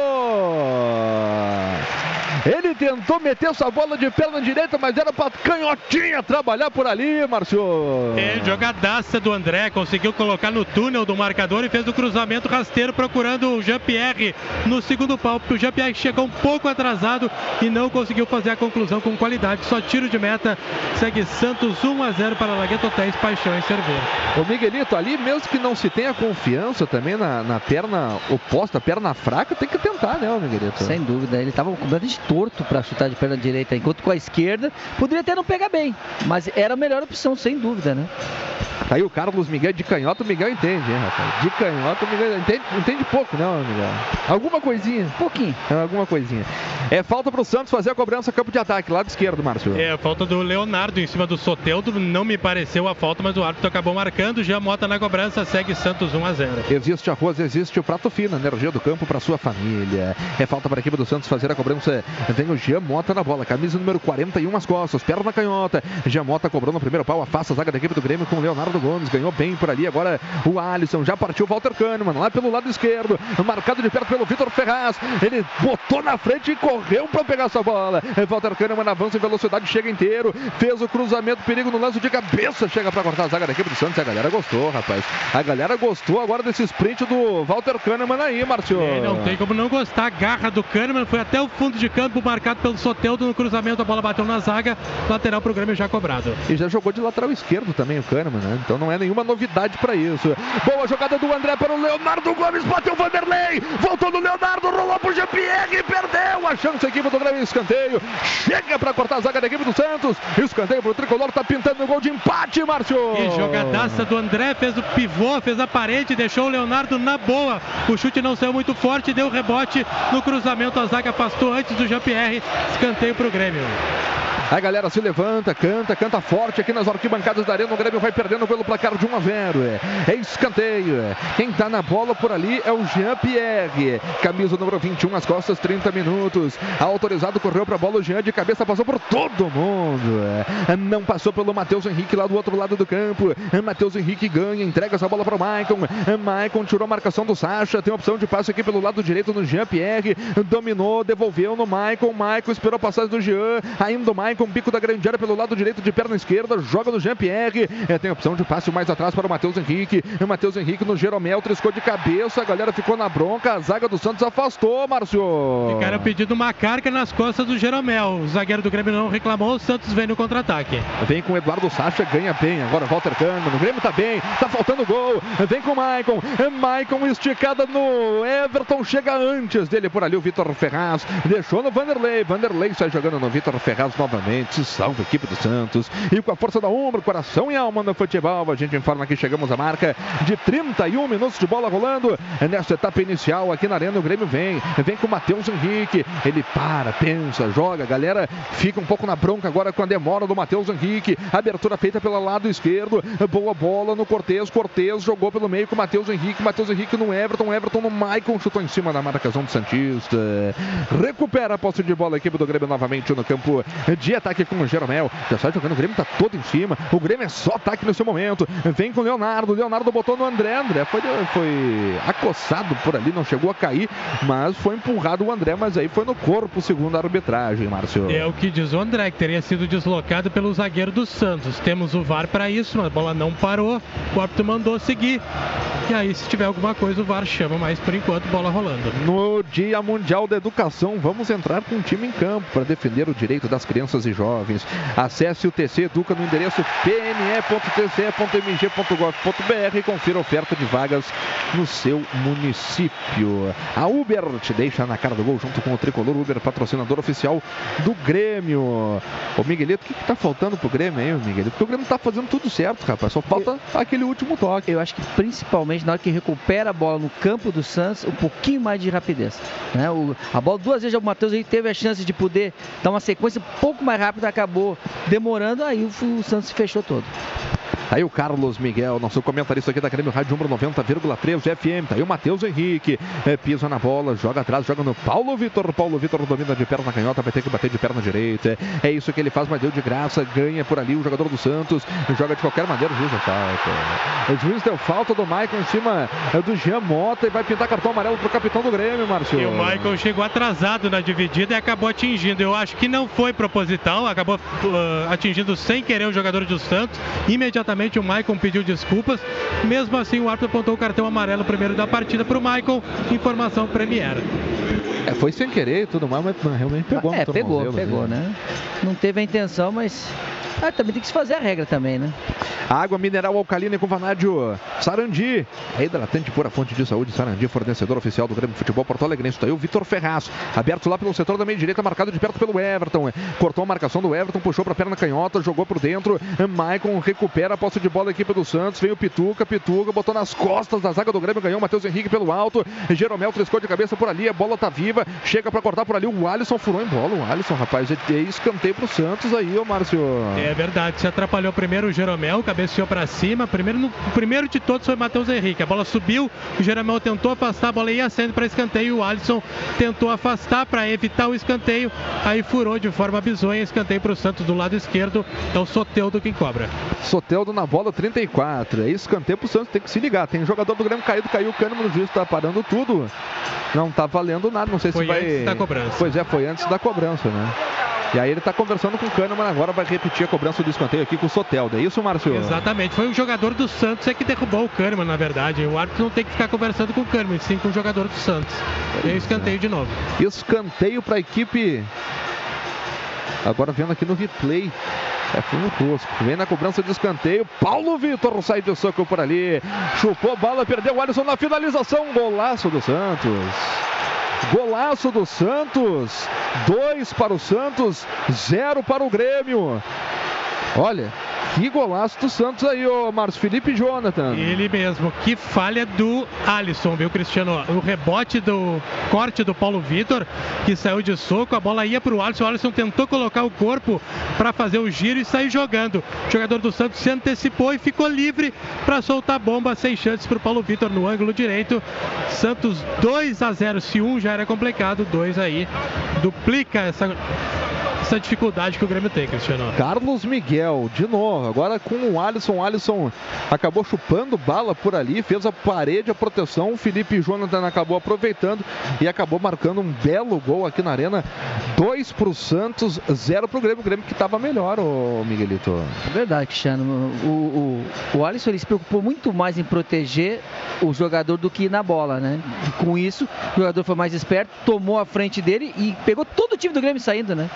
Ele tentou meter essa bola de perna direita, mas era pra canhotinha trabalhar por ali, Márcio. É, jogadaça do André, conseguiu colocar no túnel do marcador e fez o cruzamento rasteiro procurando o Jean-Pierre no segundo pau, porque o Jean-Pierre chegou um pouco atrasado e não conseguiu fazer a conclusão com qualidade. Só tiro de meta, segue Santos 1 a 0 para Lagueto Hotéis, Paixão e Cerveja. O Miguelito, ali mesmo que não se tenha confiança também na, na perna oposta, perna fraca, tem que tentar, né, ô Miguelito? Sem dúvida, ele estava completamente torto para chutar de perna direita, enquanto com a esquerda poderia até não pegar bem, mas era a melhor opção, sem dúvida, né? Tá aí o Carlos Miguel de canhota, o Miguel entende, hein, rapaz? De canhota, o Miguel entende, entende pouco, né, Miguel? Alguma coisinha. Pouquinho. Alguma coisinha. É falta pro Santos fazer a cobrança campo de ataque, lado esquerdo, Márcio. É, falta do Leonardo em cima do Soteldo, não me pareceu a falta, mas o árbitro acabou marcando. Já Mota na cobrança, segue Santos 1 a 0. Existe arroz, existe o prato fino, energia do campo para sua família. É falta para a equipe do Santos fazer a cobrança. Vem o Jean Mota na bola, camisa número 41 às costas, perna canhota. Jean Mota cobrou no primeiro pau, afasta a zaga da equipe do Grêmio com o Leonardo Gomes, ganhou bem por ali. Agora o Alisson, já partiu o Walter Kahneman, lá pelo lado esquerdo, marcado de perto pelo Vitor Ferraz. Ele botou na frente e correu para pegar essa bola. Walter Kahneman avança em velocidade, chega inteiro, fez o cruzamento, perigo no lance de cabeça, chega para cortar a zaga da equipe do Santos. A galera gostou, rapaz. A galera gostou agora desse sprint do Walter Kahneman aí, Márcio. É, não tem como não gostar. A garra do Kahneman foi até o fundo de campo marcado pelo Soteudo no cruzamento, a bola bateu na zaga, lateral pro Grêmio já cobrado. E já jogou de lateral esquerdo também o Kahneman, né? Então não é nenhuma novidade para isso. Boa jogada do André para o Leonardo Gomes, bateu o Vanderlei, voltou no Leonardo, chance a equipe do Grêmio, escanteio, chega para cortar a zaga da equipe do Santos, escanteio pro Tricolor, tá pintando o gol de empate, Márcio. E jogadaça do André, fez o pivô, fez a parede, deixou o Leonardo na boa. O chute não saiu muito forte, deu rebote no cruzamento, a zaga afastou antes do Jean-Pierre, escanteio pro Grêmio. A galera se levanta, canta, canta forte aqui nas arquibancadas da Arena. O Grêmio vai perdendo pelo placar de 1 a 0. É, é escanteio. É. Quem tá na bola por ali é o Jean Pierre. Camisa número 21, as costas, 30 minutos. Autorizado, correu pra bola. O Jean de cabeça passou por todo mundo. É. Não passou pelo Matheus Henrique lá do outro lado do campo. Matheus Henrique ganha, entrega essa bola para o Maicon. Maicon tirou a marcação do Sacha. Tem opção de passe aqui pelo lado direito no Jean Pierre. Dominou, devolveu no Maicon. Maicon esperou a passagem do Jean. Ainda o Maicon, bico da grande área pelo lado direito de perna esquerda. Joga no Jean Pierre. É, tem opção de passe mais atrás para o Matheus Henrique. O Matheus Henrique no Jeromel, triscou de cabeça. A galera ficou na bronca. A zaga do Santos afastou, Márcio. Ficaram pedindo uma carga nas costas do Jeromel. O zagueiro do Grêmio não reclamou. O Santos vem no contra-ataque. Vem com o Eduardo Sacha, ganha bem. Agora Walter Kahneman. O Grêmio tá bem. Tá faltando gol. Vem com o Maicon. Maicon esticada no Everton. Chega antes dele por ali o Vitor Ferraz. Deixou no Vanderlei. Vanderlei sai jogando no Vitor Ferraz novamente. Se salva a equipe do Santos. E com a força da ombro, coração e alma no futebol. A gente informa que chegamos à marca de 31 minutos de bola rolando. Nessa etapa inicial aqui na Arena, o Grêmio vem. Vem com o Matheus Henrique. Ele para, pensa, joga. A galera fica um pouco na bronca agora com a demora do Matheus Henrique. Abertura feita pelo lado esquerdo. Boa bola no Cortez. Cortez jogou pelo meio com o Matheus Henrique. Matheus Henrique no Everton. Everton no Maicon. Chutou em cima da marcação do Santista. Recupera a posse de bola a equipe do Grêmio novamente no campo de ataque com o Jeromel. Já sai jogando. O Grêmio tá todo em cima. O Grêmio é só ataque no seu momento. Vem com o Leonardo. Leonardo botou no André. André foi, foi acossado por ali. Não chegou a cair, mas foi empurrado o André. Mas aí foi no corpo, segundo a arbitragem, Márcio. É o que diz o André, que teria sido deslocado pelo zagueiro do Santos. Temos o VAR para isso, mas a bola não parou. O árbitro mandou seguir. E aí, se tiver alguma coisa, o VAR chama, mas por enquanto, bola rolando. No Dia Mundial da Educação, vamos entrar com um time em campo para defender o direito das crianças e jovens. Acesse o TC Educa no endereço pne.tce.mg.gov.br e confira a oferta de vagas no seu município. A Uber te deixa na cara do gol junto com o Tricolor Uber, patrocinador oficial do Grêmio. Ô Miguelito, o que, que tá faltando pro Grêmio aí, Miguelito? Porque o Grêmio tá fazendo tudo certo, rapaz. Só falta aquele último toque. Eu acho que principalmente na hora que recupera a bola no campo do Santos, um pouquinho mais de rapidez. Né? O, a bola duas vezes o Matheus aí teve a chance de poder dar uma sequência um pouco mais rápida, acabou demorando, aí o, o Santos se fechou todo. Aí o Carlos Miguel, nosso comentarista aqui da Grêmio Rádio Umbro 90,3 FM. Tá aí o Matheus Henrique, é, pisa na bola, joga atrás, joga no Paulo Vitor. Paulo Vitor domina de perna canhota, vai ter que bater de perna direita. É isso que ele faz, mas deu de graça, ganha por ali o jogador do Santos, joga de qualquer maneira, o juiz deu falta. O juiz deu falta do Maicon em cima é, do Jean Mota e vai pintar cartão amarelo pro capitão do Grêmio, Márcio. E o Michael chegou atrasado na dividida e acabou atingindo. Eu acho que não foi proposital, acabou uh, atingindo sem querer o jogador do Santos. Imediatamente o Maicon pediu desculpas. Mesmo assim, o árbitro apontou o cartão amarelo primeiro da partida para o Maicon. Informação Premier. É, foi sem querer e tudo mais, mas realmente pegou. É, pegou, pegou, né? Não teve a intenção, mas ah, também tem que se fazer a regra também, né? Água mineral alcalina com vanádio. Sarandi. É hidratante pura fonte de saúde. Sarandi, fornecedor oficial do Grêmio Futebol Porto Alegre. Isso aí o Vitor Ferraz. Aberto lá pelo setor da meia direita, marcado de perto pelo Everton. Cortou a marcação do Everton, puxou para perna canhota, jogou por dentro. Maicon recupera a posse de bola equipe do Santos. Veio o Pituca, Pituca botou nas costas da zaga do Grêmio, ganhou Matheus Henrique pelo alto. Jeromel triscou de cabeça por ali, a bola tá viva. Chega para cortar por ali. O Alisson furou em bola. O Alisson, rapaz, é escanteio pro Santos aí, ô Márcio. É verdade, se atrapalhou primeiro o Jeromel, cabeceou para cima. Primeiro, no, o primeiro de todos foi Matheus Henrique. A bola subiu, o Jeromel tentou afastar, a bola ia saindo para escanteio. O Alisson tentou afastar para evitar o escanteio. Aí furou de forma bizonha, escanteio para o Santos do lado esquerdo. É o Soteudo quem cobra. Soteudo na bola 34. É escanteio pro Santos, tem que se ligar. Tem jogador do Grêmio caído, caiu o Kahneman no juiz, tá parando tudo. Não tá valendo nada, não sei foi se vai. Antes da cobrança. Pois é, foi antes da cobrança, né? E aí ele está conversando com o Kahneman, agora vai repetir a cobrança do escanteio aqui com o Soteldo. É isso, Márcio? Exatamente. Foi o jogador do Santos é que derrubou o Kahneman, na verdade. O árbitro não tem que ficar conversando com o Kahneman, sim com o jogador do Santos. E aí escanteio de novo. Escanteio para a equipe. Agora vendo aqui no replay. É fundo tosco. Vem na cobrança de escanteio. Paulo Vitor sai de soco por ali. Chupou bola, perdeu o Alisson na finalização. Golaço do Santos. Golaço do Santos. Dois para o Santos, zero para o Grêmio. Olha, que golaço do Santos aí, ô Márcio Felipe Jonathan. Ele mesmo, que falha do Alisson, viu, Cristiano? O rebote do corte do Paulo Vitor, que saiu de soco, a bola ia para o Alisson. O Alisson tentou colocar o corpo para fazer o giro e sair jogando. O jogador do Santos se antecipou e ficou livre para soltar a bomba sem chances para o Paulo Vitor no ângulo direito. Santos 2 a 0. Se um já era complicado, dois aí duplica essa essa dificuldade que o Grêmio tem, Cristiano. Carlos Miguel, de novo, agora com o Alisson. O Alisson acabou chupando bala por ali, fez a parede, a proteção. O Felipe Jonathan acabou aproveitando e acabou marcando um belo gol aqui na Arena. Dois para o Santos, zero para o Grêmio. O Grêmio que estava melhor, o Miguelito. Verdade, Cristiano. O, o, o Alisson ele se preocupou muito mais em proteger o jogador do que na bola, né? E com isso, o jogador foi mais esperto, tomou a frente dele e pegou todo o time do Grêmio saindo, né?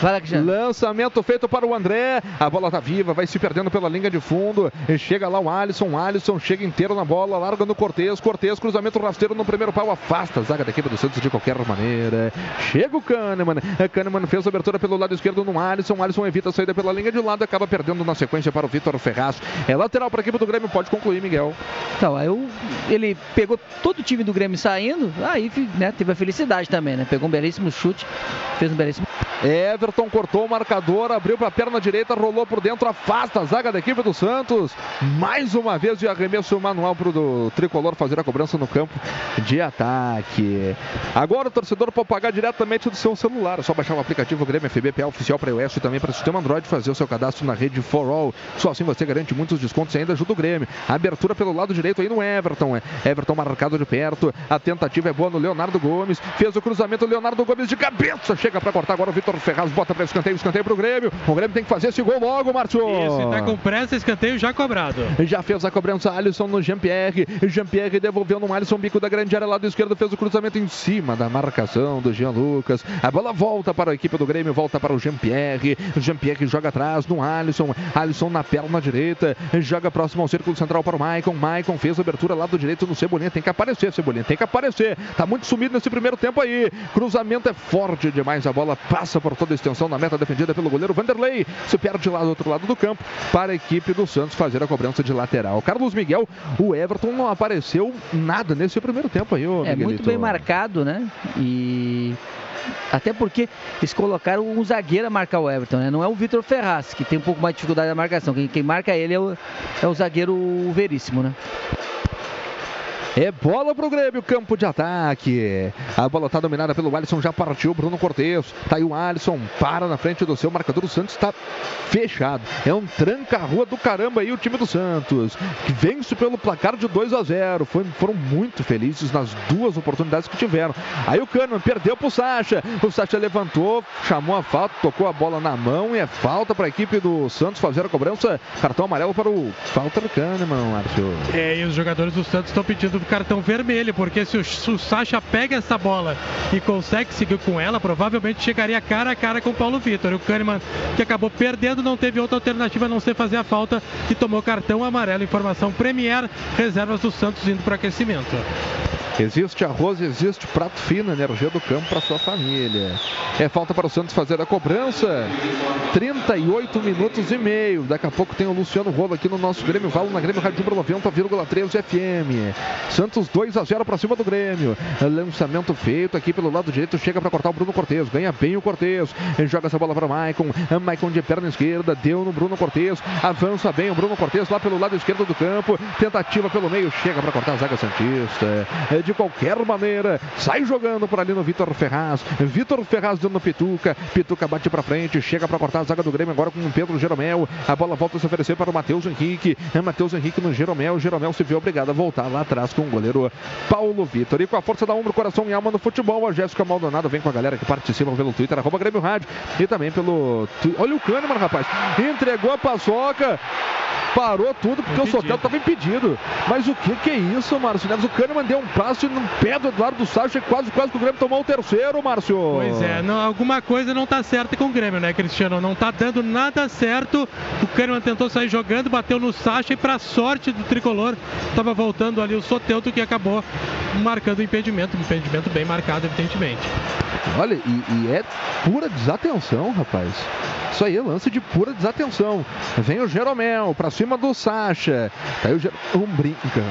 Vai Lançamento feito para o André. A bola tá viva, vai se perdendo pela linha de fundo. E chega lá o Alisson. O Alisson chega inteiro na bola, larga no Cortez. Cortez, cruzamento rasteiro no primeiro pau, afasta a zaga da equipe do Santos de qualquer maneira. Chega o Kahneman. Kahneman fez a abertura pelo lado esquerdo no Alisson. O Alisson evita a saída pela linha de lado, acaba perdendo na sequência para o Vitor Ferraz. É lateral para a equipe do Grêmio, pode concluir, Miguel. Então, aí ele pegou todo o time do Grêmio saindo, aí né, teve a felicidade também, né? Pegou um belíssimo chute, fez um belíssimo. Everton cortou o marcador, abriu para a perna direita, rolou por dentro, afasta a zaga da equipe do Santos. Mais uma vez de arremesso manual para o tricolor fazer a cobrança no campo de ataque. Agora o torcedor pode pagar diretamente do seu celular. É só baixar o aplicativo Grêmio FBPA oficial para iOS e também para o sistema Android fazer o seu cadastro na rede For All. Só assim você garante muitos descontos e ainda ajuda o Grêmio. Abertura pelo lado direito aí no Everton. Everton marcado de perto. A tentativa é boa no Leonardo Gomes. Fez o cruzamento, Leonardo Gomes de cabeça. Chega para cortar agora o Vitor Ferraz. Bota para escanteio, escanteio para o Grêmio. O Grêmio tem que fazer esse gol logo, Márcio. Isso, está com pressa, escanteio já cobrado. Já fez a cobrança Alisson no Jean-Pierre. Jean-Pierre devolveu no Alisson, bico da grande área, lado esquerdo, fez o cruzamento em cima da marcação do Jean Lucas. A bola volta para a equipe do Grêmio, volta para o Jean-Pierre. Jean-Pierre joga atrás no Alisson. Alisson na perna direita, joga próximo ao círculo central para o Maicon. Maicon fez a abertura lado direito no Cebolinha. Tem que aparecer, Cebolinha, tem que aparecer. Tá muito sumido nesse primeiro tempo aí. Cruzamento é forte demais. A bola passa por toda a extensão na meta defendida pelo goleiro Vanderlei. Se perde lá do outro lado do campo para a equipe do Santos fazer a cobrança de lateral. Carlos Miguel, o Everton não apareceu nada nesse primeiro tempo aí, ô É muito bem marcado, né? E até porque eles colocaram um zagueiro a marcar o Everton, né? Não é o Vitor Ferraz, que tem um pouco mais de dificuldade na marcação. Quem, quem marca ele é o, é o zagueiro Veríssimo, né? É bola pro Grêmio, campo de ataque. A bola tá dominada pelo Alisson, já partiu Bruno Cortes. Tá aí o Alisson, para na frente do seu marcador. O Santos está fechado. É um tranca-rua do caramba aí o time do Santos. Que vence pelo placar de 2 a 0. Foi, foram muito felizes nas duas oportunidades que tiveram. Aí o Kahneman perdeu pro Sacha. O Sacha levantou, chamou a falta, tocou a bola na mão e é falta para a equipe do Santos fazer a cobrança. Cartão amarelo para o Walter Kahneman, Márcio. É, e os jogadores do Santos estão pedindo cartão vermelho, porque se o, se o Sacha pega essa bola e consegue seguir com ela, provavelmente chegaria cara a cara com o Paulo Vitor. O Kahneman, que acabou perdendo, não teve outra alternativa a não ser fazer a falta e tomou cartão amarelo. Informação Premier, reservas do Santos indo para aquecimento. Existe arroz, existe prato fino, energia do campo para sua família. É falta para o Santos fazer a cobrança. 38 minutos e meio. Daqui a pouco tem o Luciano Rolo aqui no nosso Grêmio Valo, na Grêmio Rádio 90,3 FM. Santos 2 a 0 para cima do Grêmio. Lançamento feito aqui pelo lado direito. Chega para cortar o Bruno Cortes. Ganha bem o Cortes. Joga essa bola para o Maicon. Maicon de perna esquerda. Deu no Bruno Cortes. Avança bem o Bruno Cortes lá pelo lado esquerdo do campo. Tentativa pelo meio. Chega para cortar a zaga Santista de qualquer maneira. Sai jogando por ali no Vitor Ferraz. Vitor Ferraz dando no Pituca. Pituca bate pra frente, chega pra cortar a zaga do Grêmio agora com o Pedro Jeromel. A bola volta a se oferecer para o Matheus Henrique. É Matheus Henrique no Jeromel. Jeromel se vê obrigado a voltar lá atrás com o goleiro Paulo Vitor. E com a força da ombro, coração e alma no futebol, a Jéssica Maldonado vem com a galera que participa pelo Twitter, arroba Grêmio Rádio. E também pelo. Olha o Kahneman, rapaz. Entregou a paçoca. Parou tudo porque o Soteldo estava impedido. Mas o que, que é isso, Márcio Neves? O Kahneman deu um passe no pé do Eduardo Sacha e quase, quase que o Grêmio tomou o terceiro, Márcio. Pois é, não, alguma coisa não tá certa com o Grêmio, né, Cristiano? Não tá dando nada certo. O Kahneman tentou sair jogando, bateu no Sacha e pra sorte do tricolor, tava voltando ali o Soteldo que acabou marcando o impedimento, um impedimento bem marcado, evidentemente. Olha, e, e é pura desatenção, rapaz. Isso aí é lance de pura desatenção. Vem o Jeromel pra cima do Sacha. Tá aí o Jeromel. Brinca.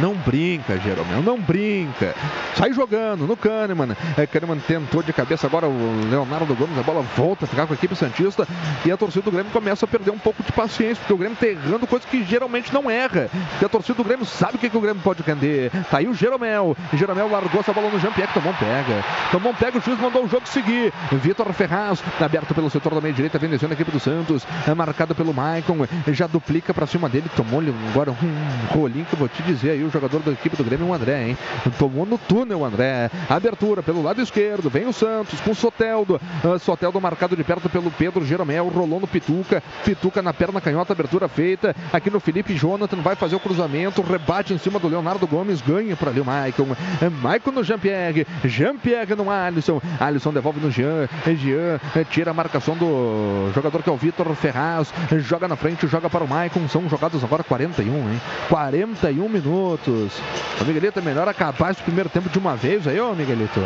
Não brinca, Jeromel, não brinca. Sai jogando no Kahneman. É, Kahneman tentou de cabeça agora o Leonardo Gomes. A bola volta a ficar com a equipe Santista. E a torcida do Grêmio começa a perder um pouco de paciência, porque o Grêmio tá errando coisa que geralmente não erra. Porque a torcida do Grêmio sabe o que, que o Grêmio pode render. Tá aí o Jeromel. Jeromel largou essa bola no Jean-Pierre, tomou um pega. Tomou um pega, o juiz mandou o jogo seguir. Vitor Ferraz, aberto pelo setor da meia direita, vem a equipe do Santos. É marcado pelo Maicon. Já duplica pra cima dele. Tomou-lhe agora um rolinho que eu vou te dizer aí. O jogador da equipe do Grêmio, o André, hein? Tomou no túnel o André. Abertura pelo lado esquerdo. Vem o Santos com o Soteldo. Ah, Soteldo marcado de perto pelo Pedro Jeromel. Rolou no Pituca. Pituca na perna canhota. Abertura feita. Aqui no Felipe Jonathan. Vai fazer o cruzamento. Rebate em cima do Leonardo Gomes. Ganha por ali o Maicon. É Maicon no Jean-Pierre. Jean-Pierre no Alisson. Alisson devolve no Jean. É Jean é, tira a marcação do jogador que é o Vitor Ferraz. Joga na frente, joga para o Maicon. São jogados agora 41, hein? 41 minutos. O Miguelito é melhor acabar esse primeiro tempo de uma vez aí, ô Miguelito.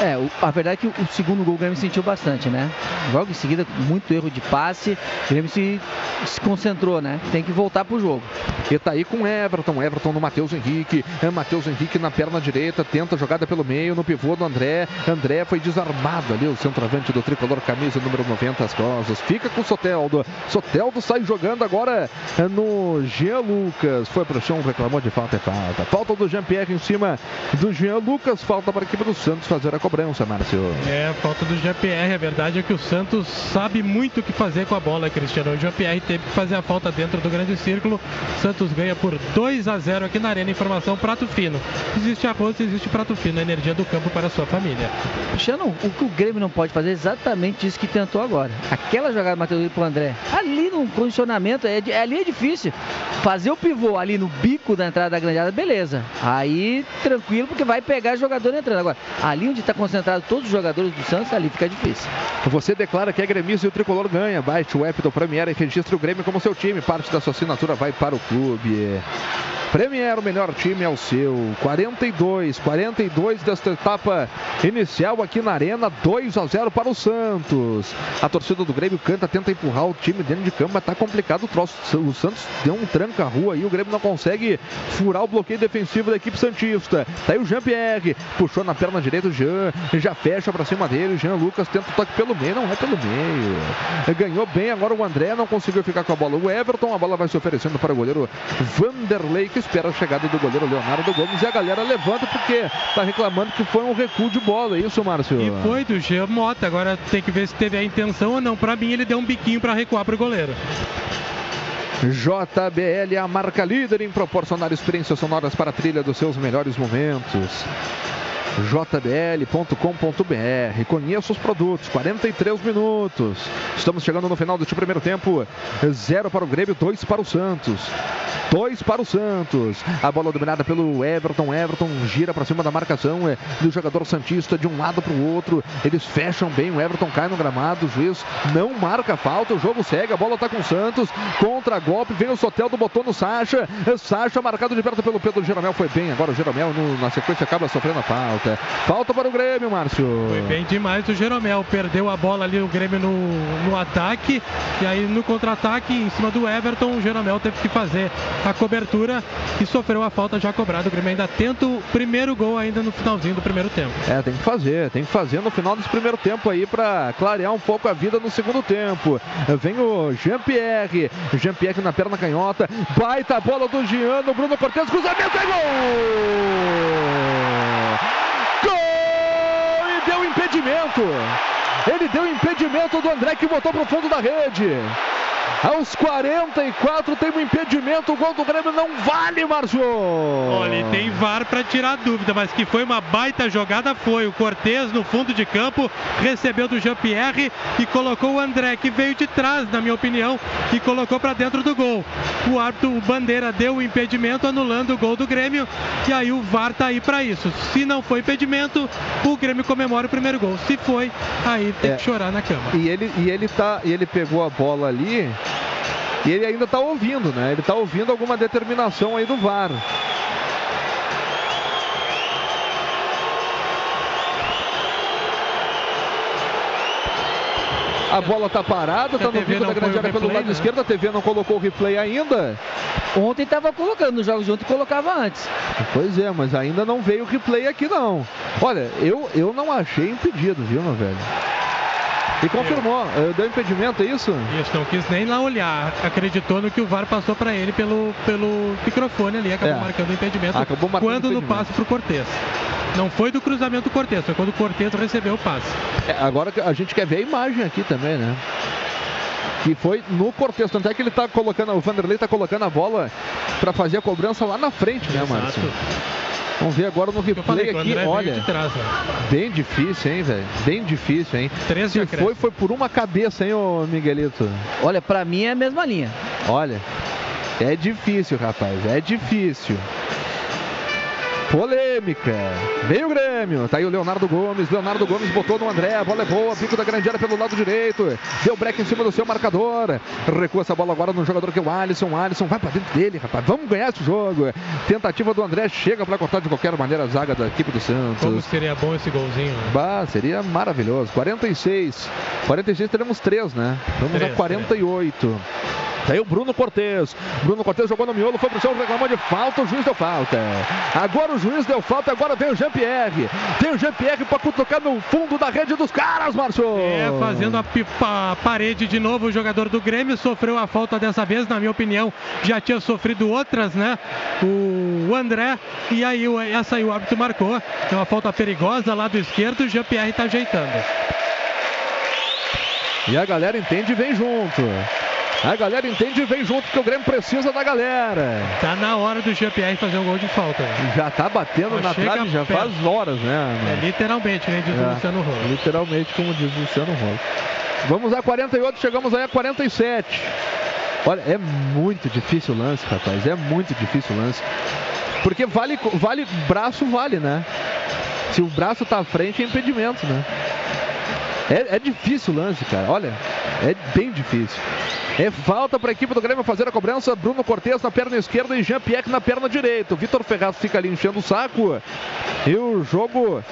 É, o- a verdade é que o segundo gol o Grêmio sentiu bastante, né? Logo em seguida, muito erro de passe, o Grêmio se, se concentrou, né? Tem que voltar pro jogo. E tá aí com Everton, Everton no Matheus Henrique, é Matheus Henrique na perna direita, tenta jogada pelo meio, no pivô do André, André foi desarmado ali, o centroavante do Tricolor, camisa número 90 às costas, fica com o Soteldo, Soteldo sai jogando agora é, no Jean Lucas, foi pro chão, reclamou de falta, é falta, falta do Jean-Pierre em cima do Jean Lucas, falta para a equipe do Santos fazer a cobrança, Márcio. É, falta do Jean-Pierre. A verdade é que o Santos sabe muito o que fazer com a bola, Cristiano. O Jean-Pierre teve que fazer a falta dentro do grande círculo. Santos ganha por 2 a 0 aqui na Arena. Informação prato fino. Existe arroz, existe prato fino. A energia do campo para a sua família. Cristiano, o que o Grêmio não pode fazer é exatamente isso que tentou agora. Aquela jogada do Matheus Henrique pro André, ali no condicionamento, é, ali é difícil. Fazer o pivô ali no bico da entrada da grande área, beleza. Aí tranquilo, porque vai pegar jogador entrando. Agora, ali onde está concentrado todos os jogadores do Santos, ali fica difícil. Você declara que é gremista e o tricolor ganha. Baixe o app do Premier e registre o Grêmio como seu time. Parte da sua assinatura vai para o clube. Premier, o melhor time é o seu. 42, 42 desta etapa inicial aqui na Arena. 2 a 0 para o Santos. A torcida do Grêmio canta, tenta empurrar o time dentro de campo, mas tá complicado o troço. O Santos deu um tranca-rua aí. O Grêmio não consegue furar o bloqueio defensivo da equipe Santista. Tá aí o Jean-Pierre, puxou na perna direita o Jean, já fecha pra cima dele. O Jean Lucas tenta o toque pelo meio, não é pelo meio. Ganhou bem agora o André, não conseguiu ficar com a bola. O Everton, a bola vai se oferecendo para o goleiro Vanderlei, que espera a chegada do goleiro Leonardo Gomes. E a galera levanta porque tá reclamando que foi um recuo de bola, é isso, Márcio? E foi do Jean Mota. Agora tem que ver se teve a intenção ou não. Pra mim, ele deu um biquinho para recuar pro goleiro. JBL, a marca líder em proporcionar experiências sonoras para a trilha dos seus melhores momentos. jbl.com.br. Conheça os produtos. 43 minutos. Estamos chegando no final deste primeiro tempo. Zero para o Grêmio, dois para o Santos. Dois para o Santos. A bola dominada pelo Everton. Everton gira para cima da marcação é, do jogador Santista de um lado para o outro. Eles fecham bem. O Everton cai no gramado. O juiz não marca falta. O jogo segue. A bola está com o Santos. Contra golpe. Vem o Soteldo. Botou no Sacha. Sacha marcado de perto pelo Pedro Jeromel. Foi bem. Agora o Jeromel no- na sequência acaba sofrendo a falta. Falta. Falta para o Grêmio, Márcio. Foi bem demais o Jeromel. Perdeu a bola ali o Grêmio no, no ataque. E aí no contra-ataque, em cima do Everton, o Jeromel teve que fazer a cobertura e sofreu a falta já cobrada. O Grêmio ainda tenta o primeiro gol ainda no finalzinho do primeiro tempo. É, tem que fazer, tem que fazer no final desse primeiro tempo aí para clarear um pouco a vida no segundo tempo. Vem o Jean-Pierre, Jean-Pierre na perna canhota, baita bola do Giano, Bruno Cortes, cruzamento é gol! Gol! Impedimento. Ele deu impedimento do André que botou pro fundo da rede. Aos 44 tem um impedimento, o gol do Grêmio não vale, Márcio. Olha, tem VAR para tirar dúvida, mas que foi uma baita jogada foi. O Cortez no fundo de campo recebeu do Jean-Pierre e colocou o André, que veio de trás, na minha opinião, e colocou para dentro do gol. O árbitro o Bandeira deu o impedimento, anulando o gol do Grêmio, e aí o VAR tá aí para isso. Se não foi impedimento, o Grêmio comemora o primeiro gol. Se foi, aí tem É. que chorar na cama. E ele, e ele tá, e ele pegou a bola ali e ele ainda tá ouvindo, né? Ele tá ouvindo alguma determinação aí do VAR. A bola tá parada, tá no bico da grande área pelo replay, lado né? esquerdo. A TV não colocou o replay ainda. Ontem tava colocando, nos jogos de ontem colocava antes. Pois é, mas ainda não veio o replay aqui não. Olha, eu, eu não achei impedido, viu, meu velho? E confirmou, eh, deu impedimento, é isso? Isso, não quis nem lá olhar. Acreditou no que o VAR passou para ele pelo, pelo microfone ali, acabou É. marcando o impedimento. Acabou marcando quando no impedimento. passe pro Cortez. Não foi do cruzamento do Cortez, foi quando o Cortez recebeu o passe. É, agora a gente quer ver a imagem aqui também, né? Que foi no Cortez, tanto é que ele tá colocando, o Vanderlei tá colocando a bola para fazer a cobrança lá na frente, né, Márcio? Vamos ver agora no falei replay o aqui, olha. trás, né? Bem difícil, hein, velho? Bem difícil, hein? Três Se foi, foi por uma cabeça, hein, ô Miguelito? Olha, pra mim é a mesma linha. Olha, é difícil, rapaz, é difícil. Polêmica. Veio o Grêmio. Tá aí o Leonardo Gomes. Leonardo Gomes botou no André. A bola é boa. Pico da grande área pelo lado direito. Deu break em cima do seu marcador. Recua essa bola agora no jogador que é o Alisson. Alisson vai pra dentro dele, rapaz. Vamos ganhar esse jogo. Tentativa do André. Chega pra cortar de qualquer maneira a zaga da equipe do Santos. Como seria bom esse golzinho, né? Bah, seria maravilhoso. 46. 46 teremos 3, né? Vamos Três, a 48. Tá aí o Bruno Cortez. Bruno Cortez jogou no miolo, foi pro chão, reclamou de falta, o juiz deu falta. Agora o juiz deu falta, agora vem o Jean-Pierre. Tem o Jean-Pierre pra cutucar no fundo da rede dos caras, Márcio. É, fazendo a, pipa- a parede de novo, o jogador do Grêmio sofreu a falta dessa vez, na minha opinião, já tinha sofrido outras, né? O André, e aí o- essa aí o árbitro marcou. É uma falta perigosa lá do esquerdo, o Jean-Pierre tá ajeitando. E a galera entende e vem junto. A galera entende e vem junto, porque o Grêmio precisa da galera. Tá na hora do Jean-Pierre fazer um gol de falta. né? Já tá batendo Mas na trave já perto. faz horas, né? É literalmente, né? Diz o É, Luciano Rola. Literalmente, como diz o Luciano Rola. Vamos a 48, chegamos aí a 47. Olha, é muito difícil o lance, rapaz. É muito difícil o lance. Porque vale, vale braço, vale, né? Se o braço tá à frente, é impedimento, né? É, é difícil o lance, cara. Olha, é bem difícil. É falta para a equipe do Grêmio fazer a cobrança. Bruno Cortes na perna esquerda e Jean-Pierre na perna direita. O Vitor Ferraz fica ali enchendo o saco. E o jogo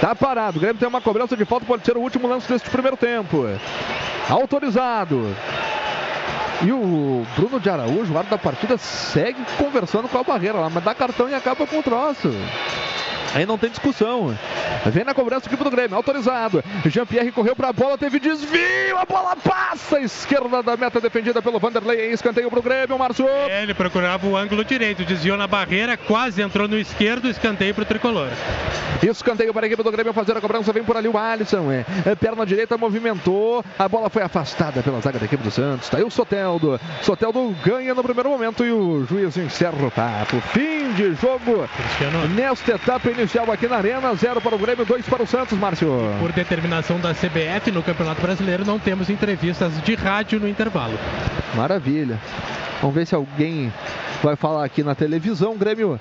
tá parado. O Grêmio tem uma cobrança de falta, pode ser o último lance deste primeiro tempo. Autorizado. E o Bruno de Araújo, o árbitro da partida, segue conversando com a barreira lá, mas dá cartão e acaba com o troço. Aí não tem discussão. Vem na cobrança o equipe do Grêmio, autorizado. Jean-Pierre correu para a bola, teve desvio, a bola passa. Esquerda da meta defendida pelo Vanderlei. Escanteio para o Grêmio, Márcio. É, ele procurava o ângulo direito, desviou na barreira, quase entrou no esquerdo, escanteio pro tricolor. Escanteio para a equipe do Grêmio fazer a cobrança. Vem por ali o Alisson. É, É, perna direita movimentou. A bola foi afastada pela zaga da equipe do Santos. Tá aí o Soteldo. Soteldo ganha no primeiro momento e o juiz encerra o papo. Fim de jogo nesta etapa inicial aqui na Arena. Zero para o Grêmio, dois para o Santos, Márcio. Por determinação da CBF no Campeonato Brasileiro, não temos entrevistas de rádio no intervalo. Maravilha. Vamos ver se alguém vai falar aqui na televisão. Grêmio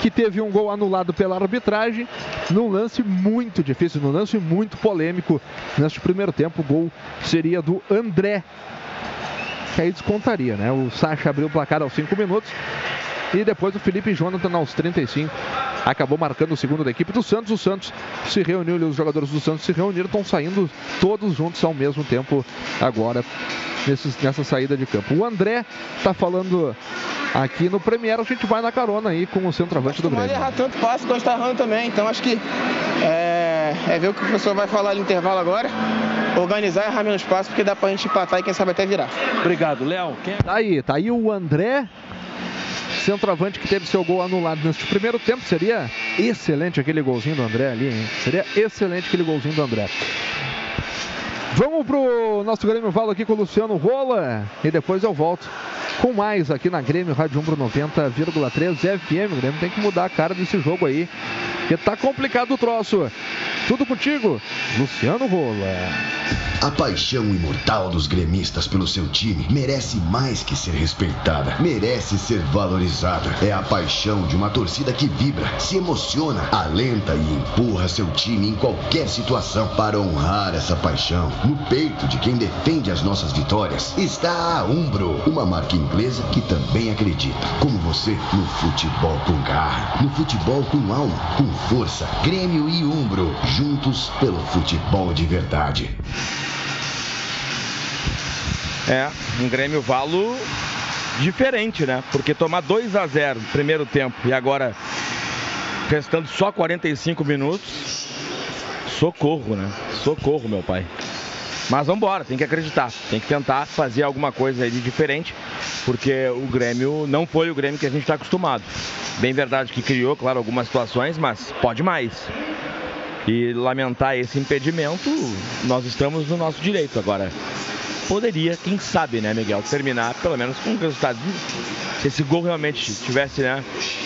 que teve um gol anulado pela arbitragem num lance muito difícil, num lance muito polêmico. Neste primeiro tempo, o gol seria do André. Que aí descontaria, né? O Sacha abriu o placar aos 5 minutos. E depois o Felipe Jonathan aos 35 acabou marcando o segundo da equipe do Santos. O Santos se reuniu, os jogadores do Santos se reuniram, estão saindo todos juntos ao mesmo tempo agora nesses, nessa saída de campo. O André está falando aqui no Premier, a gente vai na carona aí com o centroavante do Não Grêmio. pode errar tanto passe quando está errando também. Então acho que é, é ver o que o professor vai falar no intervalo agora. Organizar e errar menos passe, porque dá pra gente empatar e quem sabe até virar. Obrigado, Léo. Tá aí, tá aí o André, centroavante que teve seu gol anulado neste primeiro tempo. Seria excelente aquele golzinho do André ali, hein? Seria excelente aquele golzinho do André. Vamos pro nosso Grêmio Valo aqui com o Luciano Rola e depois eu volto com mais aqui na Grêmio Rádio Umbro 90,3 FM. O Grêmio tem que mudar a cara desse jogo aí, porque tá complicado o troço. Tudo contigo, Luciano Rola. A paixão imortal dos gremistas pelo seu time merece mais que ser respeitada, merece ser valorizada. É a paixão de uma torcida que vibra, se emociona, alenta e empurra seu time em qualquer situação. Para honrar essa paixão, no peito de quem defende as nossas vitórias, está a Umbro, uma marca inglesa que também acredita, como você, no futebol com garra, no futebol com alma, com força. Grêmio e Umbro, juntos pelo futebol de verdade. É, um Grêmio Valo diferente, né? Porque tomar 2 a 0 no primeiro tempo e agora restando só 45 minutos, socorro, né? Socorro, meu pai. Mas vamos embora, tem que acreditar, tem que tentar fazer alguma coisa aí de diferente, porque o Grêmio não foi o Grêmio que a gente está acostumado. Bem verdade que criou, claro, algumas situações, mas pode mais. E lamentar esse impedimento, nós estamos no nosso direito. Agora, poderia, quem sabe, né, Miguel, terminar pelo menos com um resultado. Se esse gol realmente tivesse né,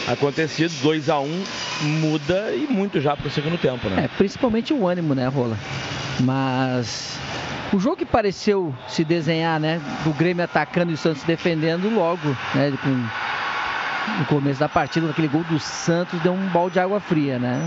acontecido, 2 a 1 um, muda e muito já para o segundo tempo, né? É, principalmente o ânimo, né, Rola? Mas o jogo que pareceu se desenhar, né, do Grêmio atacando e o Santos defendendo logo, né, com no começo da partida, aquele gol do Santos deu um balde de água fria, né?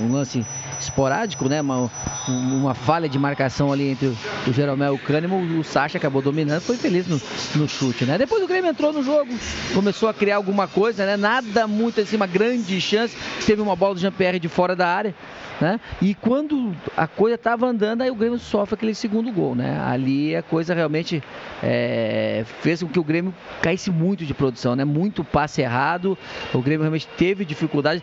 Um lance esporádico, né? Uma, uma falha de marcação ali entre o Jeromel e o Cânimo, o Sacha acabou dominando, foi feliz no, no, chute, né? Depois o Grêmio entrou no jogo, começou a criar alguma coisa, né? Nada muito assim, uma grande chance. Teve uma bola do Jean-Pierre de fora da área, né? E quando a coisa estava andando, aí o Grêmio sofre aquele segundo gol, né? Ali a coisa realmente é, fez com que o Grêmio caísse muito de produção, né? Muito passe errado, o Grêmio realmente teve dificuldade,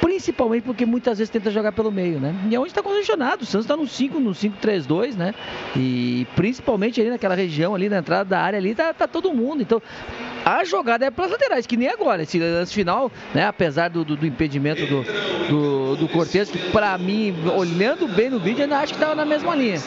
principalmente porque muitas vezes tenta jogar pelo meio, né? E é onde está congestionado, o Santos está no 5, no 5-3-2, né? E principalmente ali naquela região, ali na entrada da área ali, tá, tá todo mundo. Então, a jogada é para as laterais, que nem agora. Esse lance final, né? Apesar do, do, do impedimento do, do, do Cortez, que para mim, olhando bem no vídeo, ainda acho que estava na mesma linha,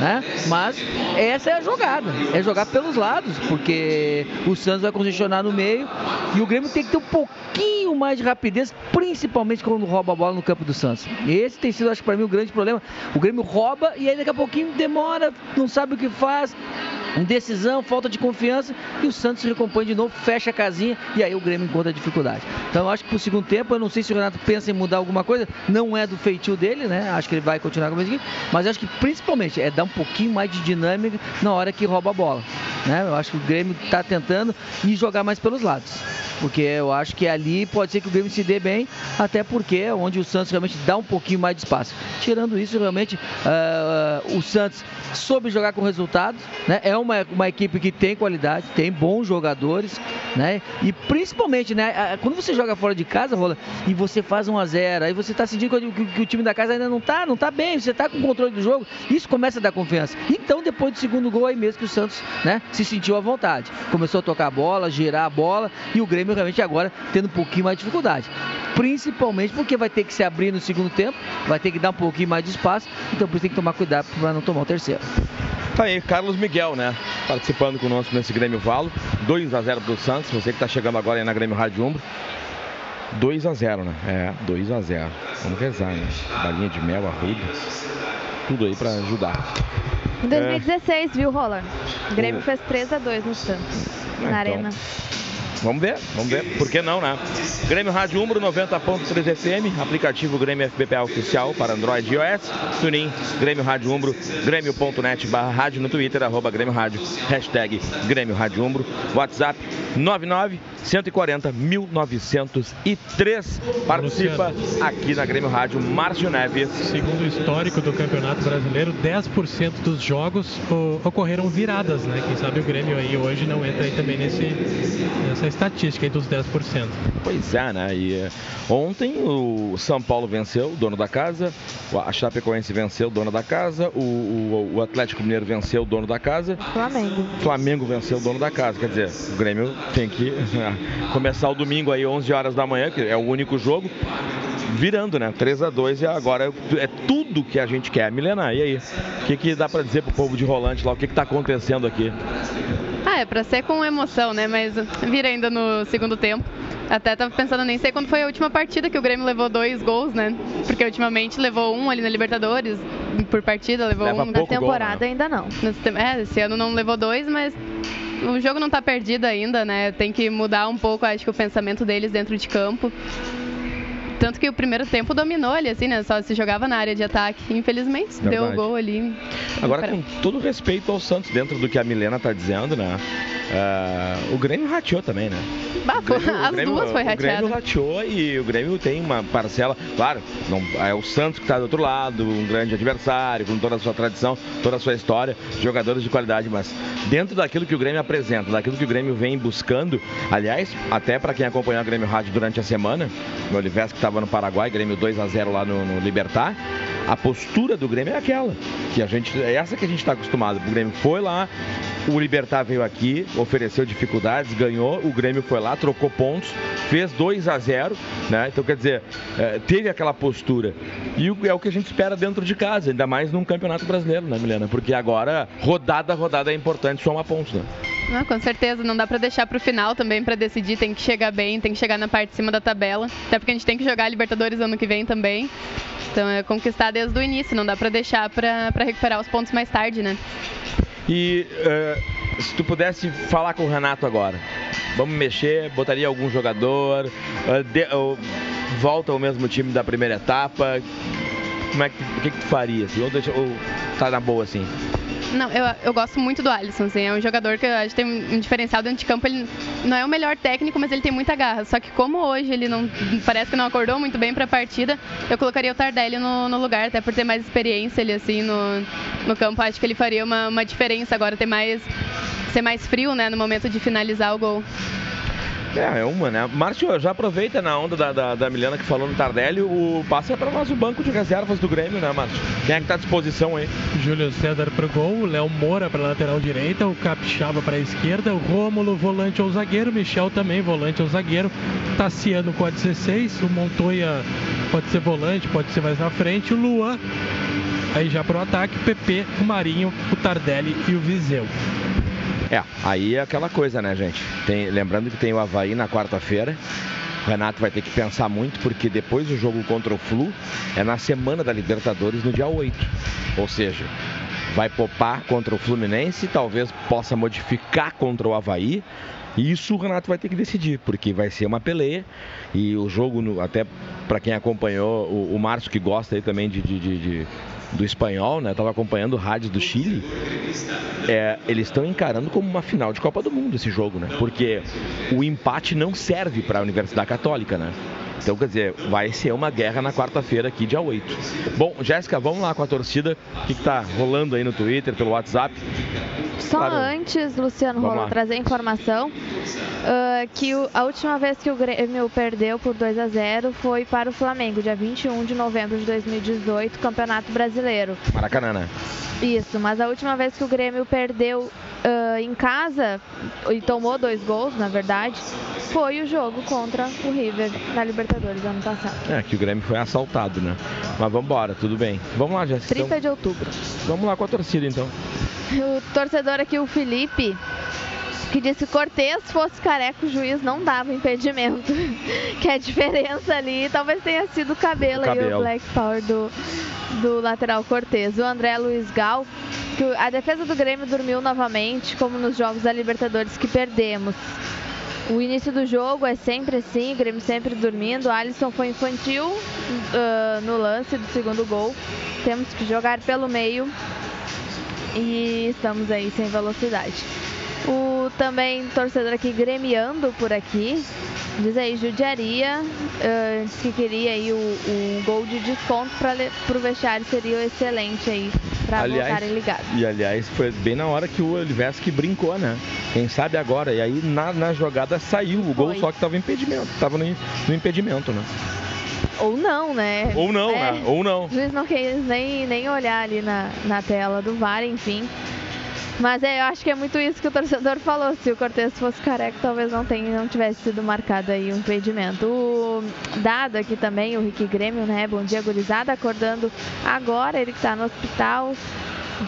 né? Mas essa é a jogada, é jogar pelos lados, porque o Santos vai congestionar no meio e o Grêmio tem que ter um pouquinho mais de rapidez, principalmente quando rouba a bola no campo do Santos. Esse tem sido, acho que para mim, o grande problema. O Grêmio rouba e aí daqui a pouquinho demora, não sabe o que faz, indecisão, falta de confiança e o Santos recompõe de novo, fecha a casinha e aí o Grêmio encontra dificuldade. Então eu acho que pro segundo tempo, eu não sei se o Renato pensa em mudar alguma coisa, não é do feitio dele, né? Acho que ele vai continuar com isso aqui, mas acho que principalmente é dar um pouquinho mais de dinâmica na hora que rouba a bola, né? Eu acho que o Grêmio está tentando e jogar mais pelos lados. Porque eu acho que ali pode ser que o Grêmio se dê bem, até porque é onde o Santos realmente dá um pouquinho mais de espaço. Tirando isso, realmente uh, o Santos soube jogar com resultados, né? É uma, uma equipe que tem qualidade, tem bons jogadores, né? E principalmente, né? Quando você joga fora de casa, Rola, e você faz 1 a 0 aí você está sentindo que, que, o time da casa ainda não tá, não tá bem, você está com o controle do jogo, isso começa a dar confiança. Então, depois do segundo gol, aí mesmo que o Santos, né? Se sentiu à vontade. Começou a tocar a bola, girar a bola, e o Grêmio realmente agora tendo um pouquinho mais de dificuldade. Principalmente porque vai ter que se abrir no segundo tempo, vai ter que dar um pouquinho mais de espaço, então por isso tem que tomar cuidado para não tomar o terceiro. Tá aí, Carlos Miguel, né? Participando conosco nesse Grêmio Valo. 2 a 0 pro Santos, você que tá chegando agora aí na Grêmio Rádio Umbro. 2 a 0 né? É, 2 a 0 Vamos rezar, né? Balinha de mel, arruda. Tudo aí para ajudar. Em 2016, é... viu, Roller? O Grêmio o... fez 3 a 2 no Santos, é, na então... Arena. Vamos ver, vamos ver. Por que não, né? Grêmio Rádio Umbro 90.3 FM, aplicativo Grêmio FBPA oficial para Android e iOS, Tunin, Grêmio Rádio Umbro, Grêmio.net barra rádio no Twitter, arroba Grêmio Rádio, hashtag Grêmio Rádio Umbro, WhatsApp 99 140 1903. Participa aqui na Grêmio Rádio Márcio Neves. Segundo o histórico do Campeonato Brasileiro, 10% dos jogos ocorreram viradas, né? Quem sabe o Grêmio aí hoje não entra aí também nesse, nessa estatística aí dos 10%. Pois é, né? E eh, ontem o São Paulo venceu, o dono da casa, o- a Chapecoense venceu, o dono da casa, o, o- o Atlético Mineiro venceu, o dono da casa, Flamengo. Flamengo venceu o dono da casa. Quer dizer, o Grêmio tem que <laughs> começar o domingo aí, 11 horas da manhã, que é o único jogo, virando, né? 3 a 2 e agora é tudo que a gente quer. Milena, e aí? O que, que dá pra dizer pro povo de Rolante lá? O que, que tá acontecendo aqui? Ah, é pra ser com emoção, né? Mas vira ainda no segundo tempo. Até tava pensando, nem sei quando foi a última partida que o Grêmio levou dois gols, né? Porque ultimamente levou um ali na Libertadores, por partida, levou Leva um Na gol, temporada né? ainda não. É, esse ano não levou dois, mas o jogo não tá perdido ainda, né? Tem que mudar um pouco, acho que o pensamento deles dentro de campo. Tanto que o primeiro tempo dominou ali, assim, né? Só se jogava na área de ataque. Infelizmente, deu o Verdade. gol ali. Agora, com todo respeito ao Santos, dentro do que a Milena tá dizendo, né? Ah, o Grêmio rateou também, né? Bah, pô, O as Grêmio- duas foi O Grêmio rateou e o Grêmio tem uma parcela, claro, não, é o Santos que está do outro lado, um grande adversário, com toda a sua tradição, toda a sua história, jogadores de qualidade, mas dentro daquilo que o Grêmio apresenta, daquilo que o Grêmio vem buscando, aliás, até para quem acompanhou a Grêmio Rádio durante a semana, o Olives que estava no Paraguai, Grêmio 2 a 0 lá no, no Libertar, a postura do Grêmio é aquela, que a gente, é essa que a gente está acostumado. O Grêmio foi lá, o Libertar veio aqui, ofereceu dificuldades, ganhou, o Grêmio foi lá, trocou pontos, fez 2 a 0 né? Então quer dizer, eh, teve aquela postura. E o- é o que a gente espera dentro de casa, ainda mais num campeonato brasileiro, né, Milena? Porque agora, rodada rodada é importante somar pontos, né? Não, com certeza, não dá pra deixar pro final também pra decidir, tem que chegar bem, tem que chegar na parte de cima da tabela, até porque a gente tem que jogar Libertadores ano que vem também. Então é conquistar desde o início, não dá pra deixar pra recuperar os pontos mais tarde, né? E eh, se tu pudesse falar com o Renato agora, vamos mexer, botaria algum jogador, eh, de- ou volta ao mesmo time da primeira etapa, como é que, o que, que tu faria? Assim, ou, deixa, ou tá na boa assim? Não, eu, eu gosto muito do Alisson, assim, é um jogador que eu acho que tem um diferencial dentro de campo. Ele não é o melhor técnico, mas ele tem muita garra. Só que como hoje ele não parece que não acordou muito bem pra partida, eu colocaria o Tardelli no, no lugar, até por ter mais experiência ele assim no, no campo. Acho que ele faria uma, uma diferença agora, ter mais ser mais frio, né, no momento de finalizar o gol. É, é uma, né? Márcio, já aproveita na onda da, da, da Milena que falou no Tardelli, o passa para nós o banco de reservas do Grêmio, né, Márcio? Quem é que tá à disposição aí? Júlio César pro gol, Léo Moura para lateral direita, o Capixaba para a esquerda, o Rômulo volante ou zagueiro, Michel também volante ou zagueiro, Tassiano com a 16, o Montoya pode ser volante, pode ser mais na frente, o Luan aí já pro ataque, PP, o Marinho, o Tardelli e o Viseu. É, aí é aquela coisa, né, gente? Tem- lembrando que tem o Havaí na quarta-feira. O Renato vai ter que pensar muito, porque depois do jogo contra o Flu é na semana da Libertadores, no dia 8. Ou seja, vai popar contra o Fluminense, talvez possa modificar contra o Havaí. E isso o Renato vai ter que decidir, porque vai ser uma peleia. E o jogo, até para quem acompanhou, o, o Márcio que gosta aí também de- de- de- do espanhol, né? Tava acompanhando rádios do Chile. É, eles estão encarando como uma final de Copa do Mundo esse jogo, né? Porque o empate não serve para a Universidade Católica, né? Então, quer dizer, vai ser uma guerra na quarta-feira aqui, dia 8. Bom, Jéssica, vamos lá com a torcida. O que, que tá rolando aí no Twitter, pelo WhatsApp? Só Claro. antes, Luciano Vamos Rola, lá. trazer informação ah, que o- a última vez que o Grêmio perdeu por 2 a 0 foi para o Flamengo, dia 21 de novembro de 2018, Campeonato Brasileiro. Maracanã, né? Isso, mas a última vez que o Grêmio perdeu ah, em casa e tomou dois gols, na verdade, foi o jogo contra o River na Libertadores ano passado. É, que o Grêmio foi assaltado, né? Mas vamos embora, tudo bem. Vamos lá, Jéssica. 30 Então, de outubro. vamos lá com a torcida, então. O torcedor aqui, o Felipe, que disse que Cortez fosse careca, o juiz não dava impedimento. <laughs> que a diferença ali talvez tenha sido o cabelo, O aí, cabelo. o Black Power do, do lateral Cortez. O André Luiz Gal, que a defesa do Grêmio dormiu novamente, como nos jogos da Libertadores que perdemos. O início do jogo é sempre assim, o Grêmio sempre dormindo. Alisson foi infantil ah, no lance do segundo gol. Temos que jogar pelo meio e estamos aí sem velocidade. O também torcedor aqui gremiando por aqui. Diz aí, judiaria. Uh, que queria aí o, o gol de desconto para o vestiário seria excelente aí para voltarem ligados. E aliás, foi bem na hora que o Oliveski brincou, né? Quem sabe agora. E aí na, na jogada saiu o gol, Foi. só que tava impedimento. Tava no, no impedimento, né? Ou não, né? Ou não, É. né? Ou não. O juiz não quis nem, nem olhar ali na, na tela do VAR, enfim. Mas é, eu acho que é muito isso que o torcedor falou. Se o Cortez fosse careca, talvez não, tenha, não tivesse sido marcado aí um impedimento. O dado aqui também, o Rick Grêmio, né? Bom dia, gurizada. Acordando agora, ele que tá no hospital.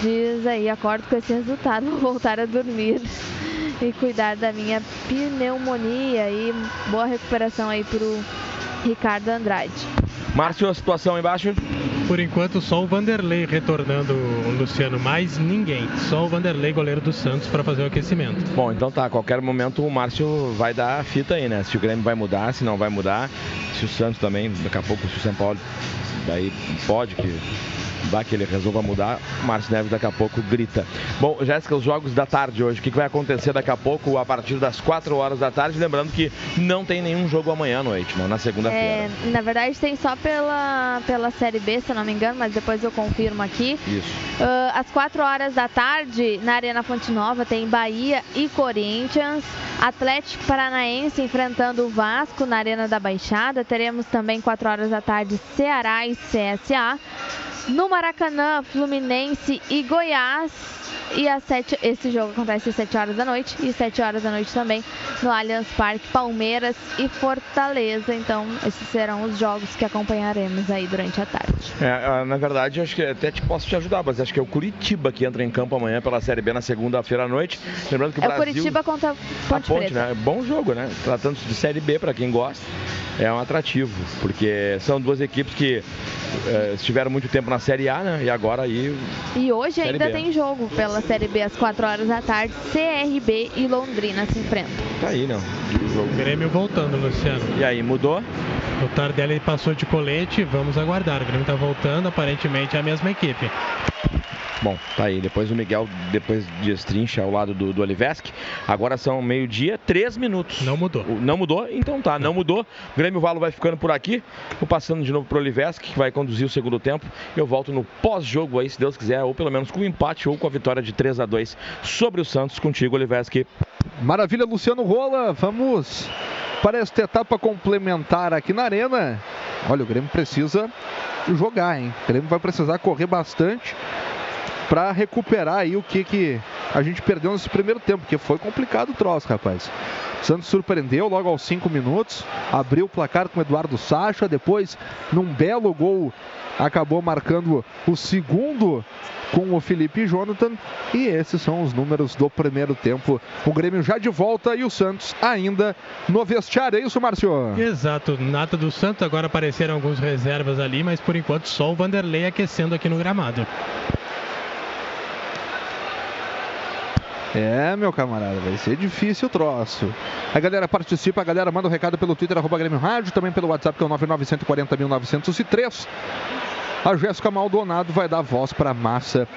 Diz aí, acordo com esse resultado, <laughs> vou voltar a dormir e cuidar da minha pneumonia. E boa recuperação aí pro Ricardo Andrade. Márcio, a situação embaixo? Por enquanto, só o Vanderlei retornando, Luciano. Mais ninguém. Só o Vanderlei, goleiro do Santos, para fazer o aquecimento. Bom, então tá, a qualquer momento o Márcio vai dar a fita aí, né? Se o Grêmio vai mudar, se não vai mudar, se o Santos também, daqui a pouco, se o São Paulo daí pode que vai que ele resolva mudar, Márcio Neves daqui a pouco grita. Bom, Jéssica, os jogos da tarde hoje, o que vai acontecer daqui a pouco a partir das 4 horas da tarde? Lembrando que não tem nenhum jogo amanhã à noite, né? Na segunda-feira. É, na verdade tem só pela, pela Série B, se não me engano, mas depois eu confirmo aqui. Isso. Ah, às 4 horas da tarde, na Arena Fonte Nova, tem Bahia e Corinthians. Atlético Paranaense enfrentando o Vasco na Arena da Baixada. Teremos também 4 horas da tarde Ceará e CSA. No Maracanã, Fluminense e Goiás. E às 7, esse jogo acontece às 7 horas da noite. E 7 horas da noite também no Allianz Parque, Palmeiras e Fortaleza. Então, esses serão os jogos que acompanharemos aí durante a tarde. É, ah, na verdade, acho que até te posso te ajudar, mas acho que é o Curitiba que entra em campo amanhã pela Série B na segunda-feira à noite. Lembrando que o É o Brasil... Curitiba contra Ponte, Ponte, Preta. né? Bom jogo, né? Tratando-se de Série B, para quem gosta, é um atrativo, porque são duas equipes que eh, estiveram muito tempo na Série A, né? E agora aí. E hoje Série ainda B. tem jogo pela Série B às 4 horas da tarde. CRB e Londrina se enfrentam. Tá aí, não. O jogo. Grêmio voltando, Luciano. E aí, mudou? O Tardelli passou de colete, vamos aguardar. O Grêmio tá voltando, aparentemente é a mesma equipe. Bom, tá aí. Depois o Miguel, depois de estrincha ao lado do, do Oliveski. Agora são meio-dia, três minutos. Não mudou. Não mudou? Então tá, não mudou. O Grêmio Valo vai ficando por aqui. Vou passando de novo pro Oliveski, que vai conduzir o segundo tempo. Eu volto no pós-jogo aí, se Deus quiser, ou pelo menos com o empate ou com a vitória de 3 a 2 sobre o Santos. Contigo, Oliveski. Maravilha, Luciano Rola. Vamos para esta etapa complementar aqui na Arena. Olha, o Grêmio precisa jogar, hein? O Grêmio vai precisar correr bastante para recuperar aí o que, que a gente perdeu nesse primeiro tempo, porque foi complicado o troço, rapaz. Santos surpreendeu logo aos 5 minutos, abriu o placar com o Eduardo Sacha, depois, num belo gol, acabou marcando o segundo com o Felipe Jonathan. E esses são os números do primeiro tempo. O Grêmio já de volta e o Santos ainda no vestiário. É isso, Márcio? Exato, nata do Santos, agora apareceram alguns reservas ali, mas por enquanto só o Vanderlei aquecendo aqui no gramado. É, meu camarada, vai ser difícil o troço. A galera participa, a galera manda um recado pelo Twitter, arroba Grêmio Rádio, também pelo WhatsApp, que é o 99140.903. A Jéssica Maldonado vai dar voz para a massa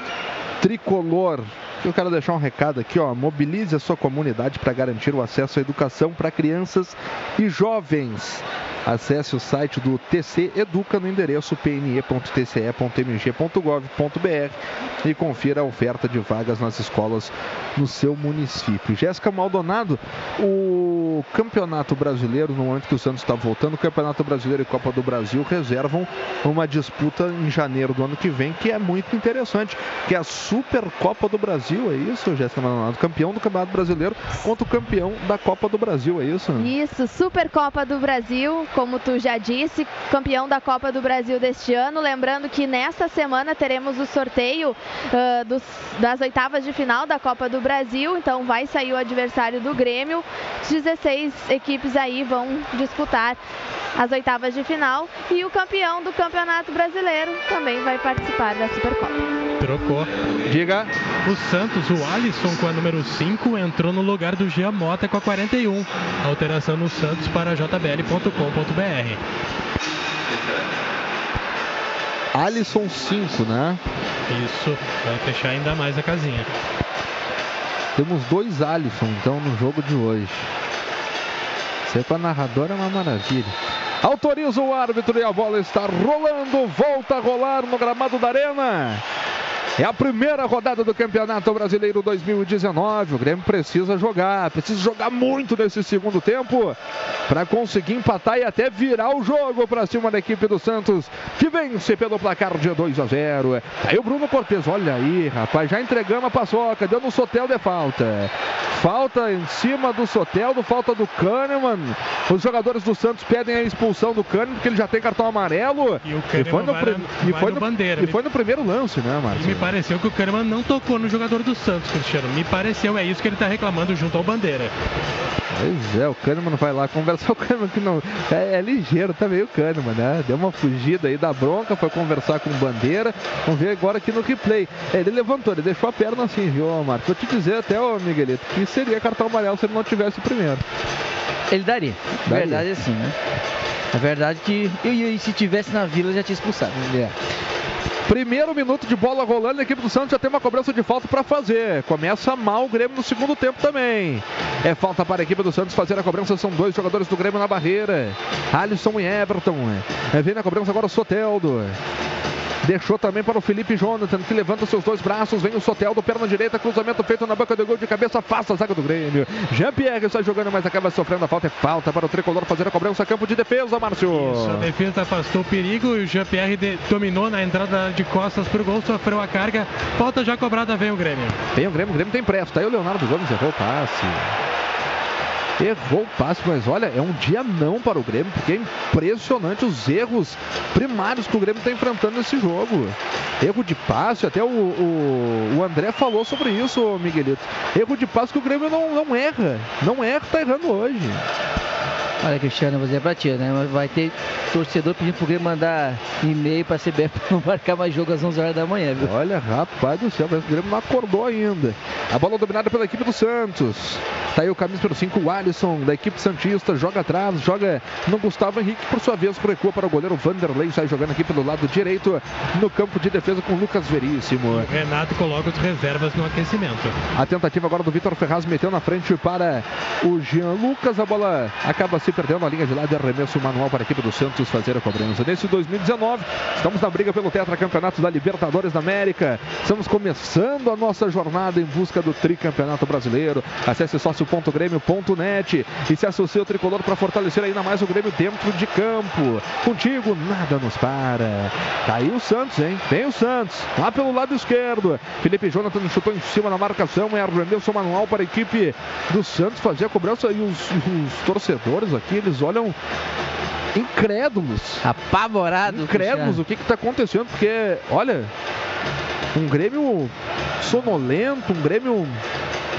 tricolor. Eu quero deixar um recado aqui, ó. Mobilize a sua comunidade para garantir o acesso à educação para crianças e jovens. Acesse o site do TC Educa no endereço pne.tce.mg.gov.br e confira a oferta de vagas nas escolas no seu município. Jéssica Maldonado, o Campeonato Brasileiro, no momento que o Santos está voltando, o Campeonato Brasileiro e Copa do Brasil reservam uma disputa em janeiro do ano que vem, que é muito interessante, que é a Supercopa do Brasil, é isso, Jéssica Maldonado? Campeão do Campeonato Brasileiro contra o campeão da Copa do Brasil, é isso? Isso, Supercopa do Brasil, como tu já disse, campeão da Copa do Brasil deste ano. Lembrando que nesta semana teremos o sorteio ah, dos- das oitavas de final da Copa do Brasil, então vai sair o adversário do Grêmio. 16 equipes aí vão disputar as oitavas de final e o campeão do Campeonato Brasileiro também vai participar da Supercopa. Trocou. Diga. O Santos, o Alisson com a número 5, entrou no lugar do Gia Mota com a 41. Alteração no Santos para jbl.com.br. Alisson 5, né? Isso, vai fechar ainda mais a casinha. temos dois Alisson, então, no jogo de hoje. Ser com a narradora é uma maravilha. Autoriza o árbitro e a bola está rolando. Volta a rolar no gramado da Arena. É a primeira rodada do Campeonato Brasileiro 2019. O Grêmio precisa jogar, precisa jogar muito nesse segundo tempo para conseguir empatar e até virar o jogo para cima da equipe do Santos, que vence pelo placar de 2 a 0. Aí o Bruno Cortes, olha aí, rapaz, já entregamos a paçoca, deu no Sotel de falta. Falta em cima do Soteldo, falta do Kahneman. Os jogadores do Santos pedem a expulsão do Kahneman, porque ele já tem cartão amarelo. E o e foi no, vai e foi no no- bandeira, e me- foi no primeiro lance, né, Márcio? Pareceu que o Kahneman não tocou no jogador do Santos, Cristiano. Me pareceu, é isso que ele tá reclamando junto ao Bandeira. Pois é, o Kahneman vai lá conversar. <laughs> O Kahneman que não. É, é ligeiro também o Kahneman, né? Deu uma fugida aí da bronca, foi conversar com o Bandeira. Vamos ver agora aqui no replay. É, ele levantou, ele deixou a perna assim, viu, Marcos? Vou te dizer até, ô Miguelito, que seria cartão amarelo se ele não tivesse o primeiro. Ele daria. Daria. Verdade é assim, né? É verdade que. E, e se tivesse na vila já tinha expulsado. É. Primeiro minuto de bola rolando, a equipe do Santos já tem uma cobrança de falta para fazer. Começa mal o Grêmio no segundo tempo também. É falta para a equipe do Santos fazer a cobrança, são dois jogadores do Grêmio na barreira. Alisson e Everton. É, vem na cobrança agora o Soteldo. Deixou também para o Felipe Jonathan, que levanta seus dois braços. Vem o Soteldo, perna direita, cruzamento feito na boca do gol de cabeça, afasta a zaga do Grêmio. Jean-Pierre está jogando, mas acaba sofrendo a falta. É falta para o tricolor fazer a cobrança, campo de defesa, Márcio. Isso, a defesa afastou o perigo e o Jean-Pierre dominou na entrada de costas pro gol, sofreu a carga. Falta já cobrada, vem o Grêmio. Tem o Grêmio, o Grêmio tem pressa. Tá aí o Leonardo Gomes errou o passe. Errou o passe, mas olha, é um dia não para o Grêmio, porque é impressionante os erros primários que o Grêmio está enfrentando nesse jogo. Erro de passe, até o, o, o André falou sobre isso, Miguelito. Erro de passe que o Grêmio não, não erra. Não erra, tá errando hoje. Olha, Cristiano, eu vou dizer pra ti, né? Mas Vai ter torcedor pedindo pro Grêmio mandar e-mail pra CBF pra não marcar mais jogo às 11 horas da manhã, viu? Olha, rapaz do céu, o Grêmio não acordou ainda. A bola dominada pela equipe do Santos. Tá aí o camisa número 5, o Alisson, da equipe Santista, joga atrás, joga no Gustavo Henrique, por sua vez recua para o goleiro Vanderlei, sai jogando aqui pelo lado direito, no campo de defesa com o Lucas Veríssimo. O Renato coloca os reservas no aquecimento. A tentativa agora do Vitor Ferraz meteu na frente para o Jean Lucas. A bola acaba se perdendo na linha de lado e arremesso manual para a equipe do Santos fazer a cobrança. Nesse 2019, estamos na briga pelo tetracampeonato da Libertadores da América. Estamos começando a nossa jornada em busca do tricampeonato brasileiro. Acesse sócio.grêmio.net e se associe ao tricolor para fortalecer ainda mais o Grêmio dentro de campo. Contigo, nada nos para. Tá aí o Santos, hein? Tem o Santos. Lá pelo lado esquerdo. Felipe Jonathan chutou em cima na marcação. É arremesso manual para a equipe do Santos fazer a cobrança. E os, os torcedores aqui, eles olham incrédulos. Apavorado. Incrédulos o que está acontecendo. Porque, olha, um Grêmio sonolento, um Grêmio.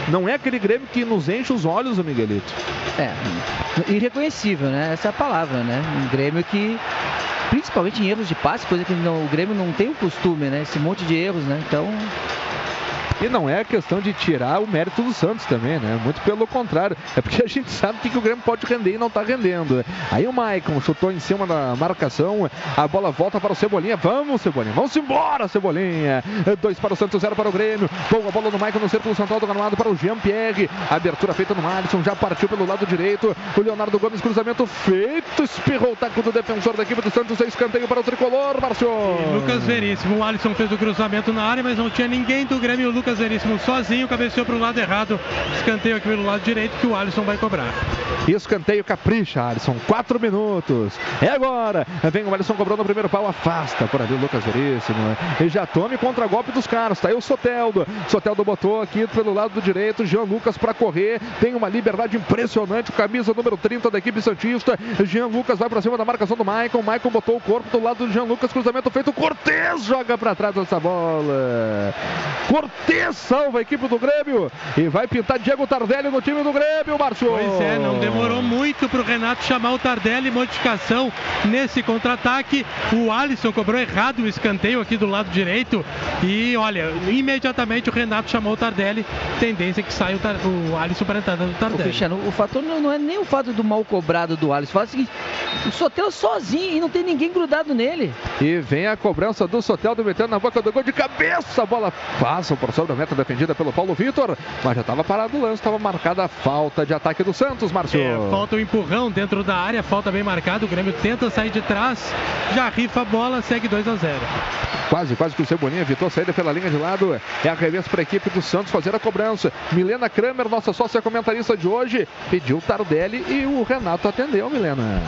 Não é aquele Grêmio que nos enche os olhos, o Miguelito. É, irreconhecível, né? Essa é a palavra, né? Um Grêmio que, principalmente em erros de passe, coisa que não- o Grêmio não tem o costume, né? Esse monte de erros, né? Então, E não é questão de tirar o mérito do Santos também, né? Muito pelo contrário. É porque a gente sabe que, o Grêmio pode render e não tá rendendo. Aí o Maicon chutou em cima da marcação. A bola volta para o Cebolinha. Vamos, Cebolinha. Vamos embora, Cebolinha. Dois para o Santos, zero para o Grêmio. Boa bola do Maicon no círculo central do gramado para o Jean-Pierre. Abertura feita no Alisson. Já partiu pelo lado direito. O Leonardo Gomes, cruzamento feito. Espirrou o taco do defensor da equipe do Santos. É escanteio para o tricolor, Márcio. Lucas Veríssimo, o Alisson fez o cruzamento na área, mas não tinha ninguém do Grêmio. O Lucas Veríssimo sozinho cabeceou para o lado errado. Escanteio aqui pelo lado direito que o Alisson vai cobrar. Escanteio capricha, Alisson. Quatro minutos. É agora. Vem o Alisson cobrando o primeiro pau. Afasta por ali o Lucas Veríssimo. E já tome contra-golpe dos caras. Tá aí o Soteldo. Soteldo botou aqui pelo lado direito. Jean Lucas para correr. Tem uma liberdade impressionante. Camisa número 30 da equipe Santista. Jean Lucas vai para cima da marcação do Maicon. Maicon botou o corpo do lado do Jean Lucas. Cruzamento feito. Cortez joga para trás essa bola. Cortez salva a equipe do Grêmio. E vai pintar Diego Tardelli no time do Grêmio, Márcio. Pois é, não demorou muito para o Renato chamar o Tardelli. Modificação nesse contra-ataque. O Alisson cobrou errado o escanteio aqui do lado direito. E olha, imediatamente o Renato chamou o Tardelli. Tendência que saia o, Tar- o Alisson para a entrada do o Tardelli. Cristiano, o fator não, não é nem o fato do mal cobrado do Alisson. Fala o seguinte: o Sotelo sozinho e não tem ninguém grudado nele. E vem a cobrança do Soteldo metendo na boca do gol de cabeça. A bola passa por sobre a meta defendida pelo Paulo Vitor, mas já estava parado o lance, estava marcada a falta de ataque do Santos, Márcio. É, falta um empurrão dentro da área, falta bem marcado. O Grêmio tenta sair de trás, já rifa a bola, segue 2 a 0. Quase, quase que o Cebolinha evitou a saída pela linha de lado. É arremesso para a equipe do Santos fazer a cobrança. Milena Kramer, nossa sócia comentarista de hoje, pediu o Tardelli e o Renato atendeu, Milena.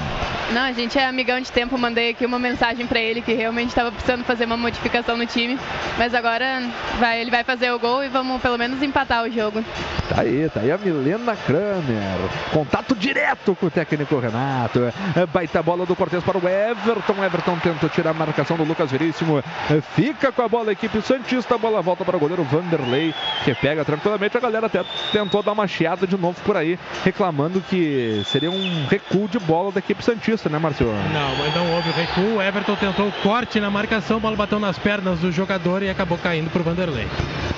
Não, a gente é amigão de tempo, mandei aqui uma mensagem para ele que realmente estava precisando fazer uma modificação no time, mas agora vai, ele vai fazer o gol e vamos pelo menos empatar o jogo. Tá aí, tá aí a Milena Kramer. Contato direto com o técnico Renato. É, Baita bola do Cortez para o Everton. Everton tenta tirar a marcação do Lucas Veríssimo. É, Fica com a bola a equipe Santista. A bola volta para o goleiro Vanderlei, que pega tranquilamente. A galera até tentou dar uma chiada de novo por aí, reclamando que seria um recuo de bola da equipe Santista, né, Marcio? Não, mas não houve o recuo. O Everton tentou o corte na marcação, a bola bateu nas pernas do jogador e acabou caindo para o Vanderlei.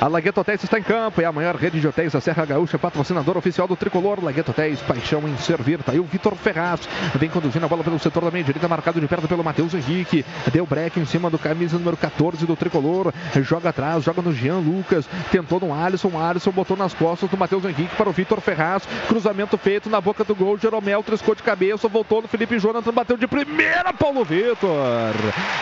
A Lagueto Hotéis está em campo, é a maior rede de hotéis da Serra Gaúcha, patrocinador oficial do Tricolor. Lagueto Hotéis, paixão em servir. Tá aí o Vitor Ferraz, vem conduzindo a bola pelo setor da meia direita, marcado de perto pelo Matheus Henrique. Deu break em cima do camisa número 14 do Tricolor. Joga atrás, joga no Jean Lucas. Tentou no Alisson, Alisson botou nas costas do Matheus Henrique para o Vitor Ferraz. Cruzamento feito na boca do gol. Jeromel triscou de cabeça, voltou no Felipe Jonathan, bateu de primeira. Paulo Vitor.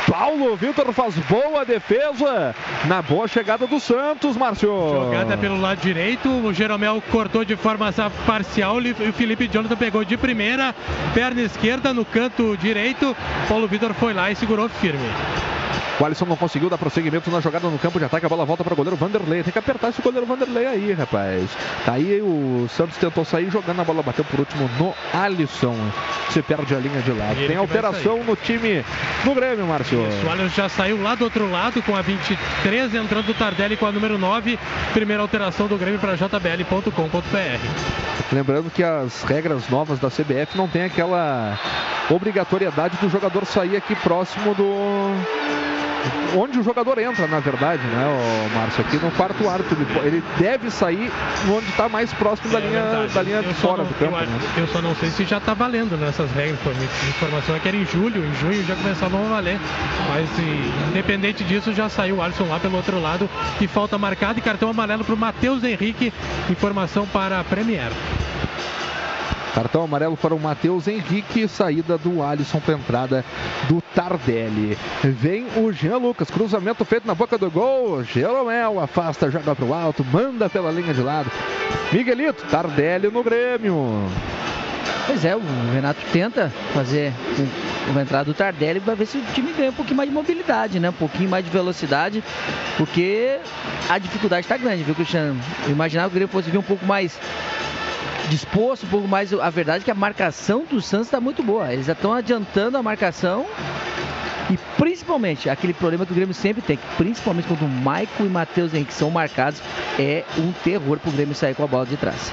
Paulo Vitor faz boa defesa na boa chegada do Santos, Márcio. Jogada pelo lado direito, o Jeromel cortou de forma parcial e o Felipe Jonathan pegou de primeira, perna esquerda no canto direito. Paulo Vitor foi lá e segurou firme. O Alisson não conseguiu dar prosseguimento na jogada no campo de ataque. A bola volta para o goleiro Vanderlei. Tem que apertar esse goleiro Vanderlei aí, rapaz. Tá aí o Santos tentou sair jogando a bola, bateu por último no Alisson. Se perde a linha de lado. Tem alteração no time do Grêmio, Márcio. Isso, o Alisson já saiu lá do outro lado com a 23, entrando o Tardelli com a número 9. Primeira alteração do Grêmio para jbl.com.br. Lembrando que as regras novas da CBF não tem aquela obrigatoriedade do jogador sair aqui próximo do onde o jogador entra, na verdade, né, o Márcio? Aqui no quarto árbitro. Ele deve sair onde está mais próximo da É linha, verdade. da linha Eu de fora não- do campo. Eu, né? eu só não sei se já está valendo nessas regras. A informação é que era em julho, em junho já começavam a valer. Mas e, independente disso, já saiu o Alisson lá pelo outro lado. E falta marcada e cartão amarelo para o Matheus Henrique. Informação para a Premier. Cartão amarelo para o Matheus Henrique, saída do Alisson para entrada do Tardelli. Vem o Jean Lucas, cruzamento feito na boca do gol. Jeromel afasta, joga para o alto, manda pela linha de lado. Miguelito, Tardelli no Grêmio. Pois é, o Renato tenta fazer um- uma entrada do Tardelli para ver se o time ganha um pouquinho mais de mobilidade, né? Um pouquinho mais de velocidade, porque a dificuldade está grande, viu, Cristiano? Eu imaginava que o Grêmio fosse vir um pouco mais disposto, um pouco mais. A verdade é que a marcação do Santos está muito boa. Eles já estão adiantando a marcação. E principalmente, aquele problema que o Grêmio sempre tem, principalmente quando o Maico e Matheus Henrique são marcados, é um terror pro Grêmio sair com a bola de trás.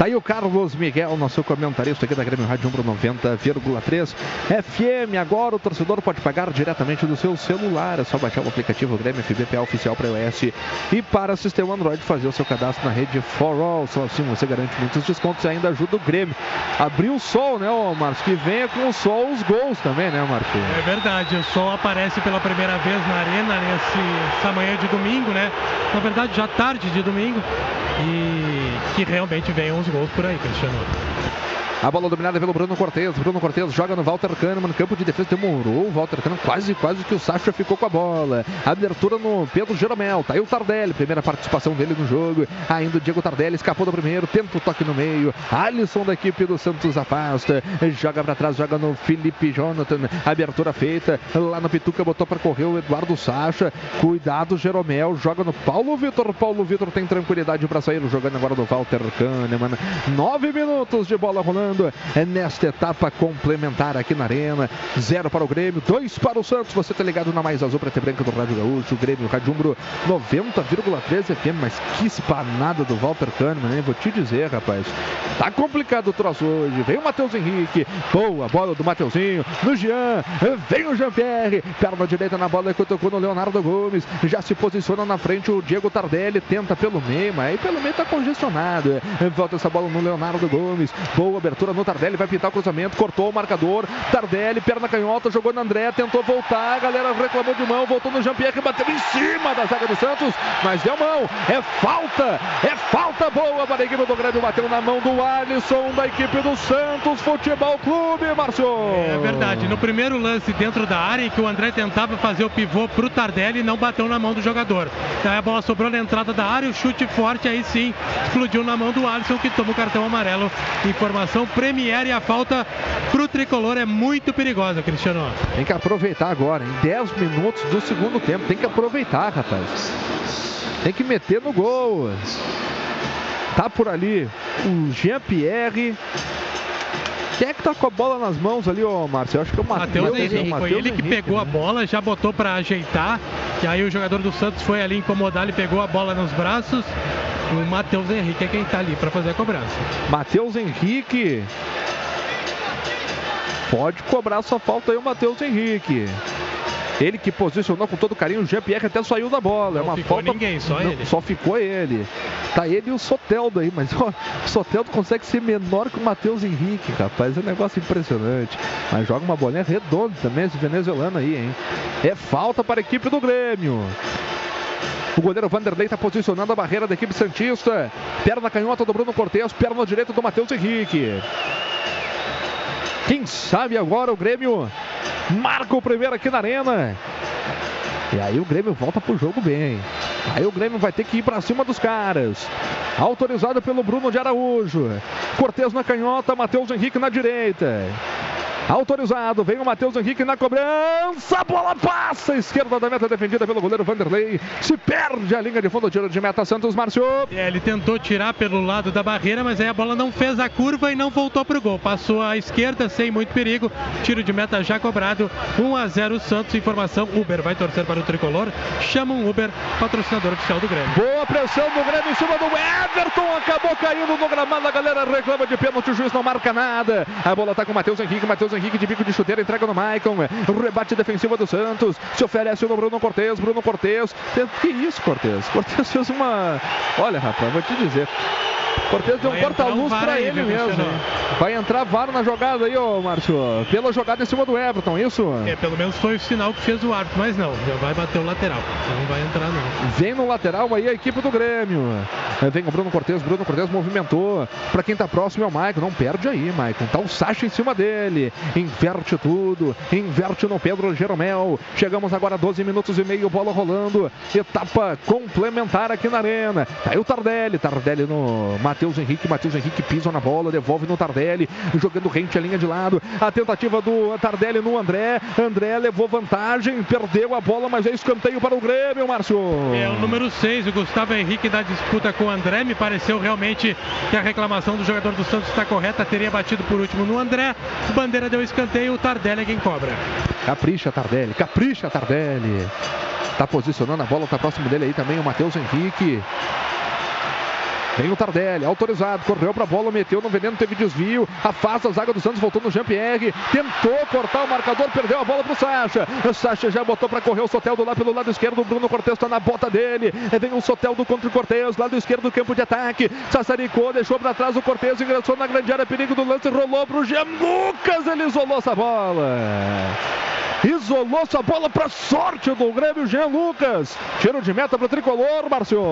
Tá aí o Carlos Miguel, nosso comentarista aqui da Grêmio Rádio Umbro 90,3 FM. Agora o torcedor pode pagar diretamente do seu celular. É só baixar o aplicativo Grêmio FBPA oficial para iOS e para sistema Android fazer o seu cadastro na rede For All. Só assim você garante muitos descontos e ainda ajuda o Grêmio. Abriu o sol, né, Marcos? Que venha com o sol os gols também, né, Marcos? É verdade, o sol aparece pela primeira vez na arena nesse, essa manhã de domingo, né? Na verdade, já tarde de domingo. E que realmente venham os gols por aí, Cristiano. A bola dominada pelo Bruno Cortes. Bruno Cortes joga no Walter Kahneman, campo de defesa. Demorou o Walter Kahneman, quase, quase que o Sacha ficou com a bola. Abertura no Pedro Jeromel. Tá aí o Tardelli, primeira participação dele no jogo. Ainda o Diego Tardelli escapou do primeiro, tenta o toque no meio. Alisson da equipe do Santos afasta. Joga pra trás, joga no Felipe Jonathan. Abertura feita. Lá no Pituca botou pra correr o Eduardo Sacha. Cuidado, Jeromel. Joga no Paulo Vitor. Paulo Vitor tem tranquilidade pra sair. Jogando agora no Walter Kahneman. Nove minutos de bola rolando é nesta etapa complementar aqui na Arena. Zero para o Grêmio, dois para o Santos. Você tá ligado na mais azul preta e branca do Rádio Gaúcho. O Grêmio, Rádio Umbro 90,3 FM. Mas que espanada do Walter Kahneman, hein? Vou te dizer, rapaz. Tá complicado o troço hoje. Vem o Matheus Henrique. Boa bola do Mateuzinho. No Jean. Vem o Jean-Pierre. Perna direita na bola que tocou no Leonardo Gomes. Já se posiciona na frente o Diego Tardelli. Tenta pelo meio, mas aí pelo meio tá congestionado. Volta essa bola no Leonardo Gomes. Boa abertura no Tardelli, vai pintar o cruzamento, cortou o marcador. Tardelli, perna canhota, jogou no André, tentou voltar, a galera reclamou de mão, voltou no Jean-Pierre, bateu em cima da zaga do Santos, mas deu mão. É falta, é falta boa para a equipe do Grêmio, bateu na mão do Alisson da equipe do Santos Futebol Clube, Márcio. É verdade. No primeiro lance dentro da área, em que o André tentava fazer o pivô pro Tardelli, não bateu na mão do jogador. Daí a bola sobrou na entrada da área, o chute forte, aí sim, explodiu na mão do Alisson, que toma o cartão amarelo. Informação Premier e a falta pro tricolor é muito perigosa, Cristiano. Tem que aproveitar agora, em 10 minutos do segundo tempo. Tem que aproveitar, rapaz. Tem que meter no gol. Tá por ali o Jean-Pierre. Quem é que tá com a bola nas mãos ali, ô Márcio? Eu acho que é o Matheus Henrique. Foi ele que pegou né? a bola, já botou pra ajeitar. E aí o jogador do Santos foi ali incomodar, ele pegou a bola nos braços. O Matheus Henrique é quem tá ali pra fazer a cobrança. Matheus Henrique. Pode cobrar sua falta aí o Matheus Henrique. Ele que posicionou com todo carinho, o Jean-Pierre até saiu da bola. é uma ficou falta... ninguém, só Não, ele. Só ficou ele. Tá ele e o Soteldo aí, mas <laughs> ó, o Soteldo consegue ser menor que o Matheus Henrique, rapaz. É um negócio impressionante. Mas joga uma bolinha redonda também, esse venezuelano aí, hein? É falta para a equipe do Grêmio. O goleiro Vanderlei está posicionando a barreira da equipe Santista. Perna canhota do Bruno Cortes, perna direita do Matheus Henrique. Quem sabe agora o Grêmio marca o primeiro aqui na arena. E aí o Grêmio volta pro jogo bem. Aí o Grêmio vai ter que ir para cima dos caras. Autorizado pelo Bruno de Araújo. Cortez na canhota, Matheus Henrique na direita. Autorizado, vem o Matheus Henrique na cobrança, a bola passa, esquerda da meta defendida pelo goleiro Vanderlei, se perde a linha de fundo, tiro de meta Santos Márcio. É, ele tentou tirar pelo lado da barreira, mas aí a bola não fez a curva e não voltou pro gol. Passou à esquerda sem muito perigo. Tiro de meta já cobrado. 1 a 0 Santos. Informação: Uber vai torcer para o tricolor. Chama um Uber, patrocinador oficial do Grêmio. Boa pressão do Grêmio em cima do Everton. Acabou caindo no gramado. A galera reclama de pênalti. O juiz não marca nada. A bola tá com o Matheus Henrique. Matheus Henrique de bico de chuteira. Entrega no Maicon. O rebate defensivo do Santos. Se oferece no Bruno Cortes. Bruno Cortes. Que isso, Cortes? Cortes fez uma. Olha, rapaz, vou te dizer. Cortez deu um entrar um aí, ele mesmo. Vai entrar VAR na jogada aí, ô Márcio. Pela jogada em cima do Everton, isso? É, pelo menos foi o sinal que fez o árbitro, mas não, já vai bater o lateral. Não vai entrar não. Vem no lateral aí a equipe do Grêmio. Vem o Bruno Cortes, Bruno Cortes movimentou. Pra quem tá próximo é o Maicon. Não perde aí, Maicon. Tá o Sacha em cima dele. Inverte tudo. Inverte no Pedro Jeromel. Chegamos agora a 12 minutos e meio, bola rolando. Etapa complementar aqui na arena. Tá aí o Tardelli. Tardelli no Matheus Henrique. Matheus Henrique pisa na bola, devolve no Tardelli. Jogando rente a linha de lado. A tentativa do Tardelli no André. André levou vantagem, perdeu a bola, mas é escanteio para o Grêmio, Márcio. É o número 6, o Gustavo Henrique da disputa com o André. Me pareceu realmente que a reclamação do jogador do Santos está correta. Teria batido por último no André. O Deu escanteio, o Tardelli é quem cobra. Capricha Tardelli, capricha Tardelli. Tá posicionando a bola, tá próximo dele aí também o Matheus Henrique. Tem o Tardelli, autorizado, correu pra bola, meteu no veneno, teve desvio, afasta a zaga do Santos, voltou no Jean-Pierre, tentou cortar o marcador, perdeu a bola pro Sacha. O Sacha já botou pra correr o Soteldo lá pelo lado esquerdo, o Bruno Cortes tá na bota dele. Aí Vem o Soteldo contra o Cortes, lado esquerdo do campo de ataque. Sassaricou, deixou pra trás o Cortes, ingressou na grande área, perigo do lance, rolou pro Jean Lucas, ele isolou essa bola. Isolou essa bola para sorte do Grêmio, Jean Lucas. Tiro de meta para o tricolor, Márcio.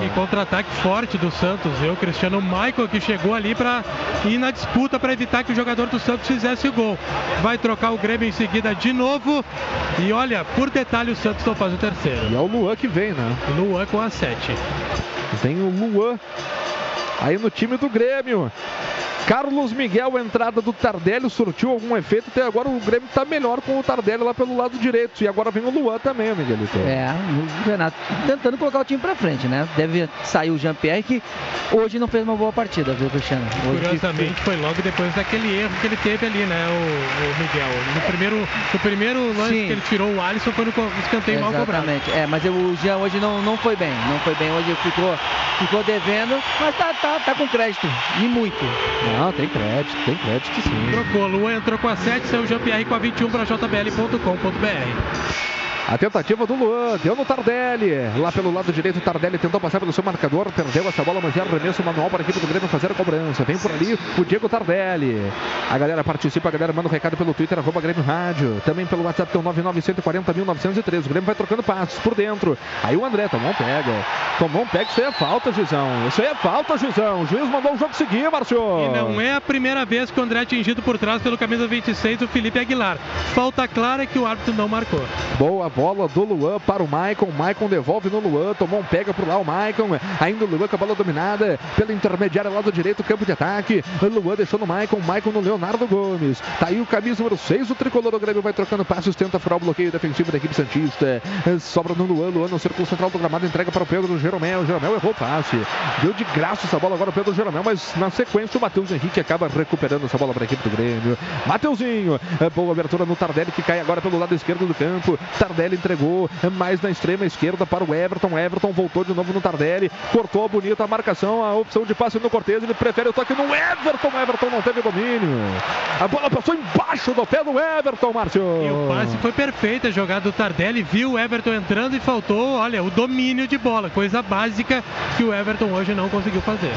Que contra-ataque forte do Santos? O Cristiano Michael que chegou ali para ir na disputa para evitar que o jogador do Santos fizesse o gol. Vai trocar o Grêmio em seguida de novo. E olha, por detalhe, o Santos não faz o terceiro. E é o Luan que vem, né? Luan com a 7. Tem o Luan aí no time do Grêmio. Carlos Miguel, entrada do Tardelli, surtiu algum efeito. Até agora o Grêmio está melhor com o Tardelli lá pelo lado direito. E agora vem o Luan também, Miguelito. É, o Renato tentando colocar o time pra frente, né? Deve sair o Jean-Pierre, que hoje não fez uma boa partida, viu, Cristiano? Hoje Curiosamente, foi logo depois daquele erro que ele teve ali, né, o, o Miguel. No primeiro, no primeiro lance Sim. que ele tirou o Alisson foi no escanteio mal cobrado. Exatamente. É, mas o Jean hoje não, não foi bem. Não foi bem. Hoje ficou, ficou devendo, mas tá, tá, tá com crédito. E muito. Não, tem crédito, tem crédito sim. Trocou, Luan entrou com a 7, saiu o Jean-Pierre com a 21 para jbl.com.br. A tentativa do Luan, deu no Tardelli. Lá pelo lado direito, o Tardelli tentou passar pelo seu marcador, perdeu essa bola, mas é arremesso manual para a equipe do Grêmio fazer a cobrança. Vem por ali o Diego Tardelli. A galera participa, a galera manda um recado pelo Twitter, arroba Grêmio Rádio. Também pelo WhatsApp, que é o 99140.903. O Grêmio vai trocando passos por dentro. Aí o André tomou um pega. Tomou um pega, isso aí é falta, Gizão. Isso aí é falta, Gizão. O juiz mandou o jogo seguir, Márcio. E não é a primeira vez que o André é atingido por trás pelo camisa 26, o Felipe Aguilar. Falta clara que o árbitro não marcou. Boa bola do Luan para o Maicon. Maicon devolve no Luan. Tomou um pega por lá o Maicon. Ainda o Luan com a bola dominada pela intermediária lado direito, campo de ataque. Luan deixou no Maicon. Maicon no Leonardo Gomes. Tá aí o camisa número 6. O tricolor do Grêmio vai trocando passos. Tenta furar o bloqueio defensivo da equipe Santista. Sobra no Luan. Luan no círculo central do gramado. Entrega para o Pedro Jeromel. Jeromel errou o passe. Deu de graça essa bola agora o Pedro Jeromel. Mas na sequência o Matheus Henrique acaba recuperando essa bola para a equipe do Grêmio. Mateuzinho. Boa abertura no Tardelli que cai agora pelo lado esquerdo do campo. Tardelli entregou mais na extrema esquerda para o Everton. Everton voltou de novo no Tardelli. Cortou bonita a marcação. A opção de passe no Cortez. Ele prefere o toque no Everton. Everton não teve domínio. A bola passou embaixo do pé do Everton, Márcio. E o passe foi perfeito. A jogada do Tardelli viu o Everton entrando e faltou, olha, o domínio de bola. Coisa básica que o Everton hoje não conseguiu fazer.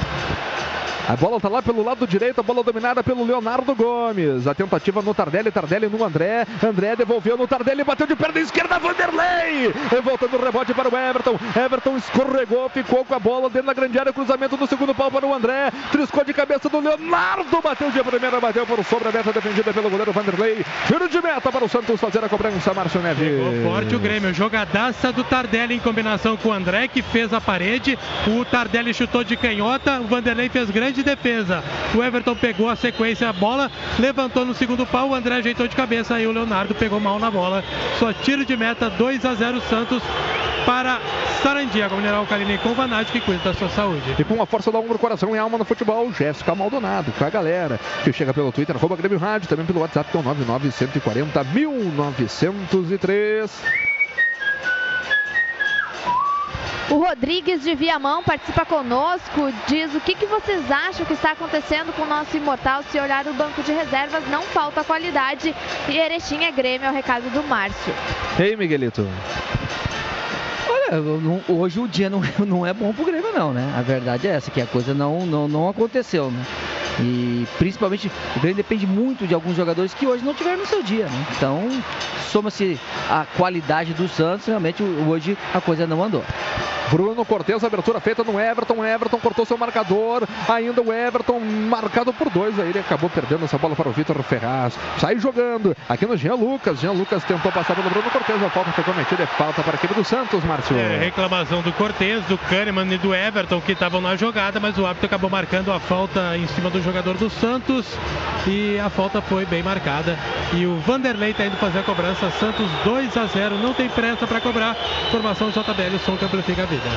A bola está lá pelo lado direito, a bola dominada pelo Leonardo Gomes. A tentativa no Tardelli, Tardelli no André. André devolveu no Tardelli, bateu de perna esquerda, Vanderlei. E voltando o rebote para o Everton. Everton escorregou, ficou com a bola dentro da grande área. Cruzamento do segundo pau para o André. Triscou de cabeça do Leonardo. Bateu de primeira, bateu por sobre a meta, defendida pelo goleiro Vanderlei. Tiro de meta para o Santos fazer a cobrança, Márcio Neves. Pegou forte o Grêmio. Jogadaça do Tardelli em combinação com o André, que fez a parede. O Tardelli chutou de canhota. O Vanderlei fez grande defesa. O Everton pegou a sequência, a bola, levantou no segundo pau, o André ajeitou de cabeça, aí o Leonardo pegou mal na bola. Só tiro de meta, 2 a 0 Santos para Sarandi, água mineral Caline com Vanade que cuida da sua saúde. E com a força da ombro, coração e alma no futebol, Jéssica Maldonado, com a galera que chega pelo Twitter, arroba Grêmio Rádio, também pelo WhatsApp, que é o 99140 1903. O Rodrigues de Viamão participa conosco, diz o que, que vocês acham que está acontecendo com o nosso imortal. Se olhar o banco de reservas, não falta qualidade. E Erechim é Grêmio, é o recado do Márcio. Ei, Miguelito. Não- hoje o dia não, <laughs> não é bom pro Grêmio não, né? A verdade é essa, que a coisa não, não, não aconteceu, né? E principalmente o Grêmio depende muito de alguns jogadores que hoje não tiveram no seu dia, né? Então, soma-se a qualidade do Santos, realmente hoje a coisa não andou. Bruno Cortes, abertura feita no Everton. Everton cortou seu marcador. Ainda o Everton marcado por dois. Aí ele acabou perdendo essa bola para o Vitor Ferraz. Sai jogando aqui no Jean Lucas. Jean Lucas tentou passar pelo Bruno Cortes. A falta foi cometida. É falta para a equipe do Santos, Márcio. É, reclamação do Cortez, do Kahneman e do Everton que estavam na jogada, mas o árbitro acabou marcando a falta em cima do jogador do Santos e a falta foi bem marcada. E o Vanderlei está indo fazer a cobrança. Santos 2 a 0, não tem pressa para cobrar. Formação JBL, som que amplifica a vida.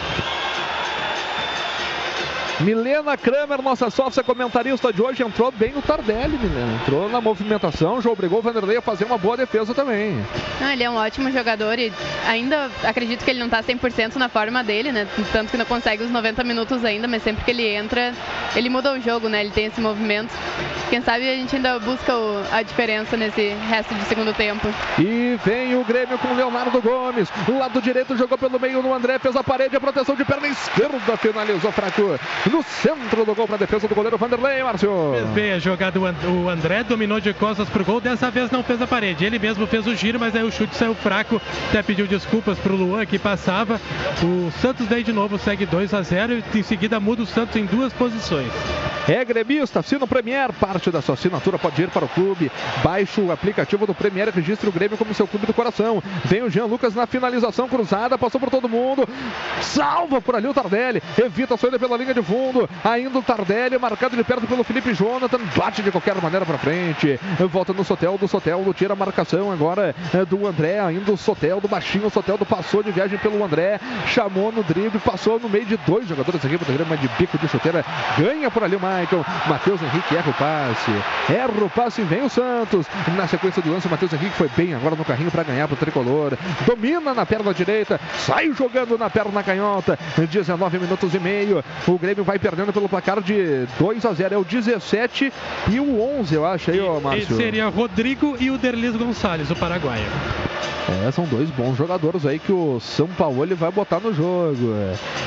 Milena Kramer, nossa sócia comentarista de hoje, entrou bem o Tardelli, Milena. Entrou na movimentação, já obrigou o Vanderlei a fazer uma boa defesa também. Não, ele é um ótimo jogador e ainda acredito que ele não tá 100% na forma dele, né? Tanto que não consegue os 90 minutos ainda, mas sempre que ele entra, ele muda o jogo, né? Ele tem esse movimento. Quem sabe a gente ainda busca o- a diferença nesse resto de segundo tempo. E vem o Grêmio com Leonardo Gomes. Lado direito jogou pelo meio no André, fez a parede, a proteção de perna esquerda, finalizou fraco. No centro do gol para a defesa do goleiro Vanderlei, Márcio. Fez bem a jogada, o And- o André dominou de costas pro gol, dessa vez não fez a parede. Ele mesmo fez o giro, mas aí o chute saiu fraco. Até pediu desculpas pro Luan que passava. O Santos daí de novo segue 2 a 0 e em seguida muda o Santos em duas posições. É gremista, assina o Premier, parte da sua assinatura pode ir para o clube. Baixe o aplicativo do Premier e registre o Grêmio como seu clube do coração. Vem o Jean Lucas na finalização cruzada, passou por todo mundo. Salva por ali o Tardelli, evita a saída pela linha de fundo. Ainda o Tardelli, marcado de perto pelo Felipe Jonathan, bate de qualquer maneira para frente. Volta no Soteldo, Soteldo tira a marcação agora é do André. Ainda o Soteldo, baixinho, o Soteldo passou de viagem pelo André, chamou no drible, passou no meio de dois jogadores aqui do mas de bico de chuteira. Ganha por ali o Michael. Matheus Henrique erra o passe. Erra o passe e vem o Santos. Na sequência do lance, o Matheus Henrique foi bem agora no carrinho para ganhar para o tricolor. Domina na perna direita, sai jogando na perna canhota. 19 minutos e meio. O Grêmio vai perdendo pelo placar de 2 a 0. É o 17 e o 11, eu acho aí, Esse Márcio. seria Rodrigo e o Derlis Gonçalves, o paraguaio. É, são dois bons jogadores aí que o São Paulo ele vai botar no jogo.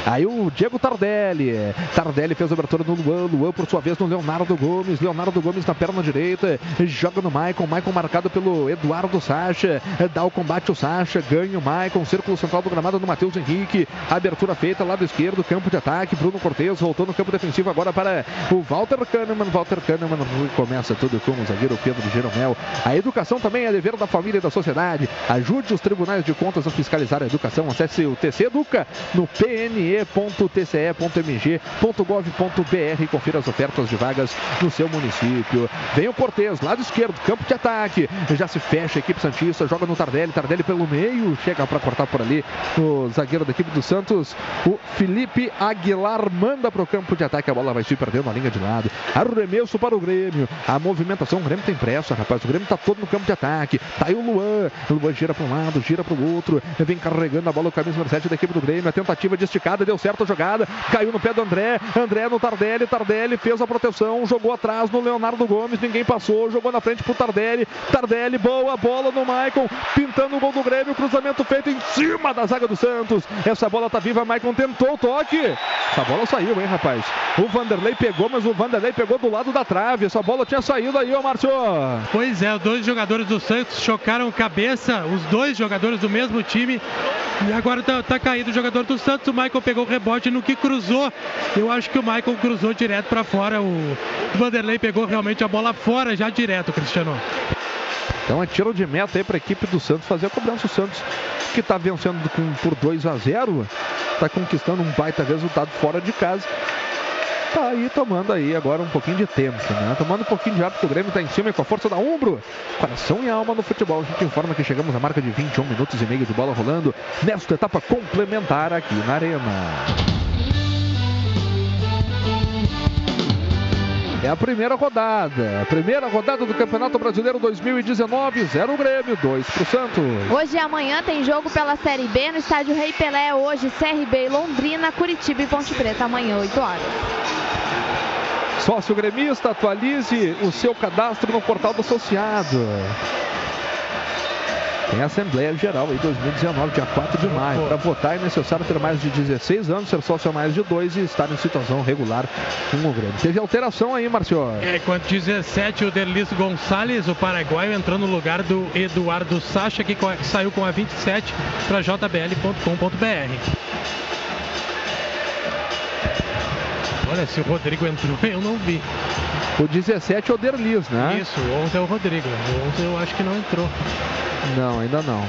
Aí o Diego Tardelli. Tardelli fez a abertura no Luan. Luan, por sua vez, no Leonardo Gomes. Leonardo Gomes na perna direita. Joga no Maicon. Maicon marcado pelo Eduardo Sacha. Dá o combate o Sacha. Ganha o Maicon. Círculo central do gramado no Matheus Henrique. Abertura feita, lado esquerdo, campo de ataque. Bruno Cortes voltou no campo defensivo agora para o Walter Kahneman. Walter Kahneman começa tudo com o zagueiro Pedro Jeromel. A educação também é dever da família e da sociedade. Ajude os tribunais de contas a fiscalizar a educação. Acesse o TC Educa no pne.tce.mg.gov.br e confira as ofertas de vagas no seu município. Vem o Cortez, lado esquerdo, campo de ataque. Já se fecha a equipe Santista, joga no Tardelli. Tardelli pelo meio, chega para cortar por ali o zagueiro da equipe do Santos, o Felipe Aguilar, manda para o campo de ataque. A bola vai se perdendo na linha de lado. Arremesso para o Grêmio. A movimentação, o Grêmio tem pressa, rapaz. O Grêmio está todo no campo de ataque. Tá aí o Luan. O Luan gira para um lado, gira para o outro. Vem carregando a bola o camisa número 7 da equipe do Grêmio. A tentativa de esticada, deu certo a jogada. Caiu no pé do André. André no Tardelli. Tardelli fez a proteção, jogou atrás no Leonardo Gomes. Ninguém passou, jogou na frente pro Tardelli. Tardelli, boa bola no Maicon. Pintando o gol do Grêmio. Cruzamento feito em cima da zaga do Santos. Essa bola tá viva. Maicon tentou o toque. Essa bola saiu, hein, rapaz? O Vanderlei pegou, mas o Vanderlei pegou do lado da trave. Essa bola tinha saído aí, ô Márcio. Pois é, dois jogadores do Santos chocaram cabeça, os dois jogadores do mesmo time. E agora tá, tá caído o jogador do Santos. O Michael pegou o rebote no que cruzou. Eu acho que o Michael cruzou direto para fora. O Vanderlei pegou realmente a bola fora já direto, Cristiano. Então é tiro de meta aí para a equipe do Santos fazer a cobrança. O Santos que está vencendo com, por 2 a 0 está conquistando um baita resultado fora de casa. Tá aí tomando aí agora um pouquinho de tempo, né? Tomando um pouquinho de ar porque o Grêmio tá em cima e com a força da Umbro. Coração e alma no futebol. A gente informa que chegamos à marca de 21 minutos e meio de bola rolando nesta etapa complementar aqui na Arena. É a primeira rodada. A primeira rodada do Campeonato Brasileiro 2019. 0 Grêmio, 2 pro Santos. Hoje e amanhã tem jogo pela Série B no estádio Rei Pelé. Hoje, CRB Londrina, Curitiba e Ponte Preta. Amanhã, 8 horas. Sócio gremista, atualize o seu cadastro no portal do associado. Tem Assembleia Geral aí 2019, dia 4 de maio. Para votar é necessário ter mais de 16 anos, ser sócio mais de dois e estar em situação regular com o Grêmio. Teve alteração aí, Marcio. É, quanto 17, o Derlis Gonçalves, o paraguaio, entrou no lugar do Eduardo Sacha, que saiu com a 27 para jbl.com.br. Olha, se o Rodrigo entrou, <laughs> eu não vi. O 17 é o Derlis, né? Isso, o 11 é o Rodrigo. O 11 eu acho que não entrou. Não, ainda não.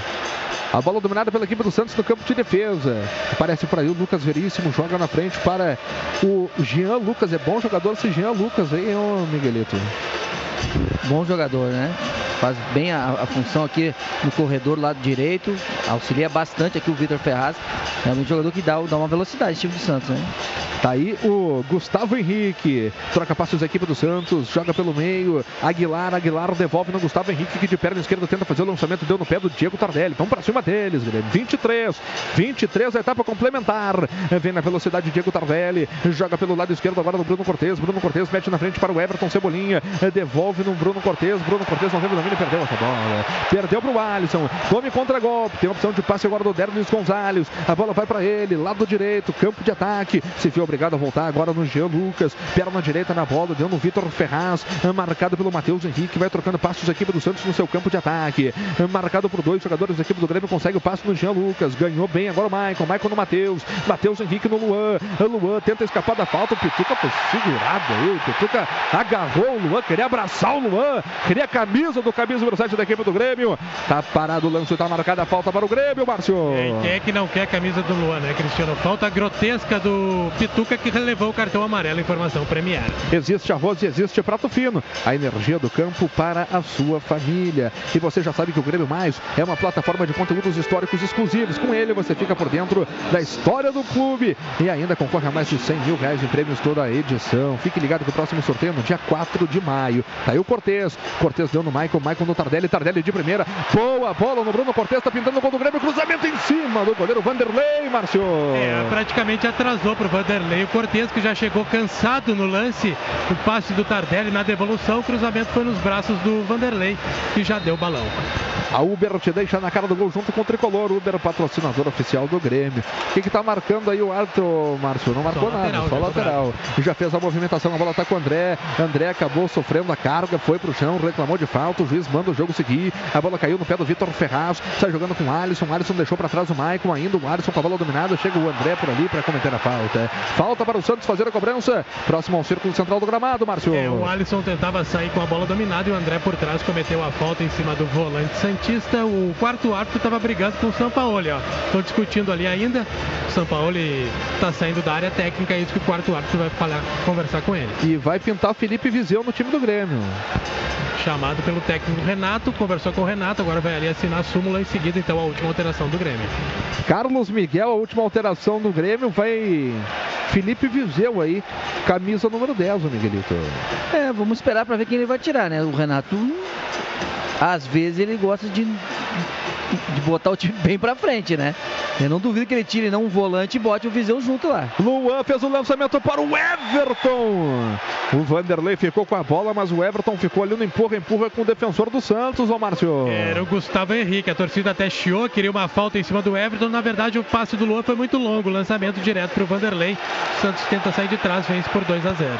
A bola dominada pela equipe do Santos no campo de defesa. Aparece por aí o Lucas Veríssimo, joga na frente para o Jean Lucas. É bom jogador esse Jean Lucas aí, ô Miguelito. Bom jogador, né? Faz bem a, a, função aqui no corredor lado direito. Auxilia bastante aqui o Vitor Ferraz. É um jogador que dá, dá uma velocidade, time do Santos, né? Tá aí o Gustavo Henrique. Troca passos da equipe do Santos. Joga pelo meio. Aguilar, Aguilar devolve no Gustavo Henrique, que de perna esquerda tenta fazer o lançamento. Deu no pé do Diego Tardelli. Vamos pra cima deles, Guilherme. 23. 23 a etapa complementar. Vem na velocidade Diego Tardelli. Joga pelo lado esquerdo agora no Bruno Cortes. Bruno Cortes mete na frente para o Everton Cebolinha. Devolve no Bruno Cortes. Bruno Cortes não teve domínio. Perdeu essa bola. Perdeu pro Alisson. Come contra golpe. Tem opção de passe agora do Dernis Gonzalez. A bola vai para ele. Lado direito. Campo de ataque. Se viu obrigado a voltar agora no Jean Lucas. Perna direita na bola, deu no Vitor Ferraz. Marcado pelo Matheus Henrique. Vai trocando passos da equipe do Santos no seu campo de ataque. Marcado por dois jogadores da equipe do Grêmio. Consegue o passe no Jean Lucas. Ganhou bem agora o Maicon. Maicon no Matheus. Matheus Henrique no Luan. Luan tenta escapar da falta. O Pituca foi segurado aí. O Pituca agarrou o Luan. Queria abraçar o Luan. Queria a camisa do camisa número 7 da equipe do Grêmio. Tá parado o lance. Tá marcada a falta para o Grêmio, Márcio. Quem é que não quer a camisa do Luan, né, Cristiano? Falta grotesca do Pituca que levou o cartão amarelo, informação premiada. Existe arroz e existe prato fino. A energia do campo para a sua família. E você já sabe que o Grêmio Mais é uma plataforma de conteúdos históricos exclusivos. Com ele você fica por dentro da história do clube e ainda concorre a mais de 100 mil reais em prêmios toda a edição. Fique ligado que o próximo sorteio é no dia 4 de maio. Tá aí o Cortez. Cortez deu no Michael, Michael no Tardelli, Tardelli de primeira. Boa bola no Bruno Cortez, tá pintando o gol do Grêmio. Cruzamento em cima do goleiro Vanderlei, Márcio. É, praticamente atrasou pro Vanderlei Vanderlei. O Cortez que já chegou cansado no lance, o passe do Tardelli na devolução, o cruzamento foi nos braços do Vanderlei, que já deu o balão. A Uber te deixa na cara do gol junto com o Tricolor. Uber, patrocinador oficial do Grêmio. O que, que tá marcando aí o árbitro, Márcio? Não marcou Só nada, lateral, só lateral. Já fez a movimentação, a bola tá com o André. André acabou sofrendo a carga, foi pro chão, reclamou de falta. O juiz manda o jogo seguir. A bola caiu no pé do Vitor Ferraz. Sai jogando com o Alisson. O Alisson deixou para trás o Maicon ainda. O Alisson com a bola dominada. Chega o André por ali para cometer a falta. Falta para o Santos fazer a cobrança. Próximo ao círculo central do gramado, Márcio. É, o Alisson tentava sair com a bola dominada e o André por trás cometeu a falta em cima do volante Santista. O quarto árbitro estava brigando com o Sampaoli, ó. Estão discutindo ali ainda. O Sampaoli está saindo da área técnica, é isso que o quarto árbitro vai falar, conversar com ele. E vai pintar Felipe Viseu no time do Grêmio. Chamado pelo técnico Renato, conversou com o Renato, agora vai ali assinar a súmula em seguida, então, a última alteração do Grêmio. Carlos Miguel, a última alteração do Grêmio, vai Felipe Viseu aí, camisa número 10, o Miguelito. É, vamos esperar para ver quem ele vai tirar, né? O Renato, às vezes, ele gosta de, de botar o time <laughs> bem pra frente, né? Eu não duvido que ele tire não um volante e bote o Viseu junto lá. Luan fez o lançamento para o Everton. O Vanderlei ficou com a bola, mas o Everton ficou ali no empurra-empurra com o defensor do Santos, ô Márcio. Era o Gustavo Henrique, a torcida até chiou, queria uma falta em cima do Everton. Na verdade, o passe do Luan foi muito longo, o lançamento direto para o Vanderlei. O Santos tenta sair de trás, vence por 2 a 0.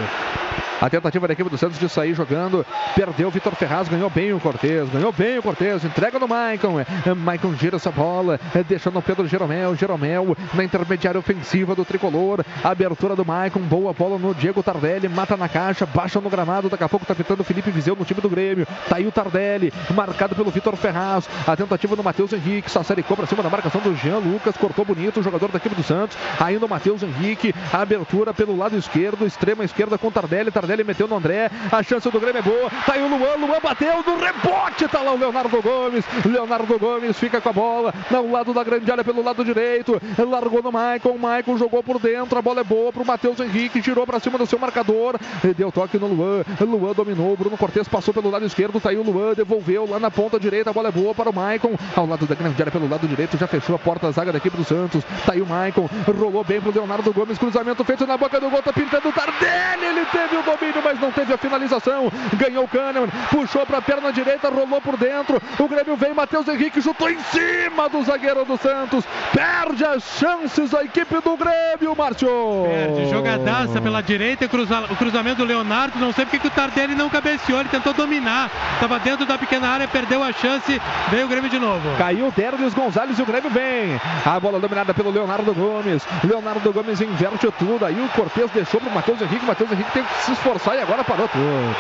A tentativa da equipe do Santos de sair jogando. Perdeu o Vitor Ferraz, ganhou bem o Cortez. Ganhou bem o Cortez. Entrega no Maicon. Maicon gira essa bola. É, deixando o Pedro Jeromel. Jeromel na intermediária ofensiva do tricolor. Abertura do Maicon. Boa bola no Diego Tardelli. Mata na caixa. Baixa no gramado. Daqui a pouco tá pitando o Felipe Viseu no time do Grêmio. Tá aí o Tardelli. Marcado pelo Vitor Ferraz. A tentativa do Matheus Henrique. Sassaricou pra cima da marcação do Jean Lucas. Cortou bonito o jogador da equipe do Santos. Ainda o Matheus Henrique. Abertura pelo lado esquerdo. Extrema esquerda com Tardelli. Tardelli meteu no André. A chance do Grêmio é boa. Tá aí o Luan. Luan bateu no rebote. Tá lá o Leonardo Gomes. Leonardo Gomes fica com a bola. No lado da grande área pelo lado direito. Largou no Maicon. O Maicon jogou por dentro. A bola é boa pro Matheus Henrique. Girou pra cima do seu marcador. Deu toque no Luan. Luan dominou. Bruno Cortes passou pelo lado esquerdo. Tá aí o Luan. Devolveu lá na ponta direita. A bola é boa para o Maicon. Ao lado da grande área pelo lado direito. Já fechou a porta da zaga da equipe do Santos. Tá aí o Maicon. Rolou bem pro Leonardo Gomes. Cruzamento feito na boca do gol. Tá pintando o Tardelli. Ele teve o domínio, mas não teve a finalização. Ganhou o Kahneman. Puxou pra perna direita. Rolou por dentro. O Grêmio vem. Matheus Henrique chutou em cima do zagueiro do Santos. Perde as chances a equipe do Grêmio, Márcio. Perde jogadaça pela direita, cruza, o cruzamento do Leonardo. Não sei porque que o Tardelli não cabeceou, ele tentou dominar. Estava dentro da pequena área, perdeu a chance. Veio o Grêmio de novo. Caiu o Derlis Gonzalez e o Grêmio vem. A bola dominada pelo Leonardo Gomes. Leonardo Gomes inverte tudo. Aí o Cortez deixou pro Matheus Henrique. Matheus Henrique tem que se esforçar e agora parou tudo.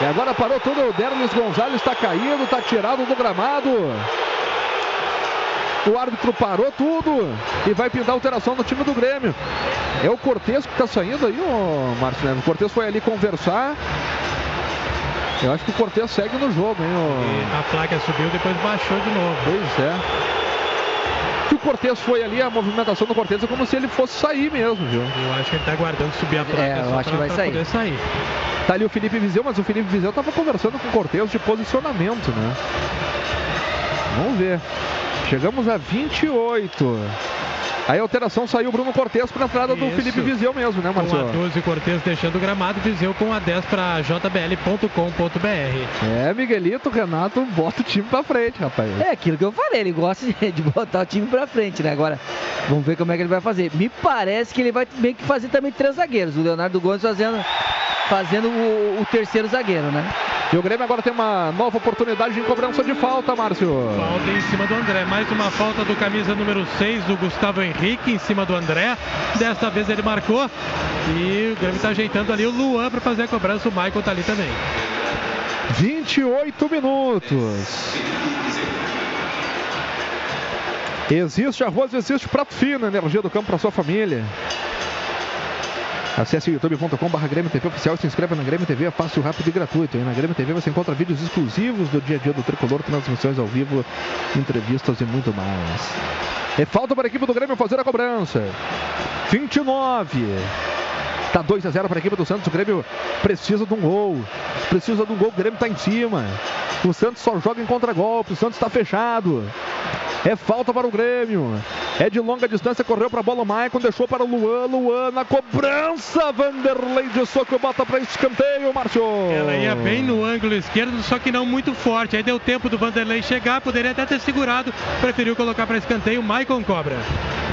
E agora parou tudo. O Derlis Gonzalez está caído, está tirado do gramado. O árbitro parou tudo e vai pintar alteração no time do Grêmio. É o Cortez que está saindo aí, ô Márcio Neves. O Cortez foi ali conversar. Eu acho que o Cortez segue no jogo, hein? ô- A placa subiu, depois baixou de novo. Pois é. Que o Cortez foi ali, a movimentação do Cortez é como se ele fosse sair mesmo, viu? Eu acho que ele tá aguardando subir a placa É, eu acho que vai sair. poder sair. Tá ali o Felipe Viseu, mas o Felipe Viseu tava conversando com o Cortez de posicionamento, né? Vamos ver. Chegamos a 28. Aí a alteração saiu o Bruno Cortez para entrada do Isso. Felipe Viseu mesmo, né, Com a Marcelo? 12 Cortez deixando o gramado, Viseu com a 10 para jbl.com.br. É, Miguelito, Renato, bota o time pra frente, rapaz. É aquilo que eu falei, ele gosta de, botar o time pra frente, né? Agora, vamos ver como é que ele vai fazer. Me parece que ele vai meio que fazer também três zagueiros. O Leonardo Gomes fazendo, fazendo o, o terceiro zagueiro, né? E o Grêmio agora tem uma nova oportunidade de cobrança de falta, Márcio. Falta em cima do André. Mais uma falta do camisa número 6 do Gustavo Henrique em cima do André. Desta vez ele marcou. E o Grêmio está ajeitando ali o Luan para fazer a cobrança. O Michael tá ali também. 28 minutos. Existe arroz, existe prato fino, energia do campo para sua família. Acesse youtube.com.br Grêmio TV Oficial e se inscreva na Grêmio TV, é fácil, rápido e gratuito. E na Grêmio TV você encontra vídeos exclusivos do dia a dia do Tricolor, transmissões ao vivo, entrevistas e muito mais. É falta para a equipe do Grêmio fazer a cobrança. 29. Tá 2 a 0 para a equipe do Santos. O Grêmio precisa de um gol. Precisa de um gol. O Grêmio tá em cima. O Santos só joga em contra-golpe. O Santos está fechado. É falta para o Grêmio. É de longa distância, correu para a bola o Maicon, deixou para o Luan. Luan na cobrança. Vanderlei de soco bota para escanteio, Márcio. Ela ia bem no ângulo esquerdo, só que não muito forte. Aí deu tempo do Vanderlei chegar, poderia até ter segurado. Preferiu colocar para escanteio. Maicon cobra.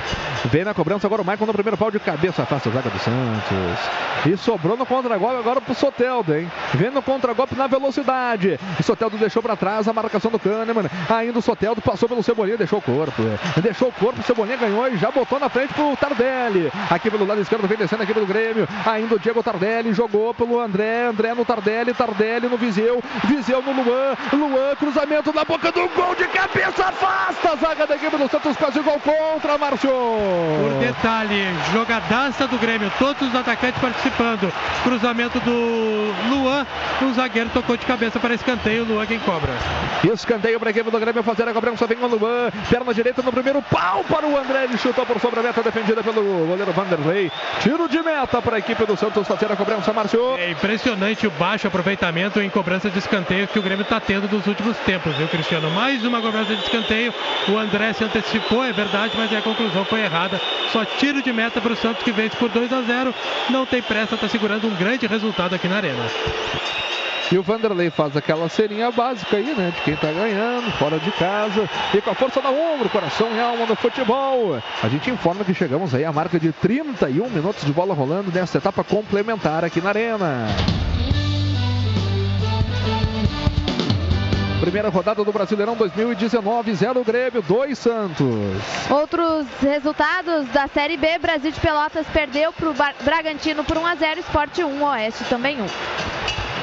Vem na cobrança agora o Maicon no primeiro pau de cabeça, afasta a zaga do Santos. E sobrou no contra-golpe agora pro Soteldo, hein? Vem no contra-golpe na velocidade. O Soteldo deixou para trás a marcação do Kahneman. Ainda o Soteldo passou pelo Cebolinha, deixou o corpo. Deixou o corpo, o Cebolinha ganhou e já botou na frente pro Tardelli. Aqui pelo lado esquerdo vem descendo a equipe do Grêmio. Ainda o Diego Tardelli jogou pelo André. André no Tardelli, Tardelli no Viseu. Viseu no Luan. Luan, cruzamento na boca do gol de cabeça, afasta a zaga da equipe do Santos, quase gol contra, Márcio. Por detalhe, jogadaça do Grêmio, todos os atacantes participando. Cruzamento do Luan, o zagueiro tocou de cabeça para escanteio, Luan quem cobra. Escanteio para a equipe do Grêmio fazer a cobrança, vem o Luan, perna direita no primeiro pau para o André, ele chutou por sobre a meta, defendida pelo goleiro Vanderlei. Tiro de meta para a equipe do Santos fazer a cobrança, Márcio. É impressionante o baixo aproveitamento em cobrança de escanteio que o Grêmio está tendo nos últimos tempos, viu, Cristiano? Mais uma cobrança de escanteio, o André se antecipou, é verdade, mas a conclusão foi errada. Só tiro de meta para o Santos que vence por 2 a 0. Não tem pressa, está segurando um grande resultado aqui na Arena. E o Vanderlei faz aquela serinha básica aí, né? De quem tá ganhando, fora de casa. E com a força da ombro, coração e alma do futebol. A gente informa que chegamos aí à marca de 31 minutos de bola rolando nessa etapa complementar aqui na Arena. Primeira rodada do Brasileirão 2019, 0 Grêmio, 2 Santos. Outros resultados da Série B, Brasil de Pelotas perdeu para o Bragantino por 1 a 0, Esporte 1, Oeste também 1.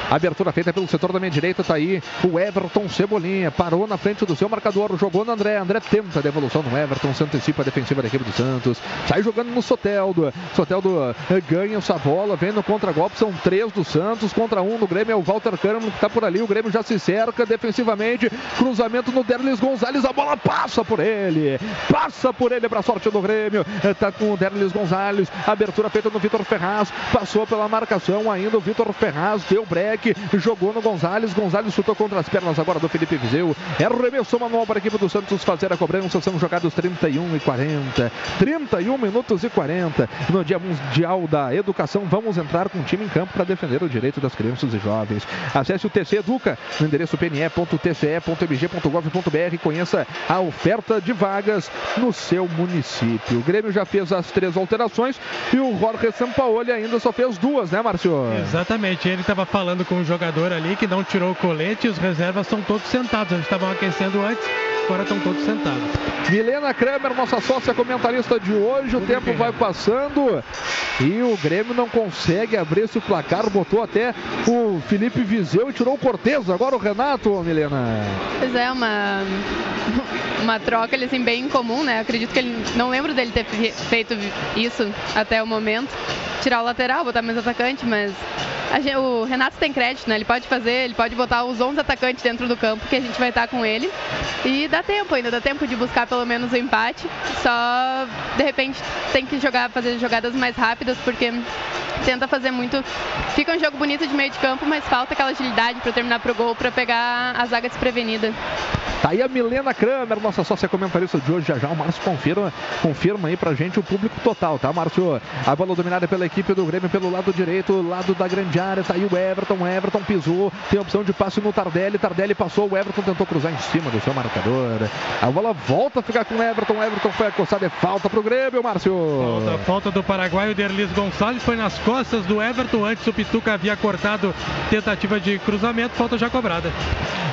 Abertura feita pelo setor da minha direita, tá aí o Everton Cebolinha. Parou na frente do seu marcador, jogou no André. André tenta a devolução no Everton, se antecipa a defensiva da equipe do Santos. Sai jogando no Soteldo. Soteldo eh, ganha essa bola, vem no contra-golpe. São três do Santos contra um do Grêmio. É o Walter Kahneman que tá por ali. O Grêmio já se cerca defensivamente. Cruzamento no Derlis Gonzalez. A bola passa por ele. Passa por ele para sorte do Grêmio. Eh, tá com o Derlis Gonzalez. Abertura feita no Vitor Ferraz. Passou pela marcação ainda o Vitor Ferraz. Deu break jogou no Gonzalez. Gonzalez chutou contra as pernas agora do Felipe Viseu. É arremesso manual para a equipe do Santos fazer a cobrança. São jogados 31 e 40. 31 minutos e 40. No Dia Mundial da Educação, vamos entrar com o time em campo para defender o direito das crianças e jovens. Acesse o TC Educa no endereço pne.tce.mg.gov.br e conheça a oferta de vagas no seu município. O Grêmio já fez as três alterações e o Jorge Sampaoli ainda só fez duas, né, Márcio? Exatamente. Ele estava falando com um jogador ali que não tirou o colete e os reservas estão todos sentados. Eles estavam aquecendo antes, agora estão todos sentados. Milena Kramer, nossa sócia comentarista de hoje. O tempo vai passando e o Grêmio não consegue abrir esse placar. Botou até o Felipe Viseu e tirou o Cortez. Agora o Renato, Milena. Pois é, uma, uma troca ele, assim, bem incomum, né? Acredito que ele. Não lembro dele ter feito isso até o momento. Tirar o lateral, botar mais atacante, mas Gente, o Renato tem crédito, né? Ele pode fazer, ele pode botar os 11 atacantes dentro do campo que a gente vai estar com ele. E dá tempo ainda, dá tempo de buscar pelo menos o empate. Só de repente tem que jogar, fazer jogadas mais rápidas, porque tenta fazer muito. Fica um jogo bonito de meio de campo, mas falta aquela agilidade para terminar pro gol, para pegar a zaga desprevenida. Tá aí a Milena Kramer, nossa sócia comentarista de hoje. Já já o Márcio confirma, confirma aí pra gente o público total, tá, Márcio? A bola dominada pela equipe do Grêmio pelo lado direito, lado da grande área. Tá aí o Everton. Everton pisou, tem opção de passe no Tardelli. Tardelli passou, o Everton tentou cruzar em cima do seu marcador. A bola volta a ficar com o Everton. O Everton foi acostado, é falta pro Grêmio, Márcio. Falta, falta do Paraguai, o Derlis Gonçalves foi nas costas do Everton. Antes o Pituca havia cortado tentativa de cruzamento, falta já cobrada.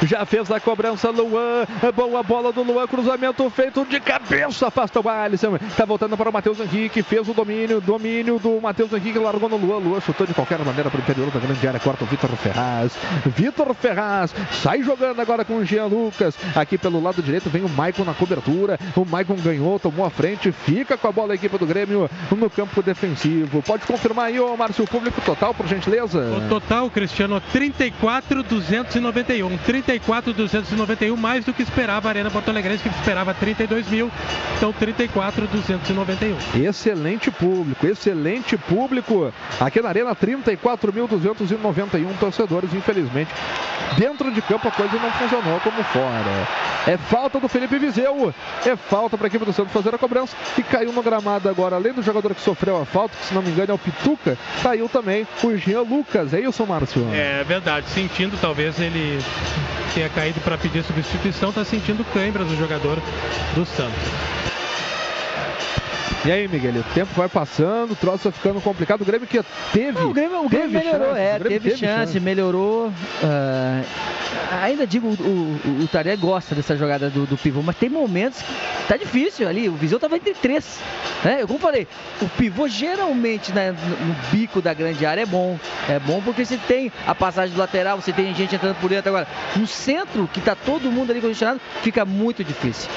Já fez a cobrança Luan. Boa bola do Luan, cruzamento feito de cabeça, afasta o Alisson. Tá voltando para o Matheus Henrique, fez o domínio, domínio do Matheus Henrique, largou no Luan. Luan chutou de qualquer maneira para o interior da grande área, corta o Vitor Ferraz. Vitor Ferraz sai jogando agora com o Jean Lucas. Aqui pelo lado direito vem o Maicon na cobertura. O Maicon ganhou, tomou a frente, fica com a bola a equipe do Grêmio no campo defensivo. Pode confirmar aí, ô Márcio, o público total, por gentileza? O total, Cristiano, 34,291. 34,291, mais do que esperava a Arena Porto Alegre, que esperava 32 mil. Então, 34,291. Excelente público, excelente público. Aqui na Arena, 34.291 torcedores, infelizmente. Dentro de campo a coisa não funcionou como fora. É falta do Felipe Vizeu. É falta para a equipe do Santos fazer a cobrança. E caiu no gramado agora, além do jogador que sofreu a falta, que se não me engano é o Pituca, caiu também o Jean Lucas. É isso, Márcio? É verdade, sentindo, talvez ele tenha caído para pedir substituição, está sentindo câimbras o jogador do Santos. E aí, Miguel, o tempo vai passando, o troço vai ficando complicado. O Grêmio que teve. o Grêmio, o Grêmio teve melhorou, chance, é, Grêmio teve, chance, melhorou. ah, ainda digo, o, o, o Taré gosta dessa jogada do, do pivô, mas tem momentos que tá difícil ali. O Viseu tava entre três. Né? Eu, como falei, o pivô geralmente né, no, no bico da grande área é bom. É bom porque você tem a passagem do lateral, você tem gente entrando por dentro. Agora, no centro, que tá todo mundo ali condicionado, fica muito difícil.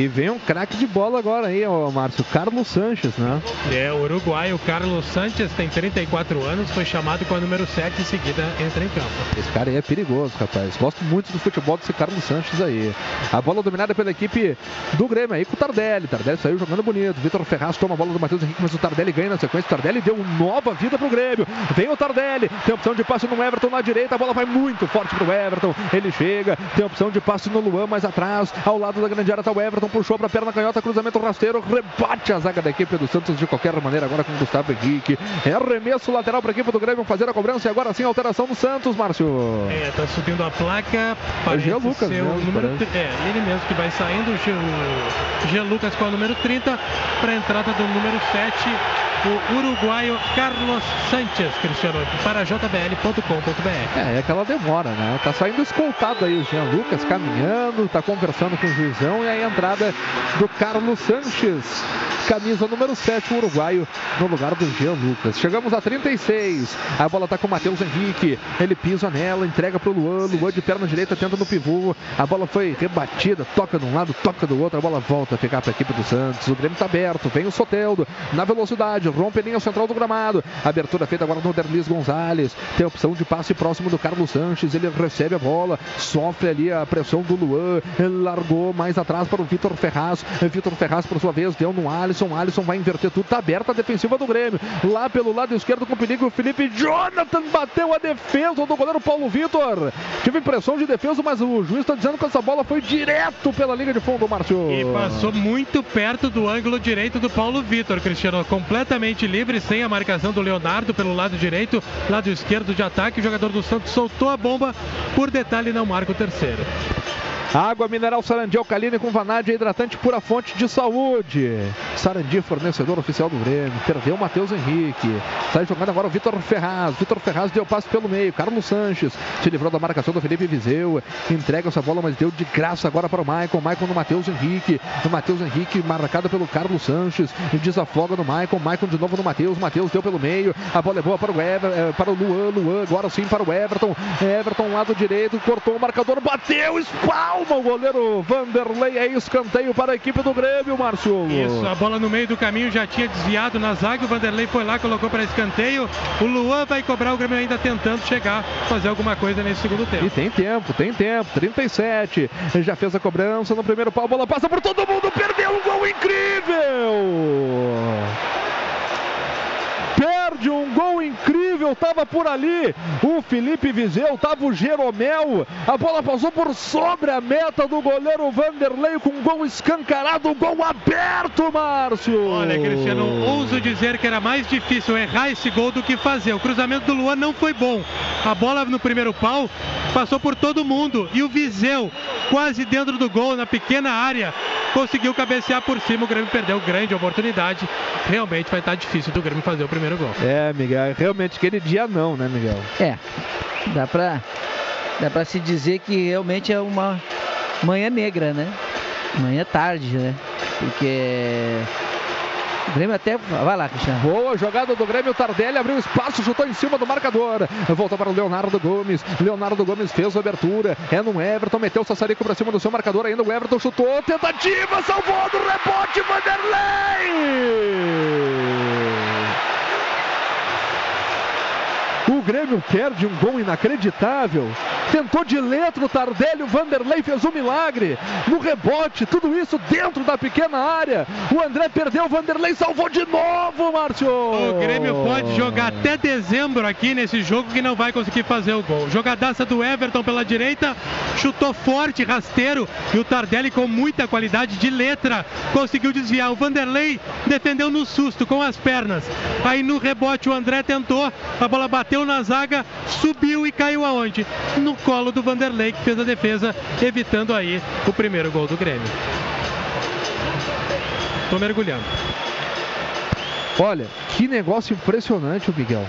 E vem um craque de bola agora aí, ó, Márcio. Carlos Sanches, né? É, o uruguaio Carlos Sanches tem 34 anos, foi chamado com a número 7 em seguida entra em campo. Esse cara aí é perigoso, rapaz. Gosto muito do futebol desse Carlos Sanches aí. A bola dominada pela equipe do Grêmio aí com o Tardelli. Tardelli saiu jogando bonito. Vitor Ferraz toma a bola do Matheus Henrique, mas o Tardelli ganha na sequência. O Tardelli deu nova vida pro Grêmio. Vem o Tardelli. Tem opção de passe no Everton na direita. A bola vai muito forte pro Everton. Ele chega. Tem opção de passe no Luan mais atrás. Ao lado da grande área tá o Everton. Puxou pra perna canhota. Cruzamento rasteiro. Rebate a zaga da equipe do Santos de qualquer maneira. Agora com o Gustavo Henrique. É arremesso lateral pra equipe do Grêmio fazer a cobrança. E agora sim, alteração do Santos, Márcio. É, tá subindo a placa. É Parece Jean Lucas ser o mesmo, número parece. É, ele mesmo que vai saindo. O Jean- O Jean Lucas com a número 30 para a entrada do número 7, o uruguaio Carlos Sanches, Cristiano, para jbl.com.br. É, é aquela demora, né? Tá saindo escoltado aí o Jean Lucas caminhando, tá conversando com o juizão e aí a do Carlos Sanches, camisa número 7, o uruguaio, no lugar do Jean Lucas. Chegamos a 36, a bola tá com o Matheus Henrique, ele pisa nela, entrega pro Luan, Luan de perna direita tenta no pivô, a bola foi rebatida, toca de um lado, toca do outro, a bola volta a ficar pra equipe do Santos, o Grêmio tá aberto, vem o Soteldo, na velocidade, rompe a linha central do gramado, abertura feita agora no Derlis Gonzalez, tem a opção de passe próximo do Carlos Sanches, ele recebe a bola, sofre ali a pressão do Luan, ele largou mais atrás para o Vitor Ferraz, Vitor Ferraz por sua vez deu no Alisson, Alisson vai inverter tudo, tá aberta a defensiva do Grêmio, lá pelo lado esquerdo com perigo, o Felipe Jonathan bateu a defesa do goleiro Paulo Vitor, tive impressão de defesa, mas o juiz está dizendo que essa bola foi direto pela linha de fundo, Márcio. E passou muito perto do ângulo direito do Paulo Vitor, Cristiano, completamente livre, sem a marcação do Leonardo pelo lado direito, lado esquerdo de ataque. O jogador do Santos soltou a bomba, por detalhe, não marca o terceiro. Água mineral Sarandi alcalina com vanádio hidratante pura fonte de saúde. Sarandi, fornecedor oficial do Grêmio. Perdeu o Matheus Henrique. Sai jogando agora o Vitor Ferraz. Vitor Ferraz deu passe pelo meio. Carlos Sanches se livrou da marcação do Felipe Viseu. Entrega essa bola, mas deu de graça agora para o Maicon. Maicon no Matheus Henrique. O Matheus Henrique marcado pelo Carlos Sanches. Desafoga no Maicon. Maicon de novo no Matheus. Matheus deu pelo meio. A bola é boa para o, Ever, eh, para o Luan. Luan agora sim para o Everton. Everton lado direito. Cortou o marcador. Bateu. Espalma o goleiro Vanderlei. É escanteio para a equipe do Grêmio, Márcio. Isso, a bola no meio do caminho já tinha desviado na zaga. O Vanderlei foi lá, colocou para escanteio. O Luan vai cobrar o Grêmio ainda tentando chegar, fazer alguma coisa nesse segundo tempo. E tem tempo, tem tempo. 37. Ele já fez a cobrança no primeiro pau. A bola passa por todo mundo. Perdeu um gol incrível. Perde um gol incrível, tava por ali o Felipe Viseu, tava o Jeromel, a bola passou por sobre a meta do goleiro Vanderlei com um gol escancarado, gol aberto, Márcio. Olha, Cristiano, ouso dizer que era mais difícil errar esse gol do que fazer. O cruzamento do Luan não foi bom. A bola no primeiro pau passou por todo mundo e o Viseu, quase dentro do gol, na pequena área, conseguiu cabecear por cima. O Grêmio perdeu grande oportunidade. Realmente vai estar difícil do Grêmio fazer o primeiro gol. É, Miguel, realmente aquele dia não, né, Miguel? É, dá pra, dá pra se dizer que realmente é uma manhã negra, né? Manhã tarde, né? Porque o Grêmio até. Vai lá, Cristiano. Boa jogada do Grêmio, Tardelli abriu espaço, chutou em cima do marcador. Volta para o Leonardo Gomes. Leonardo Gomes fez a abertura. É no Everton, meteu o Sassarico para cima do seu marcador ainda. O Everton chutou, tentativa, salvou do rebote, Vanderlei! O Grêmio perde um gol inacreditável. Tentou de letra o Tardelli, o Vanderlei fez um milagre. No rebote, tudo isso dentro da pequena área. O André perdeu, o Vanderlei salvou de novo, Márcio. O Grêmio pode jogar até dezembro aqui nesse jogo que não vai conseguir fazer o gol. Jogadaça do Everton pela direita, chutou forte, rasteiro e o Tardelli com muita qualidade de letra conseguiu desviar. O Vanderlei defendeu no susto com as pernas. Aí no rebote o André tentou, a bola bateu na zaga, subiu e caiu aonde? No colo do Vanderlei que fez a defesa, evitando aí o primeiro gol do Grêmio. Tô mergulhando. Olha, que negócio impressionante o Miguel.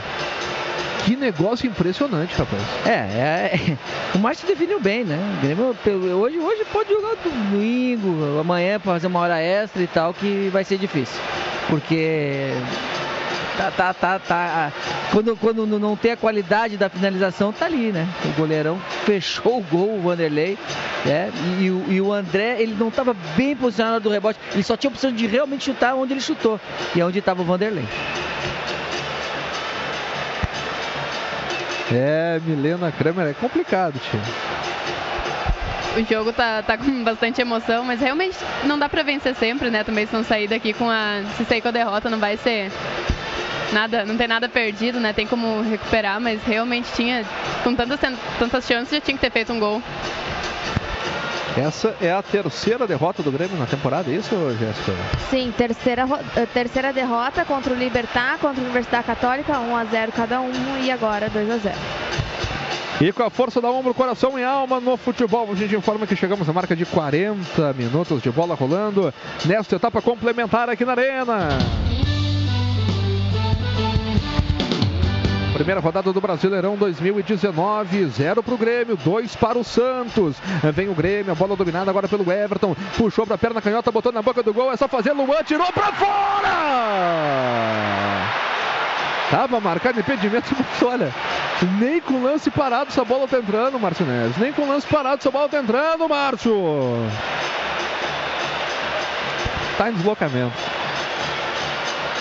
Que negócio impressionante, rapaz. É, é, é. o Márcio definiu bem, né? O Grêmio, hoje, hoje pode jogar domingo, amanhã pra fazer uma hora extra e tal, que vai ser difícil. Porque tá, tá, tá, tá. Quando, quando não- não tem a qualidade da finalização, tá ali, né? O goleirão fechou o gol, o Vanderlei. né? E, o- e o André, ele não estava bem posicionado do rebote, ele só tinha a opção de realmente chutar onde ele chutou. E é onde estava o Vanderlei. É, Milena Kramer, é complicado, tio. O jogo tá, tá com bastante emoção, mas realmente não dá pra vencer sempre, né? Também se não sair daqui com a. Se sair com a derrota, não vai ser. Nada, não tem nada perdido, né? Tem como recuperar, mas realmente tinha. Com tantas, tantas chances, já tinha que ter feito um gol. Essa é a terceira derrota do Grêmio na temporada, é isso, Jéssica? Sim, terceira, eh, terceira derrota contra o Libertar, contra a Universidade Católica, 1 a 0 cada um e agora 2 a 0. E com a força da ombro, coração e alma no futebol, a gente informa que chegamos à marca de 40 minutos de bola rolando nesta etapa complementar aqui na Arena. Primeira rodada do Brasileirão 2019, 0 para o Grêmio, 2 para o Santos. Vem o Grêmio, a bola dominada agora pelo Everton. Puxou para a perna canhota, botou na boca do gol. É só fazer Luan, tirou para fora! Tava marcado impedimento, <laughs> mas olha, nem com lance parado essa bola tá entrando, Márcio Neves. Nem com lance parado essa bola tá entrando, Márcio. Tá em deslocamento.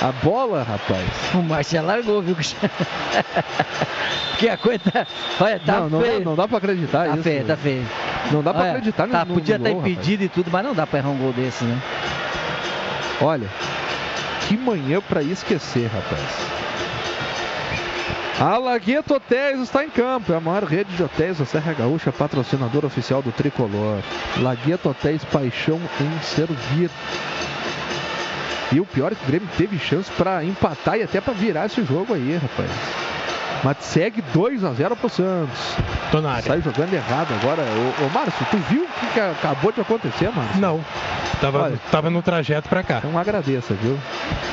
A bola, rapaz. <laughs> O Márcio já largou, viu? <laughs> Porque a coisa tá. Olha, tá não, não, feio. dá, não dá pra acreditar Tá isso. feio, tá feio. Não dá pra Olha, acreditar tá, no, Podia estar gol, impedido e tudo, mas não dá pra errar um gol desse, né? Olha, que manhã pra esquecer, rapaz. A Lagueto Hotéis está em campo. É a maior rede de hotéis da Serra Gaúcha, patrocinador oficial do Tricolor. Lagueto Hotéis, paixão em servir. E o pior é que o Grêmio teve chance para empatar e até para virar esse jogo aí, rapaz. Mas segue 2 a 0 pro Santos. Tô na área. Sai jogando errado agora. Ô, ô Márcio, tu viu o que, que acabou de acontecer, Márcio? Não. Tava, tava no trajeto pra cá. Então agradeça, viu?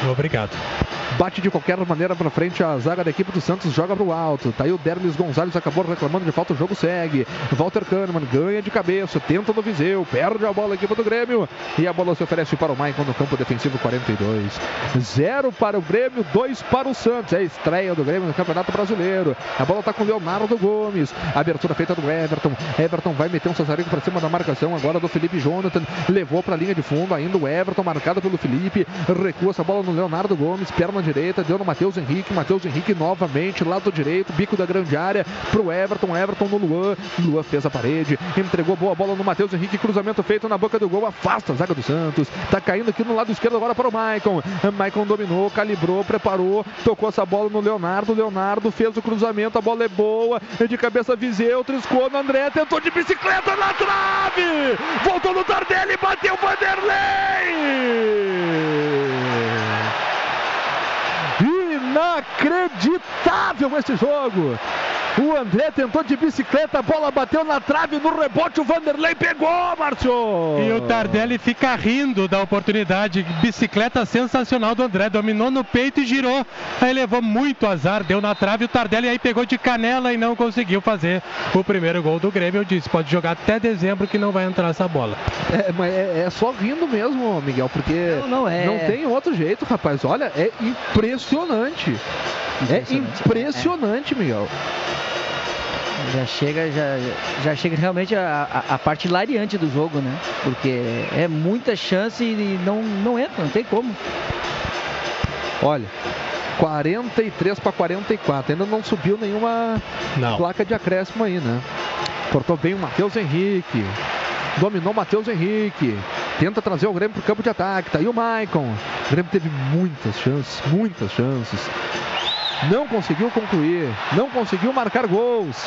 Obrigado. Bate de qualquer maneira pra frente a zaga da equipe do Santos, joga pro alto. Tá aí o Derlis Gonzalez, acabou reclamando de falta, o jogo segue. Walter Kahneman ganha de cabeça, tenta no Viseu, perde a bola a equipe do Grêmio. E a bola se oferece para o Maicon no campo defensivo 42. Zero para o Grêmio, dois para o Santos. É a estreia do Grêmio no Campeonato Brasileiro. A bola tá com o Leonardo Gomes. Abertura feita do Everton. Everton vai meter um Cesarico para cima da marcação agora do Felipe Jonathan. Levou para a linha de fundo, ainda o Everton marcado pelo Felipe. Recua essa bola no Leonardo Gomes, perna direita, deu no Matheus Henrique. Matheus Henrique novamente, lado direito, bico da grande área pro Everton. Everton no Luan. Luan fez a parede, entregou boa bola no Matheus Henrique. Cruzamento feito na boca do gol, afasta a zaga do Santos. Tá caindo aqui no lado esquerdo agora para o Maicon. Maicon dominou, calibrou, preparou, tocou essa bola no Leonardo. Leonardo fez o cruzamento, a bola é boa. De cabeça Viseu, triscou no André, tentou de bicicleta na trave. Voltou no Tardelli, bateu Vanderlei. Inacreditável esse jogo. O André tentou de bicicleta, a bola bateu na trave, no rebote o Vanderlei pegou, Márcio! E o Tardelli fica rindo da oportunidade. Bicicleta sensacional do André. Dominou no peito e girou. Aí levou muito azar, deu na trave. O Tardelli aí pegou de canela e não conseguiu fazer o primeiro gol do Grêmio. Eu disse: pode jogar até dezembro que não vai entrar essa bola. É, mas é, é só rindo mesmo, Miguel, porque Não, não, é- não tem outro jeito, rapaz. Olha, é impressionante. É impressionante, Miguel. Já chega, já, já chega realmente a, a, a parte hilariante do jogo, né? Porque é muita chance e não, não entra, não tem como. Olha, 43 para 44. Ainda não subiu nenhuma Não. placa de acréscimo aí, né? Cortou bem o Matheus Henrique. Dominou o Matheus Henrique. Tenta trazer o Grêmio para o campo de ataque. Tá aí o Maicon. O Grêmio teve muitas chances, muitas chances. Não conseguiu concluir. Não conseguiu marcar gols.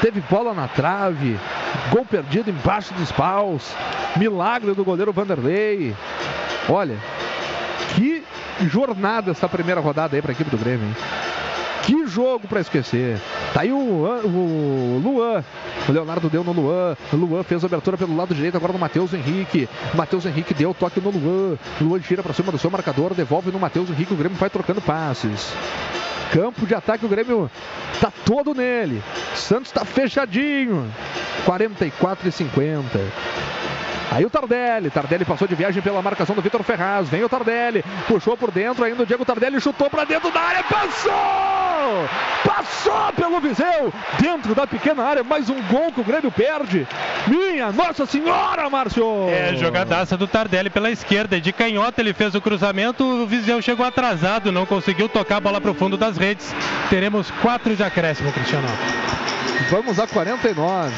Teve bola na trave. Gol perdido embaixo dos paus. Milagre do goleiro Vanderlei. Olha, jornada essa primeira rodada aí para a equipe do Grêmio, hein? Que jogo para esquecer. Tá aí o, o Luan. O Leonardo deu no Luan. O Luan fez a abertura pelo lado direito agora no Matheus Henrique. Matheus Henrique deu toque no Luan. Luan gira para cima do seu marcador, devolve no Matheus Henrique. O Grêmio vai trocando passes. Campo de ataque, o Grêmio tá todo nele. Santos tá fechadinho. 44 e 50. Aí o Tardelli, Tardelli passou de viagem pela marcação do Vitor Ferraz, vem o Tardelli, puxou por dentro, ainda o Diego Tardelli chutou para dentro da área, passou! Passou pelo Viseu, dentro da pequena área, mais um gol que o Grêmio perde. Minha Nossa Senhora, Márcio! É, jogadaça do Tardelli pela esquerda. De canhota ele fez o cruzamento, o Viseu chegou atrasado, não conseguiu tocar a bola para o fundo das redes. Teremos quatro de acréscimo, Cristiano. Vamos a 49.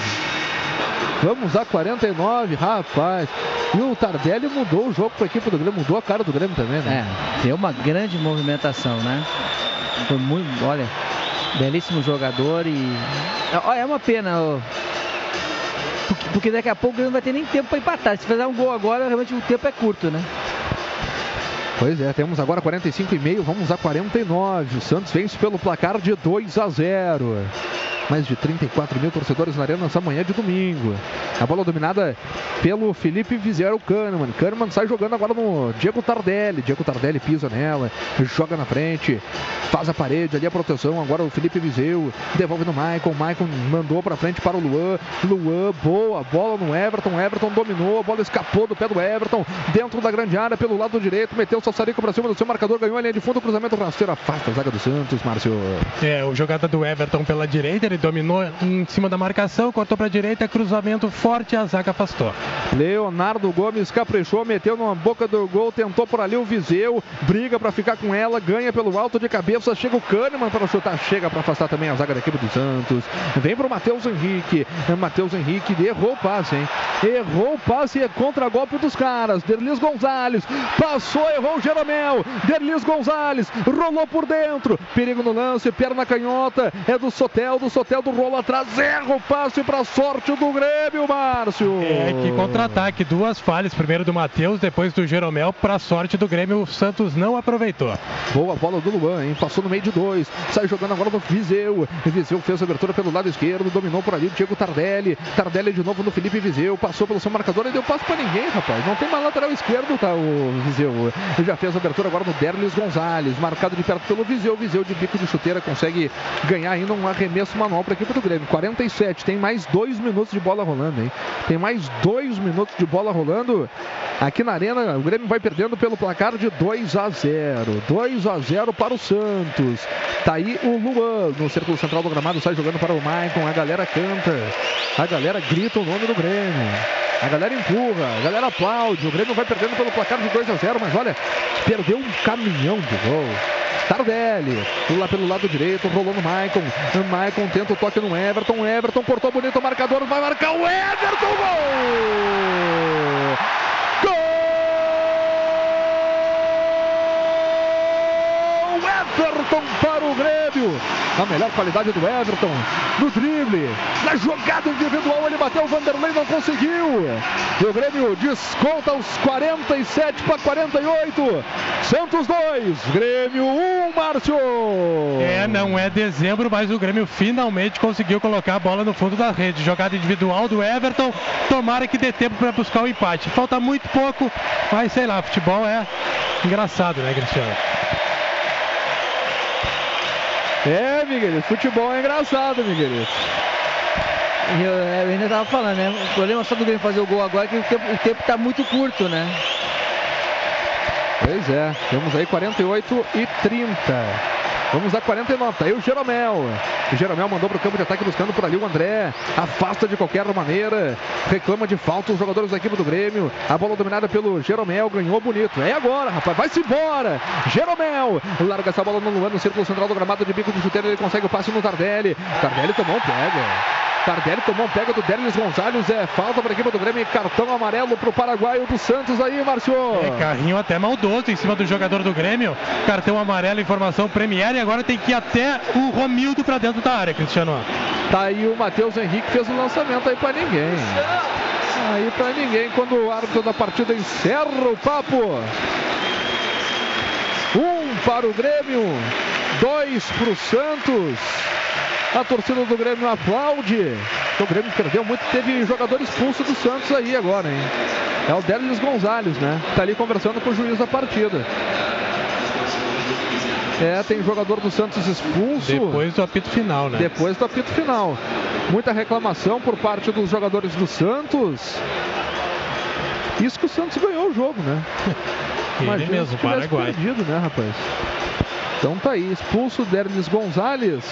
Vamos a 49, rapaz. E o Tardelli mudou o jogo para a equipe do Grêmio, mudou a cara do Grêmio também, né? É, deu uma grande movimentação, né? Foi muito, olha, belíssimo jogador e é uma pena, ó, porque, porque daqui a pouco ele não vai ter nem tempo para empatar. Se fizer um gol agora, realmente o tempo é curto, né? Pois é, temos agora 45 e meio, vamos a 49. O Santos vence pelo placar de 2 a 0. Mais de 34 mil torcedores na arena nessa manhã de domingo. A bola dominada pelo Felipe Vizero Kahneman. Kahneman sai jogando agora no Diego Tardelli. Diego Tardelli pisa nela, joga na frente, faz a parede ali a proteção. Agora o Felipe Vizeu devolve no Maicon. Maicon mandou para frente para o Luan. Luan, boa bola no Everton. Everton dominou, a bola escapou do pé do Everton. Dentro da grande área, pelo lado direito, meteu o Sassarico para cima do seu marcador, ganhou a linha de fundo, cruzamento rasteiro, afasta a zaga do Santos, Márcio. É, o jogada do Everton pela direita, ele dominou em cima da marcação, cortou para a direita, cruzamento forte, a zaga afastou. Leonardo Gomes caprichou, meteu na boca do gol, tentou por ali o Viseu, briga para ficar com ela, ganha pelo alto de cabeça, chega o Kahneman para chutar, chega para afastar também a zaga da equipe do Santos. Vem pro Matheus Henrique, Matheus Henrique errou o passe, hein? Errou o passe e é contra-golpe dos caras. Derlis Gonzalez passou, errou o Jeromel. Derlis Gonzalez rolou por dentro, perigo no lance, perna canhota, é do Sotel, do Sotel do rolo atrás, erra o passe para sorte do Grêmio, Márcio. É, que contra-ataque, duas falhas, primeiro do Matheus, depois do Jeromel, para sorte do Grêmio, o Santos não aproveitou. Boa bola do Luan, hein? Passou no meio de dois, sai jogando agora no Viseu. Viseu fez a abertura pelo lado esquerdo, dominou por ali o Diego Tardelli. Tardelli de novo no Felipe Viseu, passou pelo seu marcador e deu passo para ninguém, rapaz. Não tem mais lateral esquerdo, tá? O Viseu já fez a abertura agora no Derlis Gonzalez, marcado de perto pelo Viseu. Viseu de bico de chuteira consegue ganhar ainda um arremesso para a equipe do Grêmio. 47, tem mais dois minutos de bola rolando, hein? Tem mais dois minutos de bola rolando aqui na Arena. O Grêmio vai perdendo pelo placar de 2 a 0. 2 a 0 para o Santos. Tá aí o Luan no círculo central do gramado, sai jogando para o Maicon. A galera canta, a galera grita o nome do Grêmio. A galera empurra, a galera aplaude. O Grêmio vai perdendo pelo placar de 2 a 0, mas olha, perdeu um caminhão de gol. Tardelli, lá pelo lado direito, rolou no Maicon. Maicon tenta o toque no Everton. Everton cortou bonito o marcador, vai marcar o Everton. Gol! Everton para o Grêmio. A melhor qualidade do Everton no drible, na jogada individual ele bateu, o Vanderlei não conseguiu. E o Grêmio desconta os 47 para 48. Santos 2, Grêmio 1, Márcio. É, não é dezembro, mas o Grêmio finalmente conseguiu colocar a bola no fundo da rede. Jogada individual do Everton. Tomara que dê tempo para buscar o empate. Falta muito pouco, mas sei lá, futebol é engraçado, né, Cristiano? É, Miguelito, futebol é engraçado, Miguelito. Eu, eu ainda estava falando, né? O problema só do Grêmio fazer o gol agora é que o tempo, o tempo tá muito curto, né? Pois é, temos aí 48 e 30. Vamos a 49. Tá aí o Jeromel. O Jeromel mandou pro campo de ataque buscando por ali o André. Afasta de qualquer maneira. Reclama de falta os jogadores da equipe do Grêmio. A bola dominada pelo Jeromel. Ganhou bonito. É agora, rapaz. Vai-se embora. Jeromel. Larga essa bola no Luan, no círculo central do gramado de bico de chuteiro. Ele consegue o passe no Tardelli. Tardelli tomou um pega. Tardelli tomou um pega do Derlis Gonzalez. É falta para a equipe do Grêmio. Cartão amarelo para o paraguaio do Santos aí, Márcio. É, carrinho até maldoso em cima do jogador do Grêmio. Cartão amarelo, informação Premier. Agora tem que ir até o Romildo para dentro da área, Cristiano. Tá aí o Matheus Henrique fez o lançamento aí para ninguém. Aí para ninguém quando o árbitro da partida encerra o papo. Um para o Grêmio, dois para o Santos. A torcida do Grêmio aplaude. O Grêmio perdeu muito, teve jogador expulso do Santos aí agora, hein? É o Délis Gonzalez, né? Tá ali conversando com o juiz da partida. É, tem jogador do Santos expulso. Depois do apito final, né? Depois do apito final. Muita reclamação por parte dos jogadores do Santos. Isso que o Santos ganhou o jogo, né? <laughs> Ele mesmo, Paraguai. Perdido, né, rapaz? Então tá aí, expulso Derlis Gonzalez.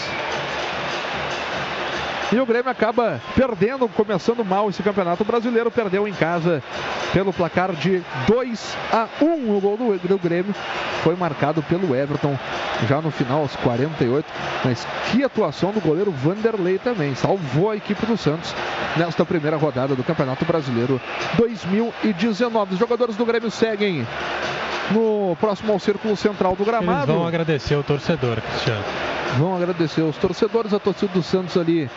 E o Grêmio acaba perdendo, começando mal esse campeonato brasileiro. Perdeu em casa pelo placar de 2 a 1. O gol do, do Grêmio foi marcado pelo Everton já no final, aos 48. Mas que atuação do goleiro Vanderlei também. Salvou a equipe do Santos nesta primeira rodada do Campeonato Brasileiro 2019. Os jogadores do Grêmio seguem no próximo ao círculo central do gramado. Eles vão agradecer o torcedor, Cristiano. Vão agradecer os torcedores, a torcida do Santos ali,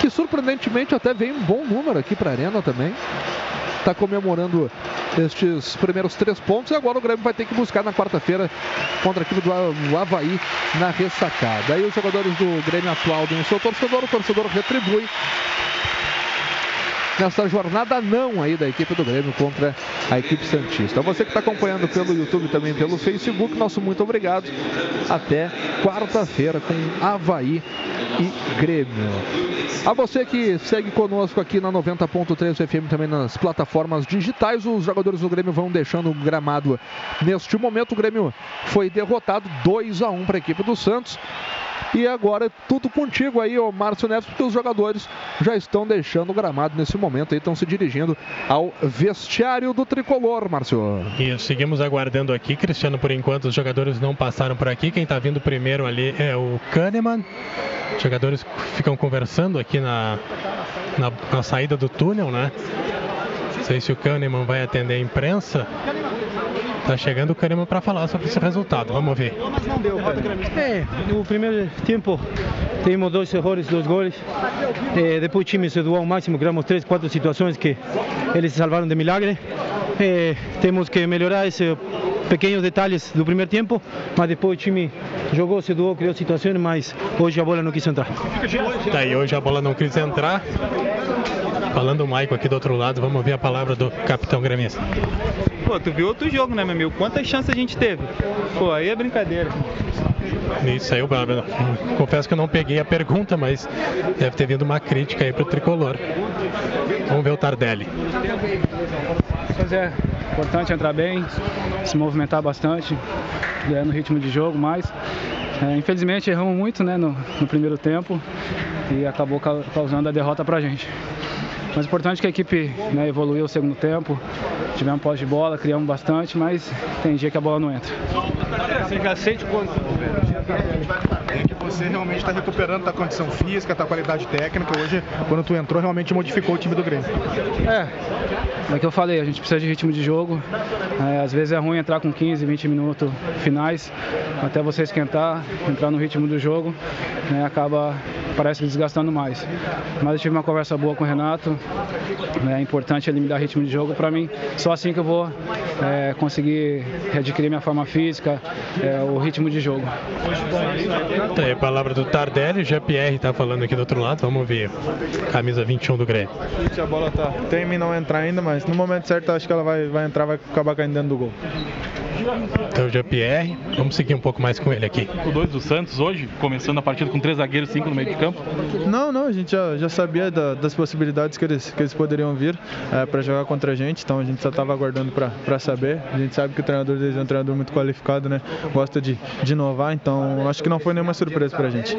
que surpreendentemente até vem um bom número aqui para a Arena também. Está comemorando estes primeiros três pontos e agora o Grêmio vai ter que buscar na quarta-feira contra a equipe do Havaí na ressacada. Aí os jogadores do Grêmio aplaudem o seu torcedor, o torcedor retribui nessa jornada não aí da equipe do Grêmio contra a equipe Santista. Você que está acompanhando pelo YouTube também pelo Facebook, nosso muito obrigado. Até quarta-feira com Havaí e Grêmio. A você que segue conosco aqui na 90.3 FM também nas plataformas digitais, os jogadores do Grêmio vão deixando o gramado neste momento. O Grêmio foi derrotado 2 a 1 para a equipe do Santos. E agora é tudo contigo aí, ô Márcio Neves, porque os jogadores já estão deixando o gramado nesse momento aí, estão se dirigindo ao vestiário do tricolor, Márcio. E seguimos aguardando aqui, Cristiano, por enquanto os jogadores não passaram por aqui. Quem está vindo primeiro ali é o Kahneman. Os jogadores ficam conversando aqui na, na, na saída do túnel, né? Não sei se o Kahneman vai atender a imprensa. Tá chegando o Kahneman para falar sobre esse resultado. Vamos ver. É, no primeiro tempo tivemos dois erros, dois gols. É, depois o time se doou ao máximo, criamos três, quatro situações que eles se salvaram de milagre. É, temos que melhorar esses pequenos detalhes do primeiro tempo, mas depois o time jogou, se doou, criou situações, mas hoje a bola não quis entrar. Tá aí, hoje a bola não quis entrar. Falando o Maico aqui do outro lado, vamos ouvir a palavra do capitão gremista. Pô, tu viu outro jogo, né, meu amigo? Quantas chances a gente teve? Pô, aí é brincadeira. Isso aí, eu confesso que eu não peguei a pergunta, mas deve ter vindo uma crítica aí pro tricolor. Vamos ver o Tardelli. Pois é, importante entrar bem, se movimentar bastante, é, no ritmo de jogo, mas é, infelizmente erramos muito né, no, no primeiro tempo e acabou ca- causando a derrota pra gente. Mas o importante é que a equipe né, evoluiu o segundo tempo, tivemos posse de bola, criamos bastante, mas tem dia que a bola não entra. Você já sente quando é que você realmente está recuperando a condição física, a qualidade técnica. Hoje, quando tu entrou, realmente modificou o time do Grêmio. É, como é que eu falei, a gente precisa de ritmo de jogo. É, às vezes é ruim entrar com 15, 20 minutos finais, até você esquentar, entrar no ritmo do jogo, né, acaba, parece desgastando mais. Mas eu tive uma conversa boa com o Renato, né, é importante ele me dar ritmo de jogo para mim. Só assim que eu vou é, conseguir adquirir minha forma física, é, o ritmo de jogo. Tá aí a palavra do Tardelli, o Jean-Pierre tá falando aqui do outro lado, vamos ouvir. Camisa 21 do Grêmio. A bola tá teme em não entrar ainda, mas no momento certo acho que ela vai, vai entrar, vai acabar caindo dentro do gol. Então o Jean-Pierre, vamos seguir um pouco mais com ele aqui. O 2 do Santos hoje, começando a partida com três zagueiros, cinco no meio de campo. Campo? Não, não, a gente já, já sabia da- das possibilidades que eles, que eles poderiam vir para jogar contra a gente, então a gente só estava aguardando para saber. A gente sabe que o treinador deles é um treinador muito qualificado, né? Gosta de, de inovar, então acho que não foi nenhuma surpresa para a gente.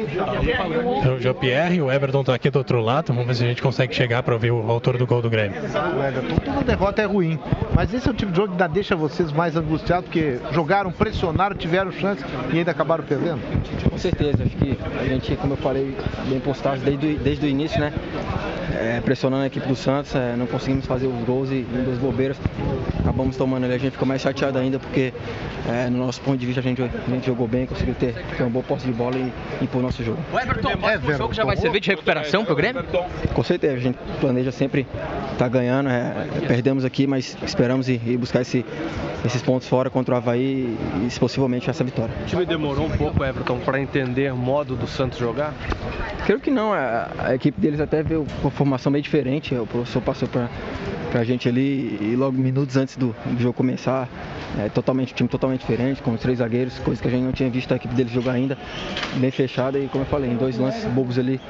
O Jean-Pierre, o Everton tá aqui do outro lado. Vamos ver se a gente consegue chegar para ouvir o autor do gol do Grêmio. O Everton, toda derrota é ruim, mas esse é o tipo de jogo que ainda deixa vocês mais angustiados, porque jogaram, pressionaram, tiveram chance e ainda acabaram perdendo? Com certeza, acho que a gente, como eu falei, bem postado desde, o- desde o início, né? É, pressionando a equipe do Santos, é, não conseguimos fazer os gols e em duas bobeiras acabamos tomando ali. A gente ficou mais chateado ainda porque, é, no nosso ponto de vista, a gente, a gente jogou bem, conseguiu ter, ter uma boa posse de bola e impor nosso jogo. O Everton, o próximo jogo já vai servir de recuperação pro Grêmio? Com certeza, a gente planeja sempre estar ganhando. é, perdemos aqui, mas esperamos ir, ir buscar esse- esses pontos fora contra o Havaí e, se possivelmente, essa vitória. O time demorou um pouco, Everton, para entender o modo do Santos jogar? Creio que não, a, a equipe deles até veio com uma formação bem diferente. O professor passou para a gente ali e logo minutos antes do, do jogo começar, é, totalmente, time totalmente diferente, com os três zagueiros, coisa que a gente não tinha visto a equipe deles jogar ainda, bem fechada e como eu falei, em dois lances bobos ali,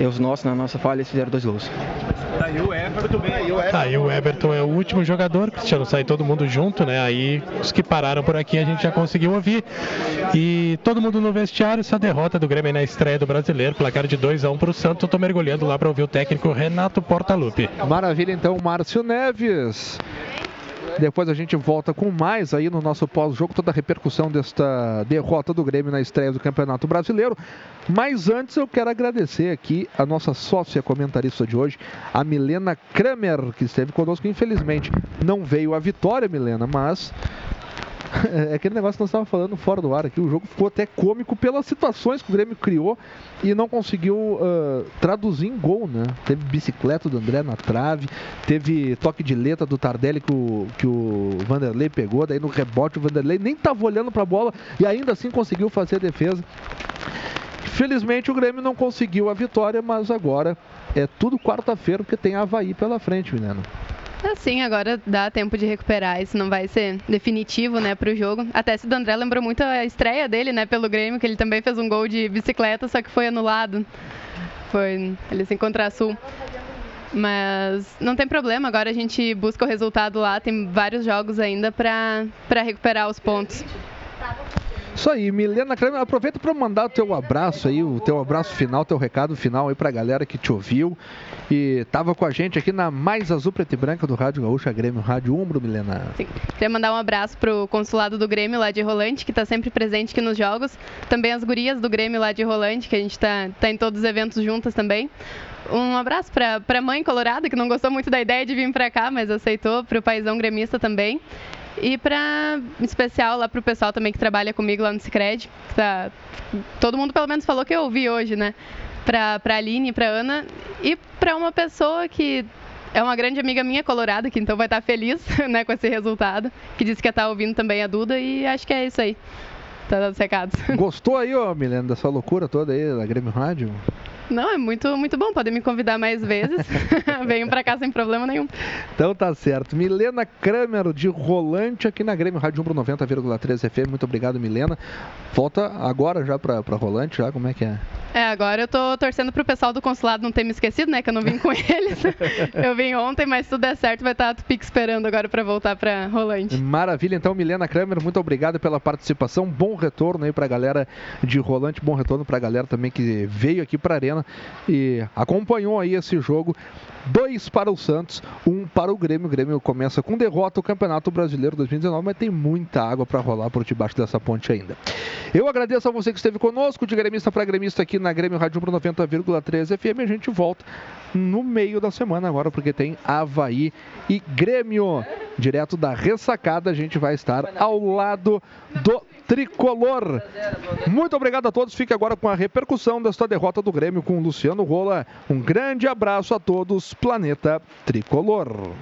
erros nossos, na nossa falha, eles fizeram dois gols. Tá aí o Everton, bem aí o Tá, aí o Everton é o último jogador, Cristiano, sai todo mundo junto, né? Aí os que pararam por aqui a gente já conseguiu ouvir. E todo mundo no vestiário, essa derrota do Grêmio na estreia do brasileiro, placar de 2 a 1 pro Santos. Eu tô mergulhando lá para ouvir o técnico Renato Portaluppi. Maravilha, então, Márcio Neves. Depois a gente volta com mais aí no nosso pós-jogo, toda a repercussão desta derrota do Grêmio na estreia do Campeonato Brasileiro. Mas antes eu quero agradecer aqui a nossa sócia comentarista de hoje, a Milena Kramer, que esteve conosco. Infelizmente não veio a vitória, Milena, mas <laughs> é aquele negócio que nós estávamos falando fora do ar aqui. O jogo ficou até cômico pelas situações que o Grêmio criou e não conseguiu ah, traduzir em gol, né? Teve bicicleta do André na trave, teve toque de letra do Tardelli que o, que o Vanderlei pegou, daí no rebote o Vanderlei nem estava olhando para a bola e ainda assim conseguiu fazer a defesa. Felizmente o Grêmio não conseguiu a vitória, mas agora é tudo quarta-feira porque tem Havaí pela frente, menino. Assim, agora dá tempo de recuperar. Isso não vai ser definitivo, né, pro jogo. Até esse do André lembrou muito a estreia dele, né, pelo Grêmio, que ele também fez um gol de bicicleta, só que foi anulado. Foi ele se encontrar sul. Mas não tem problema, agora a gente busca o resultado lá, tem vários jogos ainda pra recuperar os pontos. Isso aí, Milena Kramer, aproveita para mandar o teu abraço aí, o teu abraço final, teu recado final aí pra galera que te ouviu e tava com a gente aqui na Mais Azul Preta e Branca do Rádio Gaúcha Grêmio Rádio Umbro, Milena. Queria mandar um abraço pro consulado do Grêmio lá de Rolante, que está sempre presente aqui nos jogos. Também as gurias do Grêmio lá de Rolante, que a gente tá, tá em todos os eventos juntas também. Um abraço pra, pra mãe colorada, que não gostou muito da ideia de vir pra cá, mas aceitou. Pro paizão gremista também. E em especial lá pro pessoal também que trabalha comigo lá no Cicred, que tá, todo mundo pelo menos falou que eu ouvi hoje, né? Pra, pra Aline, pra Ana e pra uma pessoa que é uma grande amiga minha colorada, que então vai estar feliz <laughs> né, com esse resultado, que disse que ia estar ouvindo também a Duda e acho que é isso aí. Tá dando os recados. Gostou aí, ó, Milena, dessa loucura toda aí da Grêmio Rádio? Não, é muito, muito bom. Podem me convidar mais vezes. <laughs> Venham pra cá sem problema nenhum. Então tá certo. Milena Kramer de Rolante aqui na Grêmio Rádio Umbro 90,3 FM. Muito obrigado, Milena. Volta agora já pra Rolante, já como é que é? É, agora eu tô torcendo pro pessoal do consulado não ter me esquecido, né? Que eu não vim com <laughs> eles. eu vim ontem, mas se tudo der certo, vai estar a Tupic esperando agora pra voltar pra Rolante. Maravilha, então, Milena Kramer, muito obrigado pela participação. Bom retorno aí pra galera de Rolante, bom retorno pra galera também que veio aqui pra Arena e acompanhou aí esse jogo. Dois para o Santos, um para o Grêmio. O Grêmio começa com derrota o Campeonato Brasileiro 2019, mas tem muita água para rolar por debaixo dessa ponte ainda. Eu agradeço a você que esteve conosco, de gremista para gremista aqui na Grêmio Rádio Umbro 90,3 FM. A gente volta no meio da semana agora, porque tem Havaí e Grêmio. Direto da ressacada, a gente vai estar ao lado do tricolor. Muito obrigado a todos. Fique agora com a repercussão desta derrota do Grêmio com o Luciano Rola. Um grande abraço a todos, Planeta Tricolor.